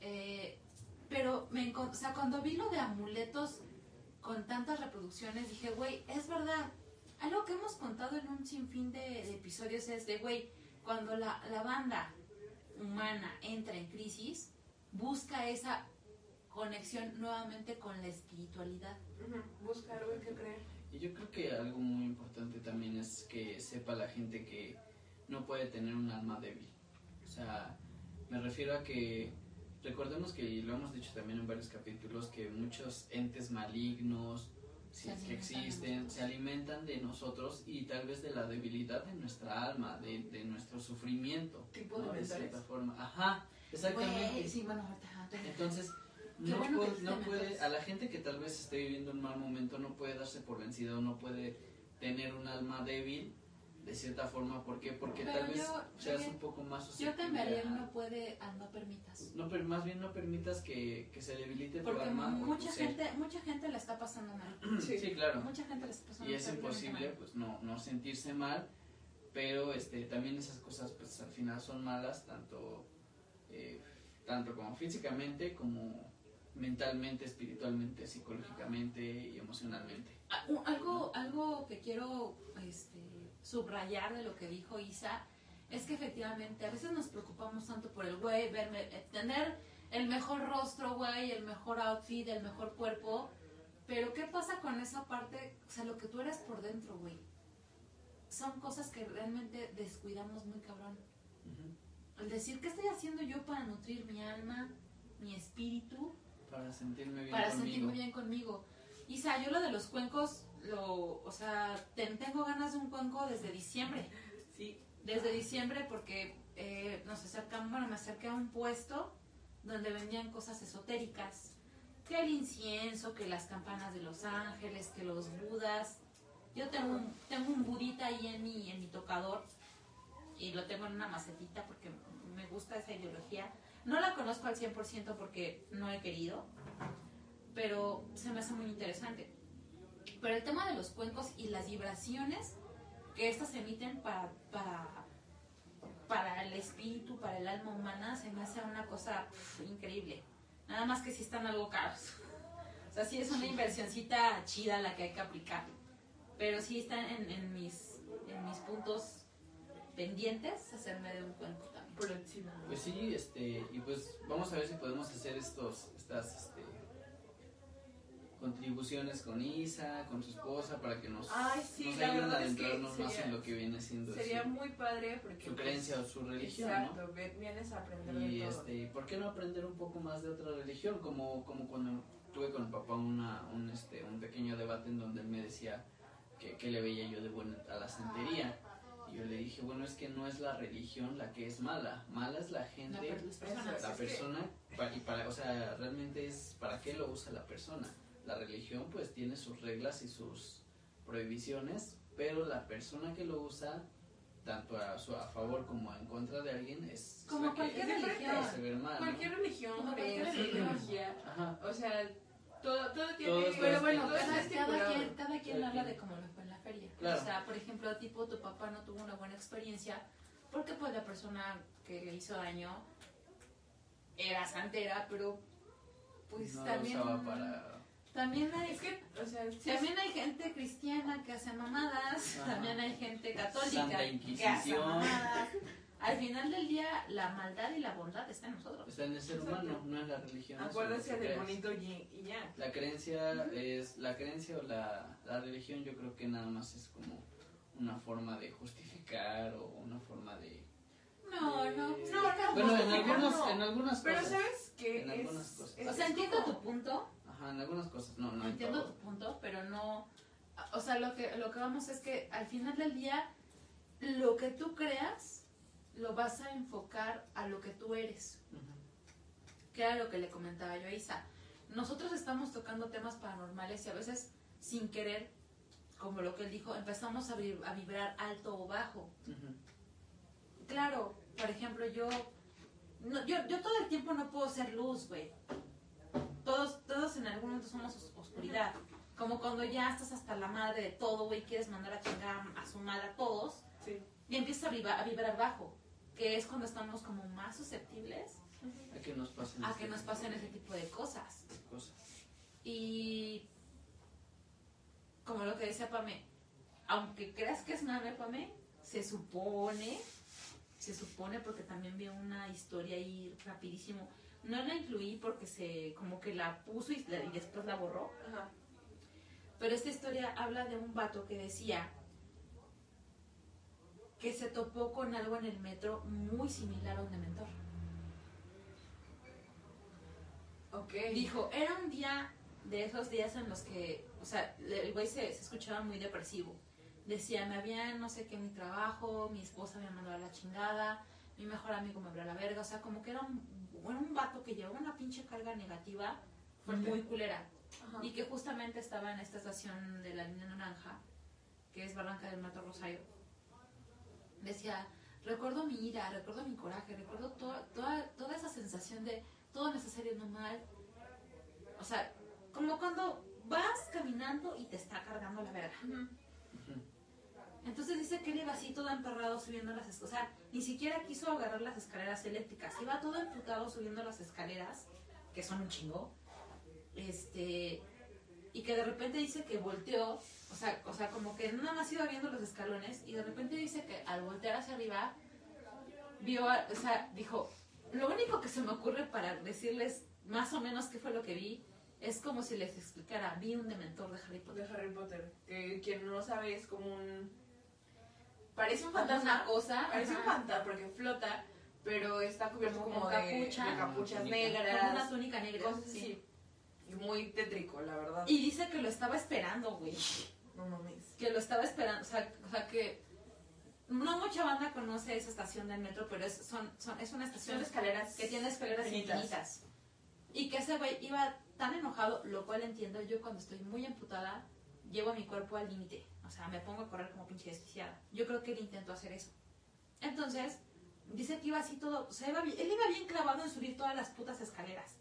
Eh, pero me o sea, cuando vi lo de amuletos con tantas reproducciones, dije, güey, es verdad. Algo que hemos contado en un sinfín de, de episodios es de, güey, cuando la, la banda humana entra en crisis, busca esa conexión nuevamente con la espiritualidad. Busca algo en que creer. Y yo creo que algo muy importante también es que sepa la gente que no puede tener un alma débil. O sea, me refiero a que recordemos que y lo hemos dicho también en varios capítulos que muchos entes malignos si es que existen se alimentan de nosotros y tal vez de la debilidad de nuestra alma, de, de nuestro sufrimiento. Tipo de ¿no? De cierta forma. Ajá, exactamente. Entonces, no, bueno puede, no puede, a la gente que tal vez esté viviendo un mal momento no puede darse por vencido, no puede tener un alma débil de cierta forma. ¿Por qué? Porque Pero tal vez seas un poco más Yo susceptible cambiaría no puede a no permitas. no, pero más bien no permitas que, que se debilite tu Porque alma. o tu mucha ser. gente, mucha gente la está pasando mal. Sí, Sí. claro. Mucha gente la está pasando Y es imposible mal. pues no, no sentirse mal, pero este también esas cosas pues al final son malas tanto eh, tanto como físicamente como mentalmente, espiritualmente, psicológicamente y emocionalmente. Ah, Algo, algo que quiero este, subrayar de lo que dijo Isa es que efectivamente a veces nos preocupamos tanto por el güey, verme- eh, tener el mejor rostro, güey, el mejor outfit, el mejor cuerpo. Pero ¿qué pasa con esa parte? O sea, lo que tú eres por dentro, güey. Son cosas que realmente descuidamos muy cabrón. Ujú. El decir, ¿qué estoy haciendo yo para nutrir mi alma, mi espíritu? Para sentirme bien para conmigo. sentirme bien conmigo. Isa, yo lo de los cuencos, lo, o sea, ten- tengo ganas de un cuenco desde diciembre. Sí. Desde diciembre porque eh, nos acercamos, bueno, me acerqué a un puesto donde vendían cosas esotéricas. Que el incienso, que las campanas de los ángeles, que los budas. Yo tengo un, tengo un budita ahí en mi, en mi tocador y lo tengo en una macetita porque me gusta esa ideología. No la conozco al 100% porque no he querido, pero se me hace muy interesante. Pero el tema de los cuencos y las vibraciones que estas emiten para, para, para el espíritu, para el alma humana, se me hace una cosa pf, increíble. Nada más que si están algo caros. O sea, sí es una inversioncita chida la que hay que aplicar. Pero sí están en, en mis, en mis puntos pendientes hacerme de un cuenco también. Pues sí, este, y pues vamos a ver si podemos hacer estos, estas, este, contribuciones con Isa, con su esposa, para que nos, Ay, sí, nos la ayuden a es que adentrarnos más sería- en lo que viene siendo Sería su, muy padre porque. su pues, creencia o su religión, ¿no? Exacto, ve- vienes a aprender Y de todo. este, ¿por qué no aprender un poco más de otra religión? Como, como cuando tuve con mi papá una, un, este, un pequeño debate en donde él me decía que, que le veía yo de bueno a la santería. Y yo le dije, bueno, es que no es la religión la que es mala, mala es la gente, la que- persona, pa- y para, o sea, realmente es para qué lo usa la persona. La religión pues tiene sus reglas y sus prohibiciones, pero la persona que lo usa, tanto a, su, a favor como en contra de alguien, es Como la cualquier religión. mal, ¿no? Cualquier religión, Como cualquier religión. ideología. Ajá. O sea, todo, todo tiene. Todo es Pero bueno, todo cada, cada quien, cada quien Cada habla quien. de cómo le fue en la feria. Claro. O sea, por ejemplo, tipo, tu papá no tuvo una buena experiencia porque pues la persona que le hizo daño era santera, pero pues no también... lo usaba para... También hay, Es que, o sea, también hay gente cristiana que hace mamadas, Ajá. también hay gente católica Santa que hace Inquisición. mamadas. Al final del día, la maldad y la bondad está en nosotros. Está en el ser humano, no en la religión. que del bonito y ya. La creencia es, la creencia o la, la religión yo creo que nada más es como una forma de justificar o una forma de... No, no, no, no. Bueno, en no. en algunas Pero cosas. ¿sabes qué? En Es- algunas cosas. es- O sea, entiendo como- tu punto, Ajá, en algunas cosas, no, no en entiendo tu punto, pero no, o sea, lo que lo que vamos es que al final del día lo que tú creas lo vas a enfocar a lo que tú eres, que era lo que le comentaba yo a Isa. Nosotros estamos tocando temas paranormales y a veces sin querer, como lo que él dijo, empezamos a, vib- a vibrar alto o bajo. Claro, por ejemplo, yo, no, yo, yo todo el tiempo no puedo ser luz, güey. Todos, todos en algún momento somos os- oscuridad. Como cuando ya estás hasta la madre de todo, güey, quieres mandar a chingar a su madre a todos, Sí. y empiezas a vibrar, a vibrar bajo, que es cuando estamos como más susceptibles A que nos pasen a este que nos pasen ese tipo de cosas. cosas. Y como lo que decía Pame, aunque creas que es mame, Pame, se supone, se supone porque también vi una historia ahí rapidísimo. No la incluí porque se como que la puso y, la- y después la borró. Ajá. Pero esta historia habla de un vato que decía que se topó con algo en el metro muy similar a un dementor. Ok. Dijo, era un día de esos días en los que, o sea, el güey se, se escuchaba muy depresivo. Decía, me habían, no sé qué, mi trabajo, mi esposa me mandó a la chingada, mi mejor amigo me abrió a la verga. O sea, como que era un, era un vato que llevaba una pinche carga negativa Fuerte. muy culera. Ajá. Y que justamente estaba en esta estación de la línea naranja, que es Barranca del Mato Rosario. Decía, recuerdo mi ira, recuerdo mi coraje, recuerdo toda, toda, toda esa sensación de todo me está saliendo mal. O sea, como cuando vas caminando y te está cargando la verga. Entonces dice que él iba así todo emperrado subiendo las escaleras. O sea, ni siquiera quiso agarrar las escaleras eléctricas. Iba todo emputado subiendo las escaleras, que son un chingo. este, y que de repente dice que volteó, o sea, o sea, como que nada más iba viendo los escalones y de repente dice que al voltear hacia arriba, vio, o sea, dijo, lo único que se me ocurre para decirles más o menos qué fue lo que vi, es como si les explicara, vi un dementor de Harry Potter. De Harry Potter. Que quien no sabe es como un. Parece un fantasma. una cosa, Parece un fantasma porque flota, pero está cubierto Como como, con de, capucha. de capuchas Túnica. negras. Como una túnica negra. cosas sí. Y muy tétrico, la verdad. Y dice que lo estaba esperando, güey. No mames. Que lo estaba esperando. O sea, o sea que no mucha banda conoce esa estación del metro, pero es, son, son, es una estación Son escaleras que tiene escaleras infinitas. infinitas. Y que ese güey iba tan enojado, lo cual entiendo yo cuando estoy muy emputada, llevo mi cuerpo al límite. O sea, me pongo a correr como pinche desquiciada. Yo creo que él intentó hacer eso. Entonces, dice que iba así todo, o sea, iba él iba bien clavado en subir todas las putas escaleras.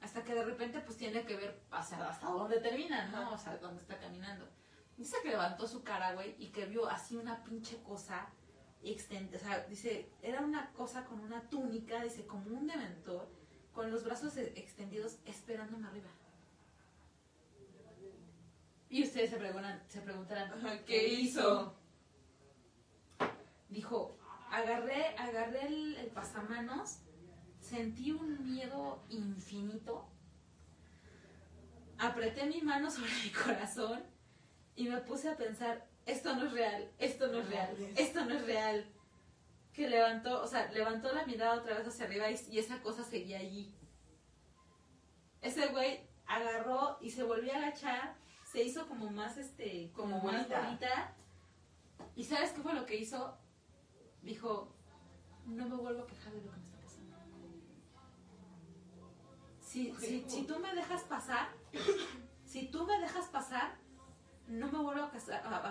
Hasta que de repente pues tiene que ver hasta, hasta dónde termina, ¿no? O sea, dónde está caminando. Dice que levantó su cara, güey, y que vio así una pinche cosa extendida. O sea, dice, era una cosa con una túnica, dice, como un dementor, con los brazos e- extendidos esperándome arriba. Y ustedes se preguntan, se preguntarán, Ajá, ¿Qué hizo? Dijo, agarré, agarré el, el pasamanos, sentí un miedo infinito, apreté mi mano sobre mi corazón y me puse a pensar, esto no es real, esto no es real, esto no es real. Que levantó, o sea, levantó la mirada otra vez hacia arriba y, y esa cosa seguía allí. Ese güey agarró y se volvió a agachar, se hizo como más, este, Como más bolita. bolita. ¿Y sabes qué fue lo que hizo? Dijo, no me vuelvo a quejar de lo que me está pasando. Si, si, si tú me dejas pasar, si tú me dejas pasar, no me vuelvo a,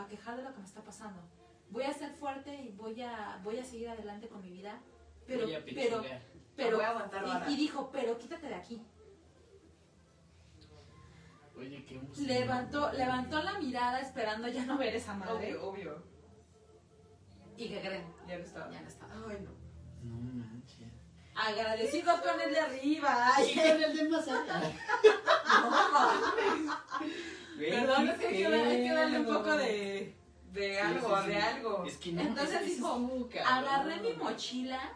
quejar de lo que me está pasando. Voy a ser fuerte y voy a, voy a seguir adelante con mi vida. Pero, Voy a pero, pechugar. pero, Voy a aguantar y, y dijo, pero quítate de aquí. Oye, qué emoción. Levantó, levantó la mirada esperando ya no ver esa madre. Obvio, obvio. ¿Y qué creen? Ya no estaba. Ya no estaba. Ay, no. No manches. Agradecidos con el de arriba. Y con el de más allá. Güey, Perdón, es que hay que, darle un poco de... De algo, sí, sí. de algo. Es que no, Entonces dijo. Agarré mi mochila,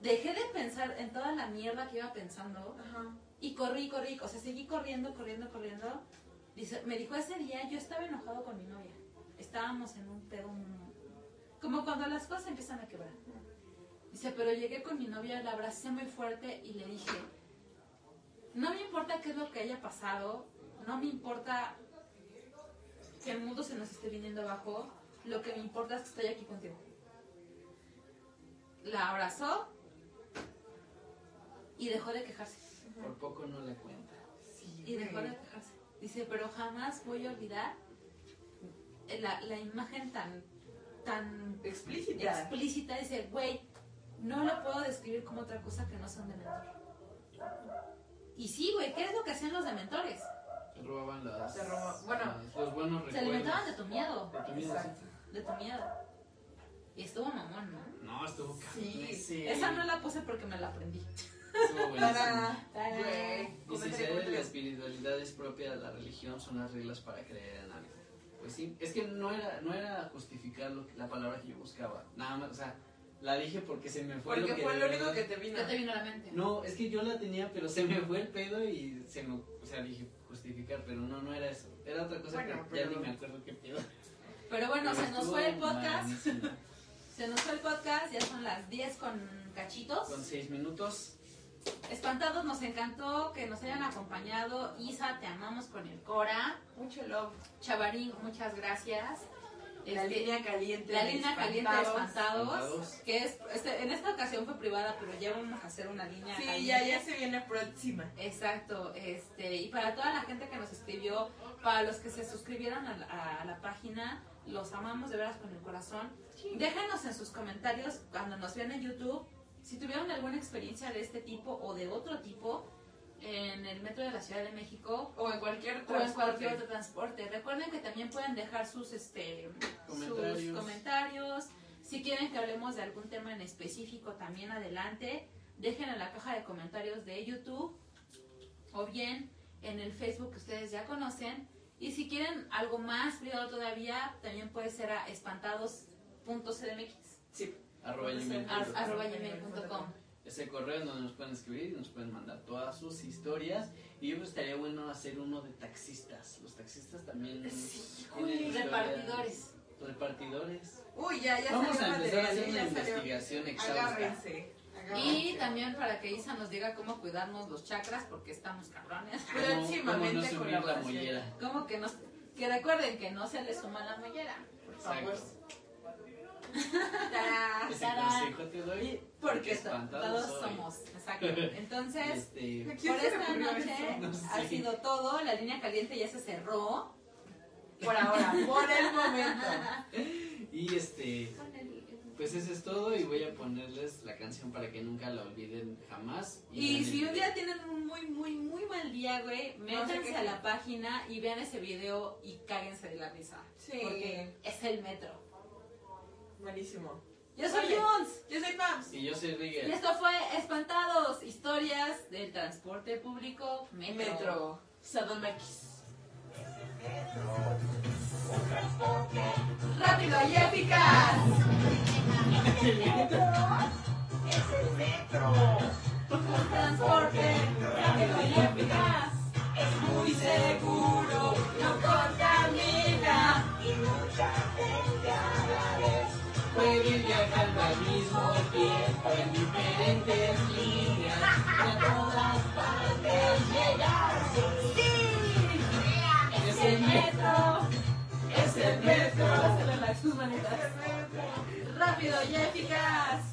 dejé de pensar en toda la mierda que iba pensando Ajá. Y corrí, corrí, o sea, seguí corriendo, corriendo, corriendo. Dice, me dijo ese día, yo estaba enojado con mi novia. Estábamos en un pedo, como cuando las cosas empiezan a quebrar. Dice, pero llegué con mi novia, la abracé muy fuerte y le dije, no me importa qué es lo que haya pasado, no me importa que el mundo se nos esté viniendo abajo, lo que me importa es que estoy aquí contigo. La abrazó y dejó de quejarse. Por poco no le cuenta. Sí, Y dejó de quejarse. Dice, pero jamás voy a olvidar la, la imagen tan, tan Explícita. explícita. Dice, güey, no lo puedo describir como otra cosa que no sea un dementor. Y sí, güey, ¿qué es lo que hacían los dementores? Te robaban las. Se roba- bueno, las- los buenos Se recuerdos. alimentaban de tu miedo, De tu miedo, Exacto. de tu miedo. Y estuvo mamón, ¿no? sí. No, estuvo cabrón. Sí, ese. Esa no la puse porque me la aprendí. Estuvo buenísimo. Para. Si comentario se la espiritualidad es propia de la religión, son las reglas para creer en algo. Pues sí, es que no era, no era justificar lo que- la palabra que yo buscaba. Nada más, o sea, la dije porque se me fue lo Porque que fue de lo único que te vino. ¿Qué te vino a la mente? No, es que yo la tenía, pero se me fue el pedo y se me, o sea, dije justificar, pero no, no era eso. Era otra cosa Bueno, que ya ni me acuerdo qué pedo. Pero bueno, se nos fue el podcast. Se nos fue el podcast, ya son las 10 con cachitos. Con seis minutos. Espantados, nos encantó que nos hayan acompañado. Isa, te amamos con el Cora. Mucho love. Chavarín, muchas gracias. La Este, línea caliente. la de línea caliente de espantados. espantados, que es, este, en esta ocasión fue privada, pero ya vamos a hacer una línea Sí, caliente. ya, ya se viene próxima. Exacto, este, y para toda la gente que nos escribió, para los que se suscribieron a la, a la página, los amamos de veras con el corazón. Déjenos en sus comentarios cuando nos vean en YouTube si tuvieron alguna experiencia de este tipo o de otro tipo en el metro de la Ciudad de México O en cualquier o en transporte. cualquier otro transporte. Recuerden que también pueden dejar sus, este, Comentarios. sus comentarios. Si quieren que hablemos de algún tema en específico, también adelante. Dejen en la caja de comentarios de YouTube o bien en el Facebook que ustedes ya conocen. Y si quieren algo más privado todavía, también puede ser a espantados.cdmx. Sí. Arroba gmail. ar- arroba gmail.com. Ese correo donde nos pueden escribir y nos pueden mandar todas sus historias. Y yo que estaría bueno hacer uno de taxistas. Los taxistas también Sí, Repartidores. Repartidores. Uy, ya, ya Vamos a empezar a hacer una investigación exhausta. Y también para que Isa nos diga cómo cuidarnos los chakras, porque estamos cabrones. ¿Cómo- cómo no Próximamente subir la colaboración. mollera? Como que nos, que recuerden que no se les suma la mollera. Por favor. Exacto. Ta- Ese Tarán. consejo te doy. Porque todos soy. somos. Exacto. Entonces, Este, ¿A quién por esta noche eso? No sé. ha sido todo. La línea caliente ya se cerró. Por ahora, por el momento. y este, pues eso es todo. Y voy a ponerles la canción para que nunca la olviden jamás. Y si un día tienen un muy, muy, muy mal día, güey, métanse a la página y vean ese video y cáguense de la risa. Sí. Porque es el metro. Buenísimo. Yo soy Vale. Jones. Yo soy Pams. Y yo soy Y Rigel. esto fue Espantados, historias del transporte público metro. Metro. Sadomaquis. Rápido y eficaz. Un transporte rápido y eficaz. Es muy seguro, no contamina. Puede viajar al mismo tiempo en diferentes líneas. A todas partes llegar. Es el metro. Es el metro. Rápido y eficaz.